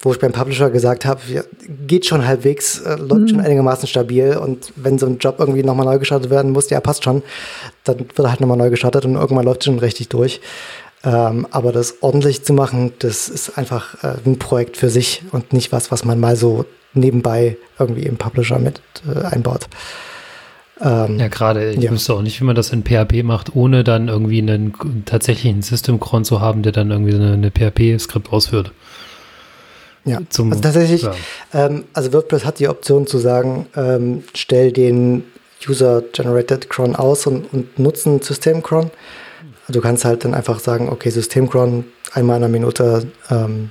wo ich beim Publisher gesagt habe, ja, geht schon halbwegs, äh, läuft mhm. schon einigermaßen stabil und wenn so ein Job irgendwie nochmal neu gestartet werden muss, ja, passt schon, dann wird er halt nochmal neu gestartet und irgendwann läuft es schon richtig durch. Ähm, aber das ordentlich zu machen, das ist einfach äh, ein Projekt für sich und nicht was, was man mal so nebenbei irgendwie im Publisher mit äh, einbaut. Ähm, ja, gerade, ich ja. wüsste auch nicht, wie man das in PHP macht, ohne dann irgendwie einen tatsächlichen System-Cron zu haben, der dann irgendwie eine, eine PHP-Skript ausführt. Ja, Zum, also tatsächlich, ja. Ähm, also WordPress hat die Option zu sagen, ähm, stell den User-Generated Cron aus und, und nutzen System-Cron. Du kannst halt dann einfach sagen, okay, System-Cron einmal in einer Minute ähm,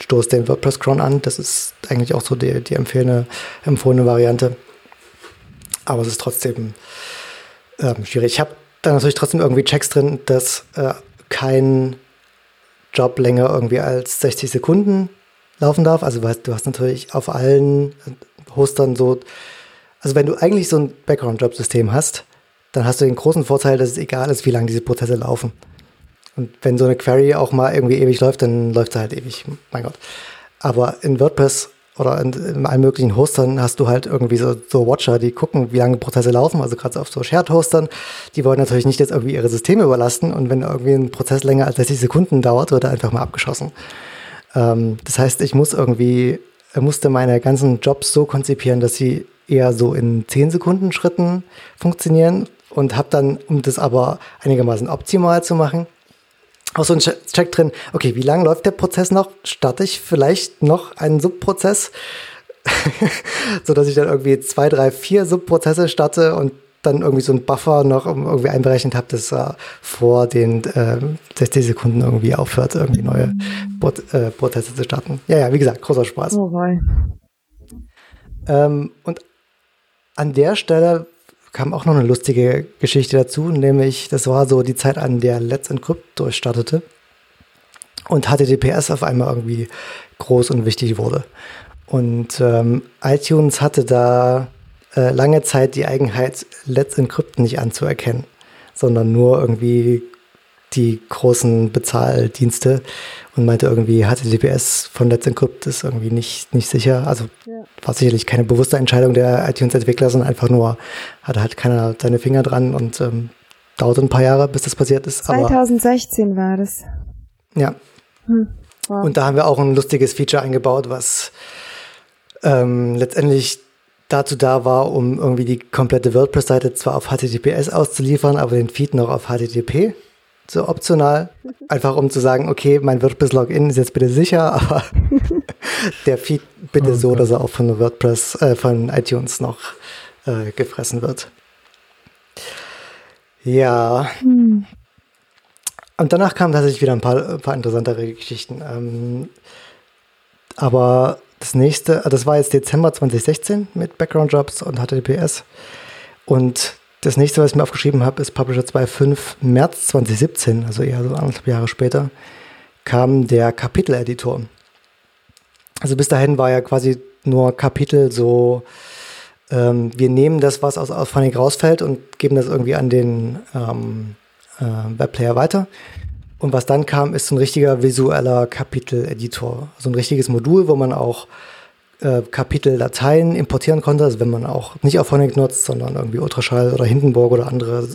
stoß den WordPress-Cron an. Das ist eigentlich auch so die, die empfehlene, empfohlene Variante. Aber es ist trotzdem ähm, schwierig. Ich habe da natürlich trotzdem irgendwie Checks drin, dass äh, kein Job länger irgendwie als 60 Sekunden laufen darf. Also weißt, du hast natürlich auf allen Hostern so, also wenn du eigentlich so ein Background-Job-System hast, dann hast du den großen Vorteil, dass es egal ist, wie lange diese Prozesse laufen. Und wenn so eine Query auch mal irgendwie ewig läuft, dann läuft sie halt ewig. Mein Gott. Aber in WordPress oder in, in allen möglichen Hostern hast du halt irgendwie so, so Watcher, die gucken, wie lange Prozesse laufen, also gerade auf so Shared-Hostern. Die wollen natürlich nicht jetzt irgendwie ihre Systeme überlasten und wenn irgendwie ein Prozess länger als 60 Sekunden dauert, wird er einfach mal abgeschossen. Ähm, das heißt, ich muss irgendwie, musste meine ganzen Jobs so konzipieren, dass sie eher so in 10 Sekunden Schritten funktionieren und habe dann, um das aber einigermaßen optimal zu machen, auch so ein Check drin, okay, wie lange läuft der Prozess noch? Starte ich vielleicht noch einen Subprozess, so dass ich dann irgendwie zwei, drei, vier Subprozesse starte und dann irgendwie so einen Buffer noch irgendwie einberechnet habe, dass er vor den äh, 60 Sekunden irgendwie aufhört, irgendwie neue Prot äh, Prozesse zu starten. Ja, ja, wie gesagt, großer Spaß. Oh, ähm, und an der Stelle kam auch noch eine lustige Geschichte dazu, nämlich das war so die Zeit, an der Let's Encrypt durchstartete und HTTPS auf einmal irgendwie groß und wichtig wurde. Und ähm, iTunes hatte da äh, lange Zeit die Eigenheit, Let's Encrypt nicht anzuerkennen, sondern nur irgendwie die großen Bezahldienste und meinte irgendwie, HTTPS von Let's Encrypt ist irgendwie nicht, nicht sicher. Also ja. war sicherlich keine bewusste Entscheidung der iTunes-Entwickler, sondern einfach nur, hatte halt keiner seine Finger dran und ähm, dauerte ein paar Jahre, bis das passiert ist. 2016 war das. Ja. Hm. Wow. Und da haben wir auch ein lustiges Feature eingebaut, was ähm, letztendlich dazu da war, um irgendwie die komplette WordPress-Seite zwar auf HTTPS auszuliefern, aber den Feed noch auf HTTP so optional, einfach um zu sagen, okay, mein WordPress-Login ist jetzt bitte sicher, aber der Feed bitte okay. so, dass er auch von WordPress, äh, von iTunes noch äh, gefressen wird. Ja. Hm. Und danach kamen tatsächlich wieder ein paar, ein paar interessantere Geschichten. Ähm, aber das nächste, das war jetzt Dezember 2016 mit Background Jobs und HTTPS. Und das nächste, was ich mir aufgeschrieben habe, ist Publisher 2.5 März 2017, also eher so anderthalb Jahre später, kam der Kapitel-Editor. Also bis dahin war ja quasi nur Kapitel so, ähm, wir nehmen das, was aus Auphonic rausfällt und geben das irgendwie an den ähm, äh, Webplayer weiter. Und was dann kam, ist so ein richtiger visueller Kapitel-Editor. Also ein richtiges Modul, wo man auch äh, Kapiteldateien importieren konnte, also wenn man auch nicht auf Phonic nutzt, sondern irgendwie Ultraschall oder Hindenburg oder andere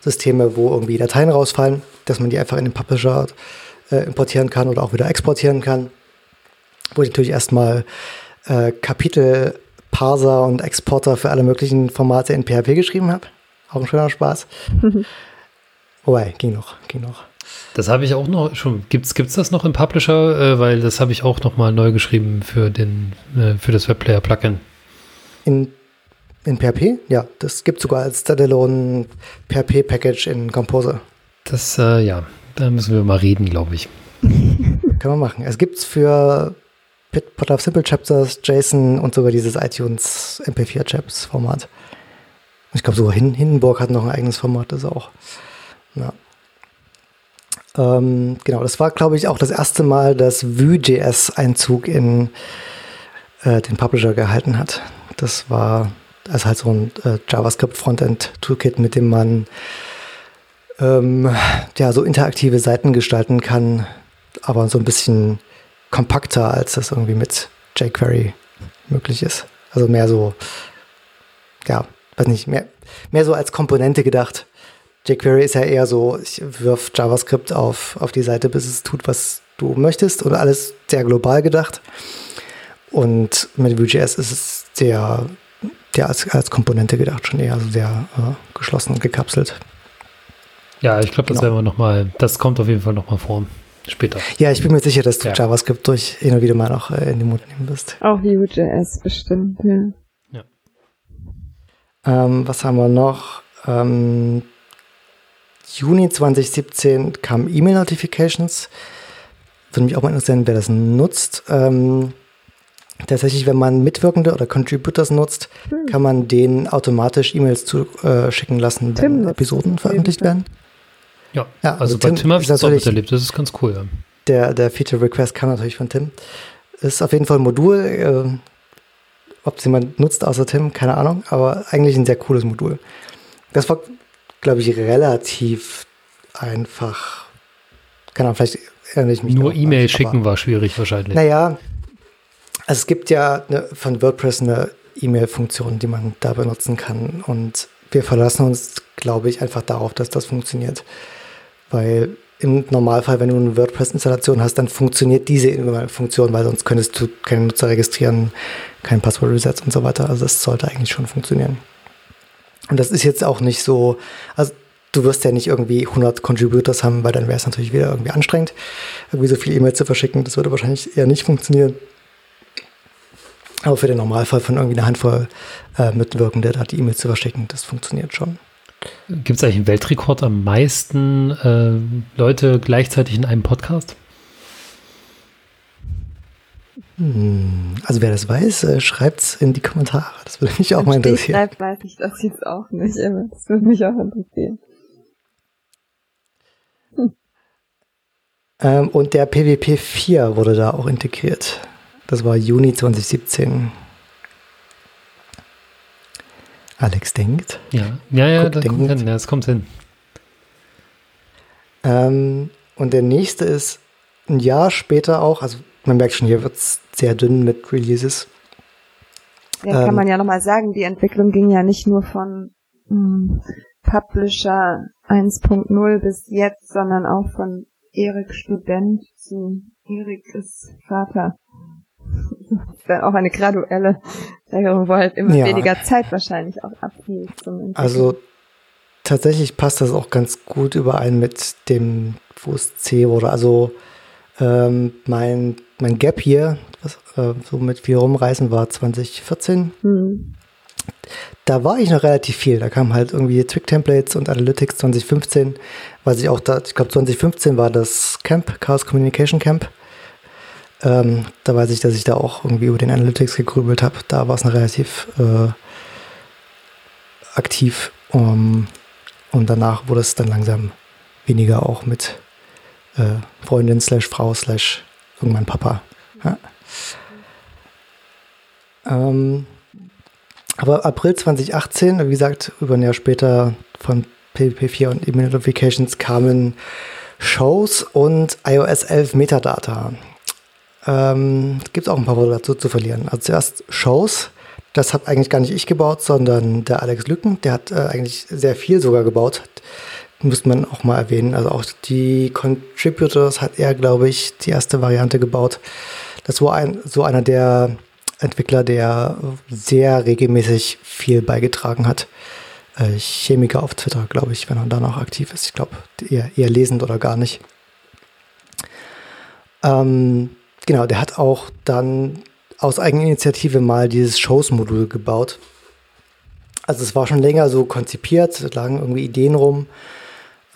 Systeme, wo irgendwie Dateien rausfallen, dass man die einfach in den Publisher äh, importieren kann oder auch wieder exportieren kann. Wo ich natürlich erstmal äh, Kapitel, Parser und Exporter für alle möglichen Formate in PHP geschrieben habe. Auch ein schöner Spaß. Wobei, ging noch, ging noch. Das habe ich auch noch schon. Gibt's gibt's das noch im Publisher? Äh, weil das habe ich auch noch mal neu geschrieben für den äh, für das Webplayer Plugin. In in PHP? Ja, das gibt sogar als Standalone PHP Package in Composer. Das äh, ja, da müssen wir mal reden, glaube ich. Kann man machen. Es gibt's für Pit of Simple Chapters, JSON und sogar dieses iTunes MP4 Chaps Format. Ich glaube sogar Hindenburg hat noch ein eigenes Format, das auch. Ja. Ähm, genau, das war, glaube ich, auch das erste Mal, dass Vue.js Einzug in äh, den Publisher gehalten hat. Das war also halt so ein äh, JavaScript-Frontend-Toolkit, mit dem man ähm, ja, so interaktive Seiten gestalten kann, aber so ein bisschen kompakter, als das irgendwie mit jQuery möglich ist. Also mehr so, ja, weiß nicht, mehr, mehr so als Komponente gedacht jQuery ist ja eher so, ich wirf JavaScript auf, auf die Seite, bis es tut, was du möchtest und alles sehr global gedacht. Und mit Vue.js ist es sehr, sehr als, als Komponente gedacht, schon eher sehr äh, geschlossen und gekapselt. Ja, ich glaube, das genau. werden wir noch mal, das kommt auf jeden Fall noch mal vor. Später. Ja, ich bin mir sicher, dass du ja. JavaScript durch hin und wieder mal noch äh, in den Mund nehmen wirst. Auch Vue.js bestimmt, ja. ja. Ähm, was haben wir noch? Ähm, Juni 2017 kamen E-Mail-Notifications. Würde mich auch mal interessieren, wer das nutzt. Ähm, tatsächlich, wenn man Mitwirkende oder Contributors nutzt, hm. kann man denen automatisch E-Mails zuschicken äh, lassen, wenn Tim Episoden veröffentlicht werden. Ja, ja also, also bei Tim, Tim habe ich das auch miterlebt. Das ist ganz cool. Ja. Der, der Feature Request kam natürlich von Tim. Ist auf jeden Fall ein Modul. Äh, ob es jemand nutzt außer Tim, keine Ahnung, aber eigentlich ein sehr cooles Modul. Das war glaube ich, relativ einfach. Keine Ahnung, vielleicht erinnere ich mich. Nur E-Mail schicken war schwierig wahrscheinlich. Naja, Also es gibt ja eine, von WordPress eine E-Mail-Funktion, die man da benutzen kann. Und wir verlassen uns, glaube ich, einfach darauf, dass das funktioniert. Weil im Normalfall, wenn du eine WordPress-Installation hast, dann funktioniert diese E-Mail-Funktion, weil sonst könntest du keine Nutzer registrieren, kein Passwort-Reset und so weiter. Also das sollte eigentlich schon funktionieren. Und das ist jetzt auch nicht so, also du wirst ja nicht irgendwie 100 Contributors haben, weil dann wäre es natürlich wieder irgendwie anstrengend, irgendwie so viele E-Mails zu verschicken. Das würde wahrscheinlich eher nicht funktionieren. Aber für den Normalfall von irgendwie einer Handvoll äh, Mitwirkende da die E-Mails zu verschicken, das funktioniert schon. Gibt es eigentlich einen Weltrekord am meisten äh, Leute gleichzeitig in einem Podcast? Hm, also wer das weiß, äh, schreibt es in die Kommentare. Das würde mich auch mal interessieren. Schreibt weiß ich das jetzt auch nicht, aber das würde mich auch interessieren. Hm. Ähm, und der PWP 4 wurde da auch integriert. Das war Juni 2017. Alex denkt. Ja, ja, ja, das kommt hin. Ja, das kommt hin. Ähm, und der nächste ist ein Jahr später auch, also man merkt schon, hier wird es sehr dünn mit Releases. Ja, ähm, kann man ja nochmal sagen, die Entwicklung ging ja nicht nur von mh, hm, Publisher 1.0 bis jetzt, sondern auch von Erik Student zu Erik ist Vater. dann auch eine graduelle Steigerung, wo halt immer ja. weniger Zeit wahrscheinlich auch abgeht. Also tatsächlich passt das auch ganz gut überein mit dem, wo es C wurde. Also ähm, mein, mein Gap hier, was äh, so mit viel rumreisen war 2014. Mhm. Da war ich noch relativ viel. Da kamen halt irgendwie Trick Templates und Analytics 2015, weil ich auch da, ich glaube 2015 war das Camp, Chaos Communication Camp. Ähm, da weiß ich, dass ich da auch irgendwie über den Analytics gegrübelt habe. Da war es relativ äh, aktiv. Um, und danach wurde es dann langsam weniger auch mit äh, Freundin slash Frau slash irgendwann Papa. Ja. Ähm, aber April 2018, wie gesagt, über ein Jahr später von PvP4 und E-Mail Notifications kamen Shows und iOS 11 Metadata. Ähm, Gibt es auch ein paar Worte dazu zu verlieren. Also zuerst Shows. Das habe eigentlich gar nicht ich gebaut, sondern der Alex Lücken. Der hat äh, eigentlich sehr viel sogar gebaut. Müsste man auch mal erwähnen. Also auch die Contributors hat er, glaube ich, die erste Variante gebaut. Das war ein, so einer der Entwickler, der sehr regelmäßig viel beigetragen hat. Äh, Chemiker auf Twitter, glaube ich, wenn er da noch aktiv ist. Ich glaube, eher, eher lesend oder gar nicht. Ähm, Genau, der hat auch dann aus Eigeninitiative mal dieses Shows-Modul gebaut. Also es war schon länger so konzipiert, es lagen irgendwie Ideen rum.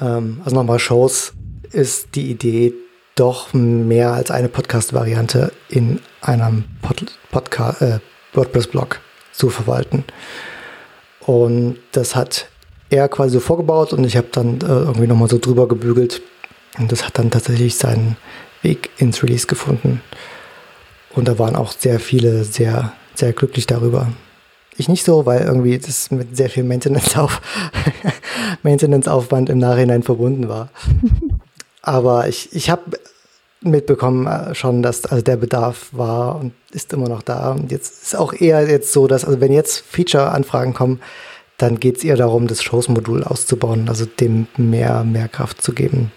Ähm, also nochmal Shows ist die Idee, doch mehr als eine Podcast-Variante in einem Pod Podcast, äh, WordPress-Blog zu verwalten. Und das hat er quasi so vorgebaut und ich habe dann äh, irgendwie nochmal so drüber gebügelt. Und das hat dann tatsächlich seinen Weg ins Release gefunden. Und da waren auch sehr viele sehr, sehr glücklich darüber. Ich nicht so, weil irgendwie das mit sehr viel Maintenance auf Maintenance-Aufwand im Nachhinein verbunden war. Aber ich, ich habe mitbekommen äh, schon, dass also der Bedarf war und ist immer noch da. Und jetzt ist auch eher jetzt so, dass, also wenn jetzt Feature-Anfragen kommen, dann geht es eher darum, das Shows-Modul auszubauen, also dem mehr, mehr Kraft zu geben.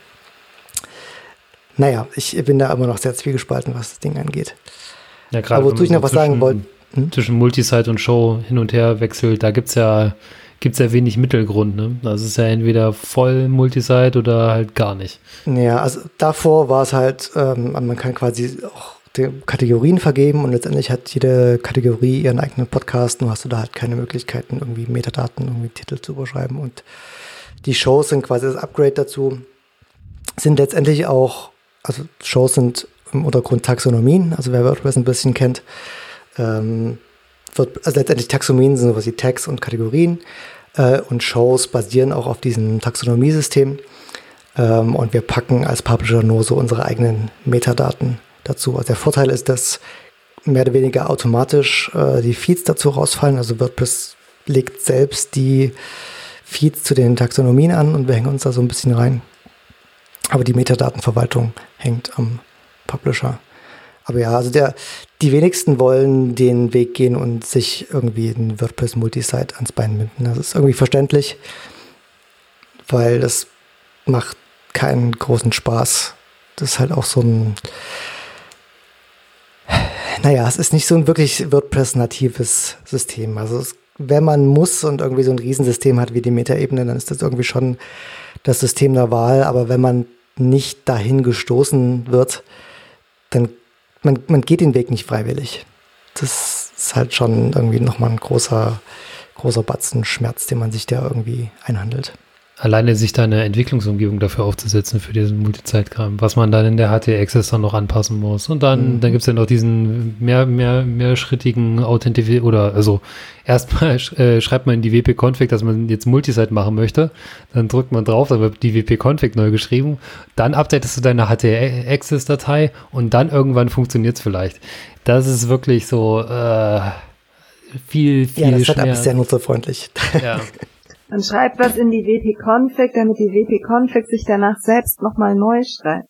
Naja, ich bin da immer noch sehr zwiegespalten, was das Ding angeht. Ja, gerade Aber wozu ich noch was sagen wollte. Hm? Zwischen Multisite und Show hin und her wechselt, da gibt es ja, gibt's ja wenig Mittelgrund. Ne? Das ist ja entweder voll Multisite oder halt gar nicht. Ja, also davor war es halt, ähm, man kann quasi auch Kategorien vergeben und letztendlich hat jede Kategorie ihren eigenen Podcast, nur hast du da halt keine Möglichkeiten, irgendwie Metadaten, irgendwie Titel zu überschreiben. Und die Shows sind quasi das Upgrade dazu, sind letztendlich auch also Shows sind im Untergrund Taxonomien, also wer WordPress ein bisschen kennt, ähm, wird, also letztendlich Taxonomien sind sowas wie Tags und Kategorien äh, und Shows basieren auch auf diesem Taxonomiesystem ähm, und wir packen als Publisher nur so unsere eigenen Metadaten dazu. Also der Vorteil ist, dass mehr oder weniger automatisch äh, die Feeds dazu rausfallen, also WordPress legt selbst die Feeds zu den Taxonomien an und wir hängen uns da so ein bisschen rein. Aber die Metadatenverwaltung hängt am Publisher. Aber ja, also der, die wenigsten wollen den Weg gehen und sich irgendwie ein WordPress Multisite ans Bein binden. Das ist irgendwie verständlich, weil das macht keinen großen Spaß. Das ist halt auch so ein, naja, es ist nicht so ein wirklich WordPress-natives System. Also es, wenn man muss und irgendwie so ein Riesensystem hat wie die Metaebene, dann ist das irgendwie schon das System der Wahl. Aber wenn man nicht dahin gestoßen wird, dann man, man geht den Weg nicht freiwillig. Das ist halt schon irgendwie nochmal ein großer, großer Batzen Schmerz, den man sich da irgendwie einhandelt alleine sich da eine Entwicklungsumgebung dafür aufzusetzen für diesen Multizeitkram, was man dann in der HT-Access dann noch anpassen muss. Und dann, mhm. dann gibt es ja noch diesen mehr, mehr, mehrschrittigen Authentifizierung oder also erstmal äh, schreibt man in die WP-Config, dass man jetzt Multisite machen möchte. Dann drückt man drauf, dann wird die WP-Config neu geschrieben. Dann updatest du deine HT-Access-Datei und dann irgendwann funktioniert es vielleicht. Das ist wirklich so äh, viel, viel Ja, das Setup ist sehr nutzerfreundlich. Ja. Man schreibt was in die WP-Config, damit die WP-Config sich danach selbst nochmal neu schreibt.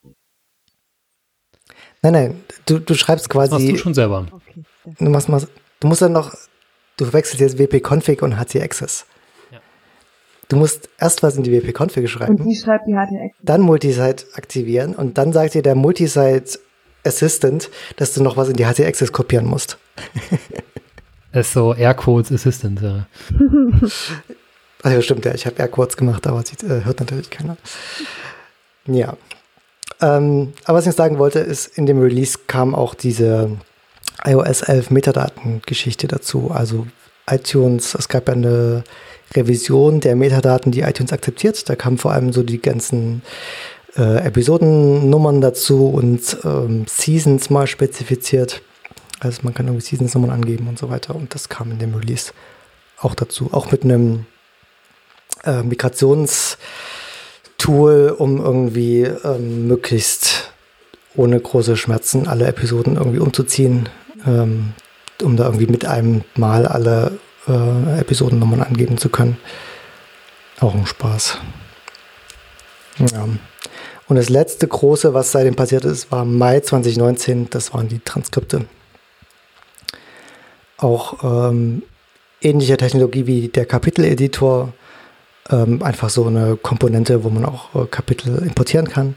Nein, nein, du, du schreibst quasi. Das machst du schon selber. Okay, du, machst, machst, du musst dann noch, du wechselst jetzt WP-Config und HT-Access. Ja. Du musst erst was in die WP-Config schreiben. Und die schreibt die HT-Access. Dann Multisite aktivieren und dann sagt dir der Multisite Assistant, dass du noch was in die HT-Access kopieren musst. Das ist so Aircodes Assistant, ja. Ach ja, stimmt, ja, ich habe eher kurz gemacht, aber es äh, hört natürlich keiner. Ja. Ähm, aber was ich sagen wollte, ist, in dem Release kam auch diese iOS 11 Metadaten-Geschichte dazu. Also iTunes, es gab ja eine Revision der Metadaten, die iTunes akzeptiert. Da kamen vor allem so die ganzen äh, Episodennummern dazu und ähm, Seasons mal spezifiziert. Also man kann irgendwie Seasons-Nummern angeben und so weiter. Und das kam in dem Release auch dazu. Auch mit einem äh, Migrationstool, um irgendwie ähm, möglichst ohne große Schmerzen alle Episoden irgendwie umzuziehen, ähm, um da irgendwie mit einem Mal alle äh, Episodennummern angeben zu können. Auch ein Spaß. Ja. Und das letzte große, was seitdem passiert ist, war Mai 2019. Das waren die Transkripte. Auch ähm, ähnliche Technologie wie der Kapiteleditor ähm, einfach so eine Komponente, wo man auch äh, Kapitel importieren kann.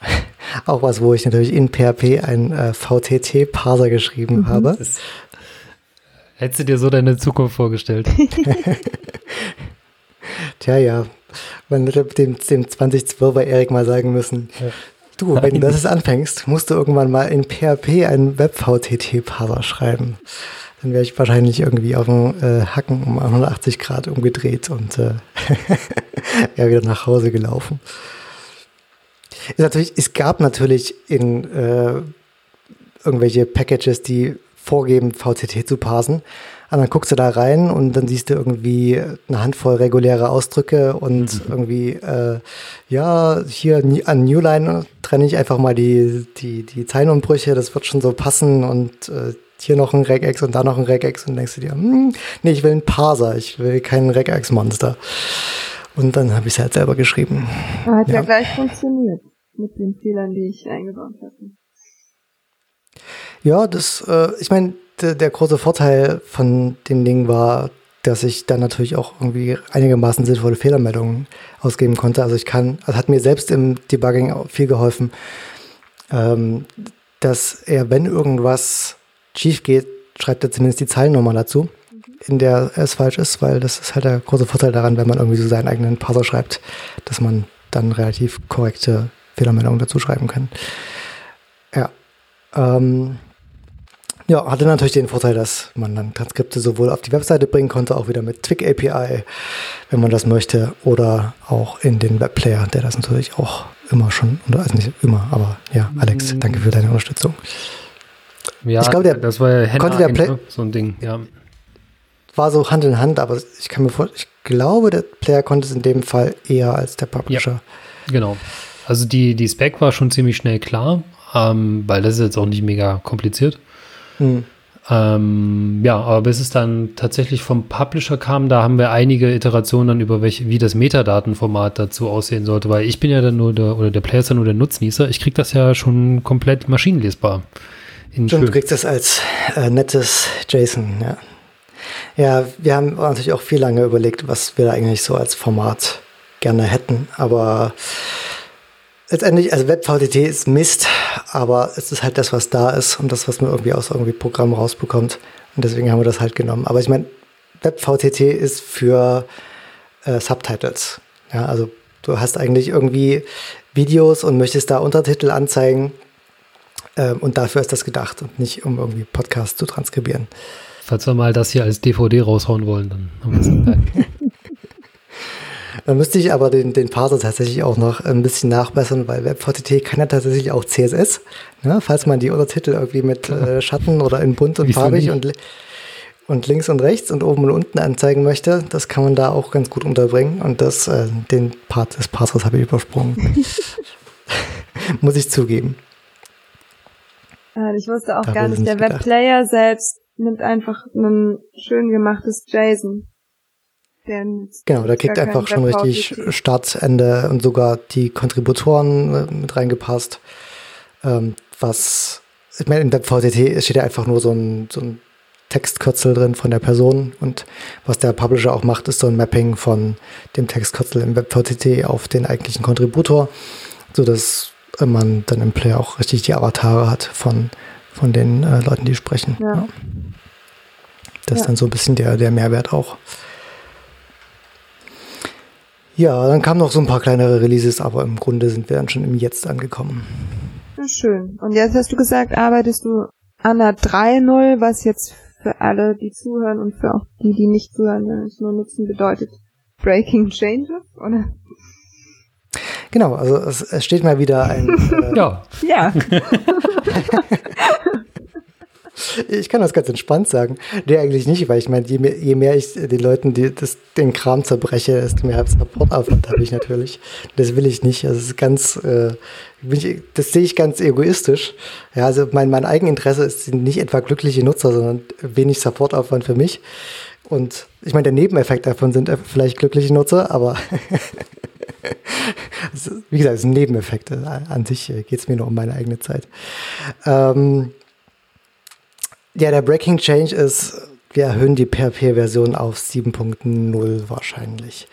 auch was, wo ich natürlich in PHP einen äh, VTT-Parser geschrieben mhm. habe. Das, hättest du dir so deine Zukunft vorgestellt? Tja, ja. Man hätte dem, dem 2012er Erik mal sagen müssen, ja. du, wenn du das anfängst, musst du irgendwann mal in PHP einen Web-VTT-Parser schreiben dann wäre ich wahrscheinlich irgendwie auf dem äh, Hacken um 180 Grad umgedreht und äh, ja, wieder nach Hause gelaufen. Ist natürlich, es gab natürlich in äh, irgendwelche Packages, die vorgeben, VCT zu parsen. Und dann guckst du da rein und dann siehst du irgendwie eine Handvoll reguläre Ausdrücke und mhm. irgendwie, äh, ja, hier an Newline trenne ich einfach mal die, die, die Zeilenumbrüche, das wird schon so passen und äh, hier noch ein Regex und da noch ein Regex und denkst du dir, hm, nee, ich will einen Parser, ich will keinen Regex-Monster. Und dann habe ich es halt selber geschrieben. hat ja. ja gleich funktioniert mit den Fehlern, die ich eingebaut hatte. Ja, das, äh, ich meine, der, große Vorteil von den Dingen war, dass ich dann natürlich auch irgendwie einigermaßen sinnvolle Fehlermeldungen ausgeben konnte. Also ich kann, also hat mir selbst im Debugging auch viel geholfen, ähm, dass er, wenn irgendwas schief geht, schreibt er zumindest die Zeilennummer dazu, in der es falsch ist, weil das ist halt der große Vorteil daran, wenn man irgendwie so seinen eigenen Parser schreibt, dass man dann relativ korrekte Fehlermeldungen dazu schreiben kann. Ja. Ähm, ja, hatte natürlich den Vorteil, dass man dann Transkripte sowohl auf die Webseite bringen konnte, auch wieder mit Twig API, wenn man das möchte, oder auch in den Webplayer, der das natürlich auch immer schon, also nicht immer, aber ja, Alex, danke für deine Unterstützung. Ja, ich glaube, der das war ja konnte der Play so ein Ding, ja. War so Hand in Hand, aber ich kann mir vor, ich glaube, der Player konnte es in dem Fall eher als der Publisher. Ja, genau. Also die, die Spec war schon ziemlich schnell klar, ähm, weil das ist jetzt auch nicht mega kompliziert. Hm. Ähm, ja, aber bis es dann tatsächlich vom Publisher kam, da haben wir einige Iterationen dann über welche, wie das Metadatenformat dazu aussehen sollte, weil ich bin ja dann nur der, oder der Player ist ja nur der Nutznießer. Ich kriege das ja schon komplett maschinenlesbar in Stimmt, du kriegst das als äh, nettes JSON, ja. Ja, wir haben natürlich auch viel lange überlegt, was wir eigentlich so als Format gerne hätten, aber letztendlich, also WebVTT ist Mist, aber es ist halt das, was da ist und das, was man irgendwie aus irgendwie Programm rausbekommt. Und deswegen haben wir das halt genommen. Aber ich meine, WebVTT ist für äh, Subtitles. Ja, also du hast eigentlich irgendwie Videos und möchtest da Untertitel anzeigen. Äh, und dafür ist das gedacht und nicht um irgendwie Podcasts zu transkribieren. Falls wir mal das hier als DVD raushauen wollen, dann haben wir es gemerkt. Dann müsste ich aber den, den Parser tatsächlich auch noch ein bisschen nachbessern, weil WebVTT kann ja tatsächlich auch CSS. Ne? Falls man die Untertitel irgendwie mit äh, Schatten oder in bunt und farbig und, und links und rechts und oben und unten anzeigen möchte, das kann man da auch ganz gut unterbringen. Und das, äh, den Part des Parsers habe ich übersprungen. Muss ich zugeben. Ich wusste auch da gar nicht, der Webplayer selbst nimmt einfach ein schön gemachtes JSON. Genau, da kriegt einfach schon richtig Start, Ende und sogar die Kontributoren äh, mit reingepasst. Ähm, was, ich meine, in WebVTT steht ja einfach nur so ein, so ein Textkürzel drin von der Person und was der Publisher auch macht, ist so ein Mapping von dem Textkürzel im WebVTT auf den eigentlichen Kontributor, sodass man dann im Player auch richtig die Avatare hat von, von den äh, Leuten, die sprechen. Ja. Ja. Das ist dann so ein bisschen der, der Mehrwert auch. Ja, dann kamen noch so ein paar kleinere Releases, aber im Grunde sind wir dann schon im Jetzt angekommen. Schön. Und jetzt hast du gesagt, arbeitest du an der 3.0, was jetzt für alle, die zuhören und für auch die, die nicht zuhören, es nur nutzen, bedeutet Breaking Changes, oder? Genau, also es, es steht mal wieder ein. Äh, ja. Ja. Ich kann das ganz entspannt sagen. Nee, eigentlich nicht, weil ich meine, je mehr, je mehr ich den Leuten die, das, den Kram zerbreche, desto mehr Supportaufwand habe ich natürlich. Das will ich nicht. Also, es ist ganz, äh, ich, das sehe ich ganz egoistisch. Ja, also mein, mein Eigeninteresse ist nicht etwa glückliche Nutzer, sondern wenig Supportaufwand für mich. Und ich meine, der Nebeneffekt davon sind vielleicht glückliche Nutzer, aber wie gesagt, es sind Nebeneffekte. An sich geht es mir nur um meine eigene Zeit. Ähm, ja, der Breaking Change ist, wir erhöhen die PHP-Version auf 7.0 wahrscheinlich.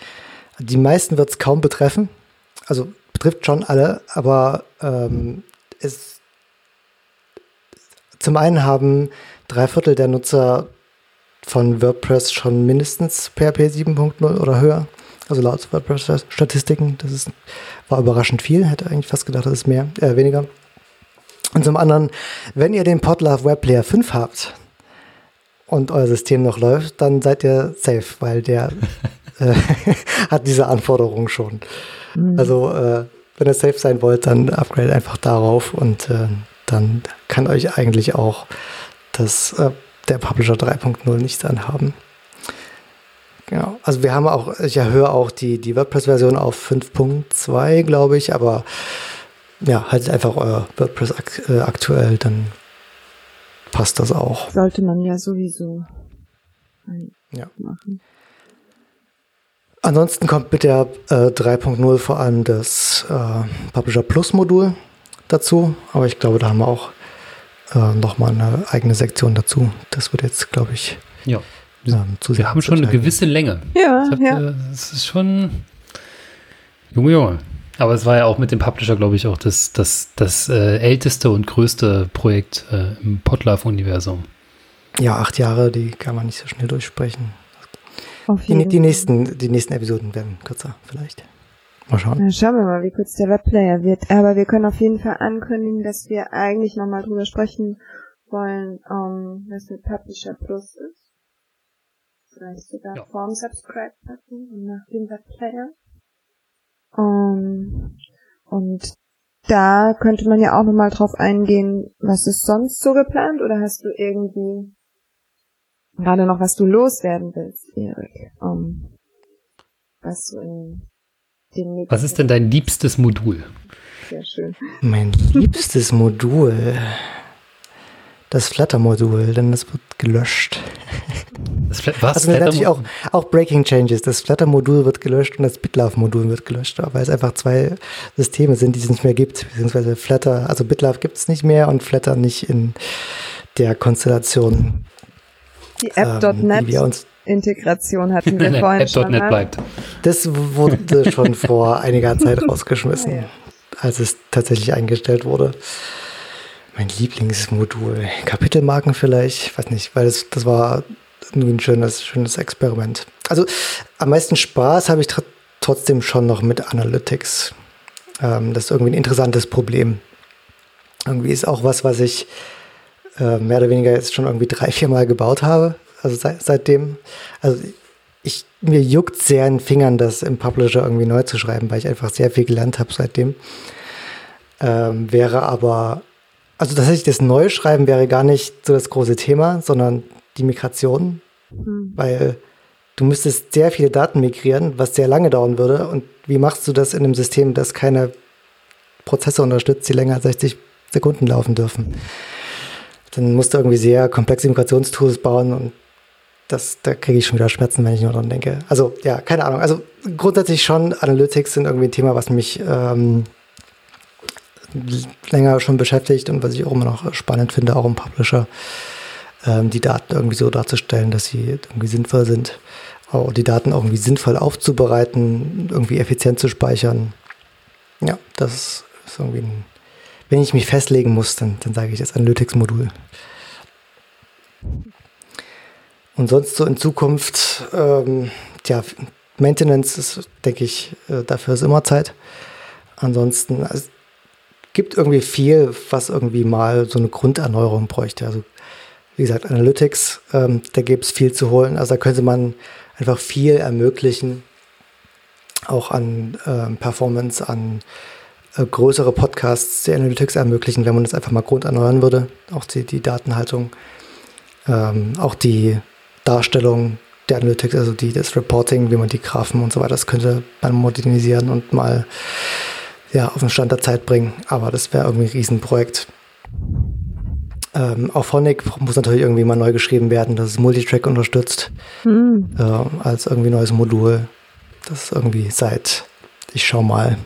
Die meisten wird es kaum betreffen. Also betrifft schon alle, aber ähm, es, zum einen haben drei Viertel der Nutzer von WordPress schon mindestens PHP 7.0 oder höher. Also laut WordPress-Statistiken. Das ist, war überraschend viel. Hätte eigentlich fast gedacht, das ist mehr, äh, weniger. Und zum anderen, wenn ihr den Podlove Web Player 5 habt und euer System noch läuft, dann seid ihr safe, weil der äh, hat diese Anforderungen schon. Mhm. Also äh, wenn ihr safe sein wollt, dann upgrade einfach darauf und äh, dann kann euch eigentlich auch das, äh, der Publisher 3.0 nichts anhaben. Genau. Also wir haben auch, ich erhöhe auch die, die WordPress-Version auf 5.2, glaube ich, aber ja, haltet einfach euer WordPress ak äh, aktuell, dann passt das auch. Sollte man ja sowieso ja. machen. Ansonsten kommt mit der äh, 3.0 vor allem das äh, Publisher Plus Modul dazu, aber ich glaube, da haben wir auch äh, nochmal eine eigene Sektion dazu. Das wird jetzt, glaube ich, ja. Ähm, wir haben schon eine gewisse Länge. Ja, hab, ja. Es ist schon Junge, Junge. Aber es war ja auch mit dem Publisher, glaube ich, auch das, das, das äh, älteste und größte Projekt äh, im Podlove-Universum. Ja, acht Jahre, die kann man nicht so schnell durchsprechen. Die, die, nächsten, die nächsten Episoden werden kürzer, vielleicht. Mal schauen. Dann schauen wir mal, wie kurz der Webplayer wird. Aber wir können auf jeden Fall ankündigen, dass wir eigentlich nochmal drüber sprechen wollen, um, was der Publisher Plus ist. Vielleicht sogar ja. vorm Subscribe packen und nach dem Webplayer. Ähm, und da könnte man ja auch nochmal drauf eingehen, was ist sonst so geplant oder hast du irgendwie gerade noch was du loswerden willst, Erik? Um, was du in dem Was ist denn dein liebstes Modul? Sehr schön. Mein liebstes Modul. Das Flutter-Modul, denn das wird gelöscht. Was? Also natürlich auch, auch Breaking Changes. Das Flutter-Modul wird gelöscht und das BitLove-Modul wird gelöscht, weil es einfach zwei Systeme sind, die es nicht mehr gibt. Beziehungsweise Flutter, also BitLove gibt es nicht mehr und Flutter nicht in der Konstellation. Die App.NET ähm, Integration hatten wir vorhin App. schon. App.NET bleibt. Das wurde schon vor einiger Zeit rausgeschmissen, ja. als es tatsächlich eingestellt wurde. Mein Lieblingsmodul. Kapitelmarken vielleicht, ich weiß nicht, weil das, das war ein schönes, schönes Experiment. Also am meisten Spaß habe ich tr trotzdem schon noch mit Analytics. Ähm, das ist irgendwie ein interessantes Problem. Irgendwie ist auch was, was ich äh, mehr oder weniger jetzt schon irgendwie drei, vier Mal gebaut habe. Also seit, seitdem. Also ich, mir juckt sehr in den Fingern, das im Publisher irgendwie neu zu schreiben, weil ich einfach sehr viel gelernt habe seitdem. Ähm, wäre aber also tatsächlich das Neuschreiben wäre gar nicht so das große Thema, sondern die Migration, mhm. weil du müsstest sehr viele Daten migrieren, was sehr lange dauern würde. Und wie machst du das in einem System, das keine Prozesse unterstützt, die länger als 60 Sekunden laufen dürfen? Dann musst du irgendwie sehr komplexe Migrationstools bauen und das, da kriege ich schon wieder Schmerzen, wenn ich nur dran denke. Also ja, keine Ahnung. Also grundsätzlich schon, Analytics sind irgendwie ein Thema, was mich ähm, länger schon beschäftigt und was ich auch immer noch spannend finde, auch im Publisher, ähm, die Daten irgendwie so darzustellen, dass sie irgendwie sinnvoll sind, auch die Daten irgendwie sinnvoll aufzubereiten, irgendwie effizient zu speichern. Ja, das ist irgendwie ein, wenn ich mich festlegen muss, dann, dann sage ich das Analytics-Modul. Und sonst so in Zukunft, ähm, ja, Maintenance ist, denke ich, äh, dafür ist immer Zeit. Ansonsten, also gibt irgendwie viel, was irgendwie mal so eine Grunderneuerung bräuchte. Also wie gesagt, Analytics, ähm, da gibt es viel zu holen. Also da könnte man einfach viel ermöglichen, auch an äh, Performance, an äh, größere Podcasts, die Analytics ermöglichen, wenn man das einfach mal grunderneuern würde. Auch die, die Datenhaltung, ähm, auch die Darstellung der Analytics, also die, das Reporting, wie man die Graphen und so weiter, das könnte man modernisieren und mal ja, auf den Stand der Zeit bringen. Aber das wäre irgendwie ein Riesenprojekt. Ähm, auch Phonic muss natürlich irgendwie mal neu geschrieben werden, dass es Multitrack unterstützt. Mhm. Äh, als irgendwie neues Modul. Das ist irgendwie seit, ich schau mal,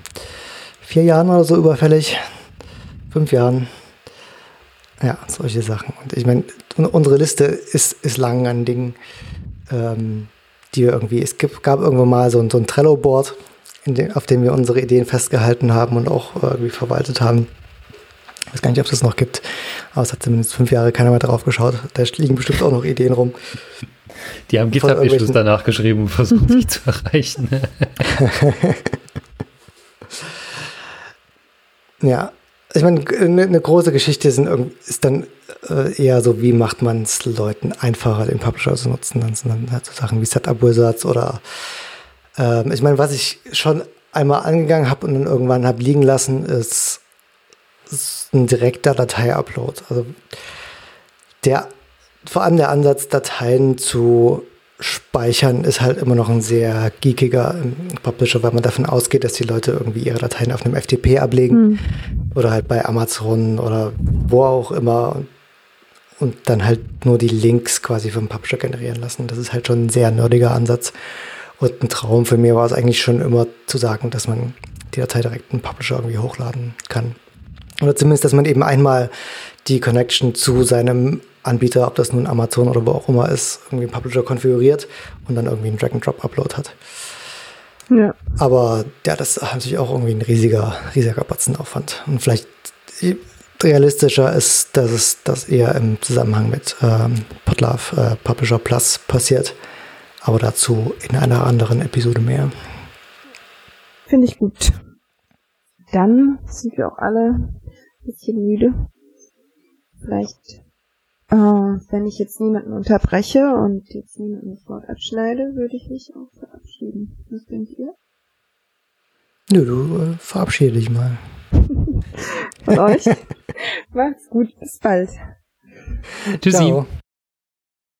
vier Jahren oder so überfällig. Fünf Jahren. Ja, solche Sachen. Und ich meine, unsere Liste ist, ist lang an Dingen, ähm, die wir irgendwie, es gibt, gab irgendwann mal so, so ein Trello-Board, den, auf dem wir unsere Ideen festgehalten haben und auch äh, irgendwie verwaltet haben. Ich weiß gar nicht, ob es das noch gibt, aber es hat zumindest fünf Jahre keiner mehr drauf geschaut. Da liegen bestimmt auch noch Ideen rum. Die haben GitHub-Issues danach geschrieben und versucht, sich zu erreichen. ja, ich meine, eine, eine große Geschichte sind, ist dann äh, eher so, wie macht man es Leuten einfacher, den Publisher zu nutzen. Dann sind dann halt so Sachen wie Setup-Wizards oder ähm, ich meine, was ich schon einmal angegangen habe und dann irgendwann habe liegen lassen, ist, ist ein direkter Datei-Upload. Also der, vor allem der Ansatz, Dateien zu speichern, ist halt immer noch ein sehr geekiger Publisher, weil man davon ausgeht, dass die Leute irgendwie ihre Dateien auf einem FTP ablegen mhm. oder halt bei Amazon oder wo auch immer und dann halt nur die Links quasi vom Publisher generieren lassen. Das ist halt schon ein sehr nerdiger Ansatz. Und ein Traum für mich war es eigentlich schon immer zu sagen, dass man die Datei direkt in Publisher irgendwie hochladen kann. Oder zumindest, dass man eben einmal die Connection zu seinem Anbieter, ob das nun Amazon oder wo auch immer ist, irgendwie einen Publisher konfiguriert und dann irgendwie einen Drag-and-Drop-Upload hat. Ja. Aber ja, das ist natürlich auch irgendwie ein riesiger, riesiger Batzenaufwand. Und vielleicht realistischer ist, dass es das eher im Zusammenhang mit ähm, Podlove äh, Publisher Plus passiert. Aber dazu in einer anderen Episode mehr. Finde ich gut. Dann sind wir auch alle ein bisschen müde. Vielleicht, äh, wenn ich jetzt niemanden unterbreche und jetzt niemanden das Wort abschneide, würde ich mich auch verabschieden. Was denkt ihr? Nö, du äh, verabschiede dich mal. Von euch. Macht's gut, bis bald. Tschüssi. Ciao.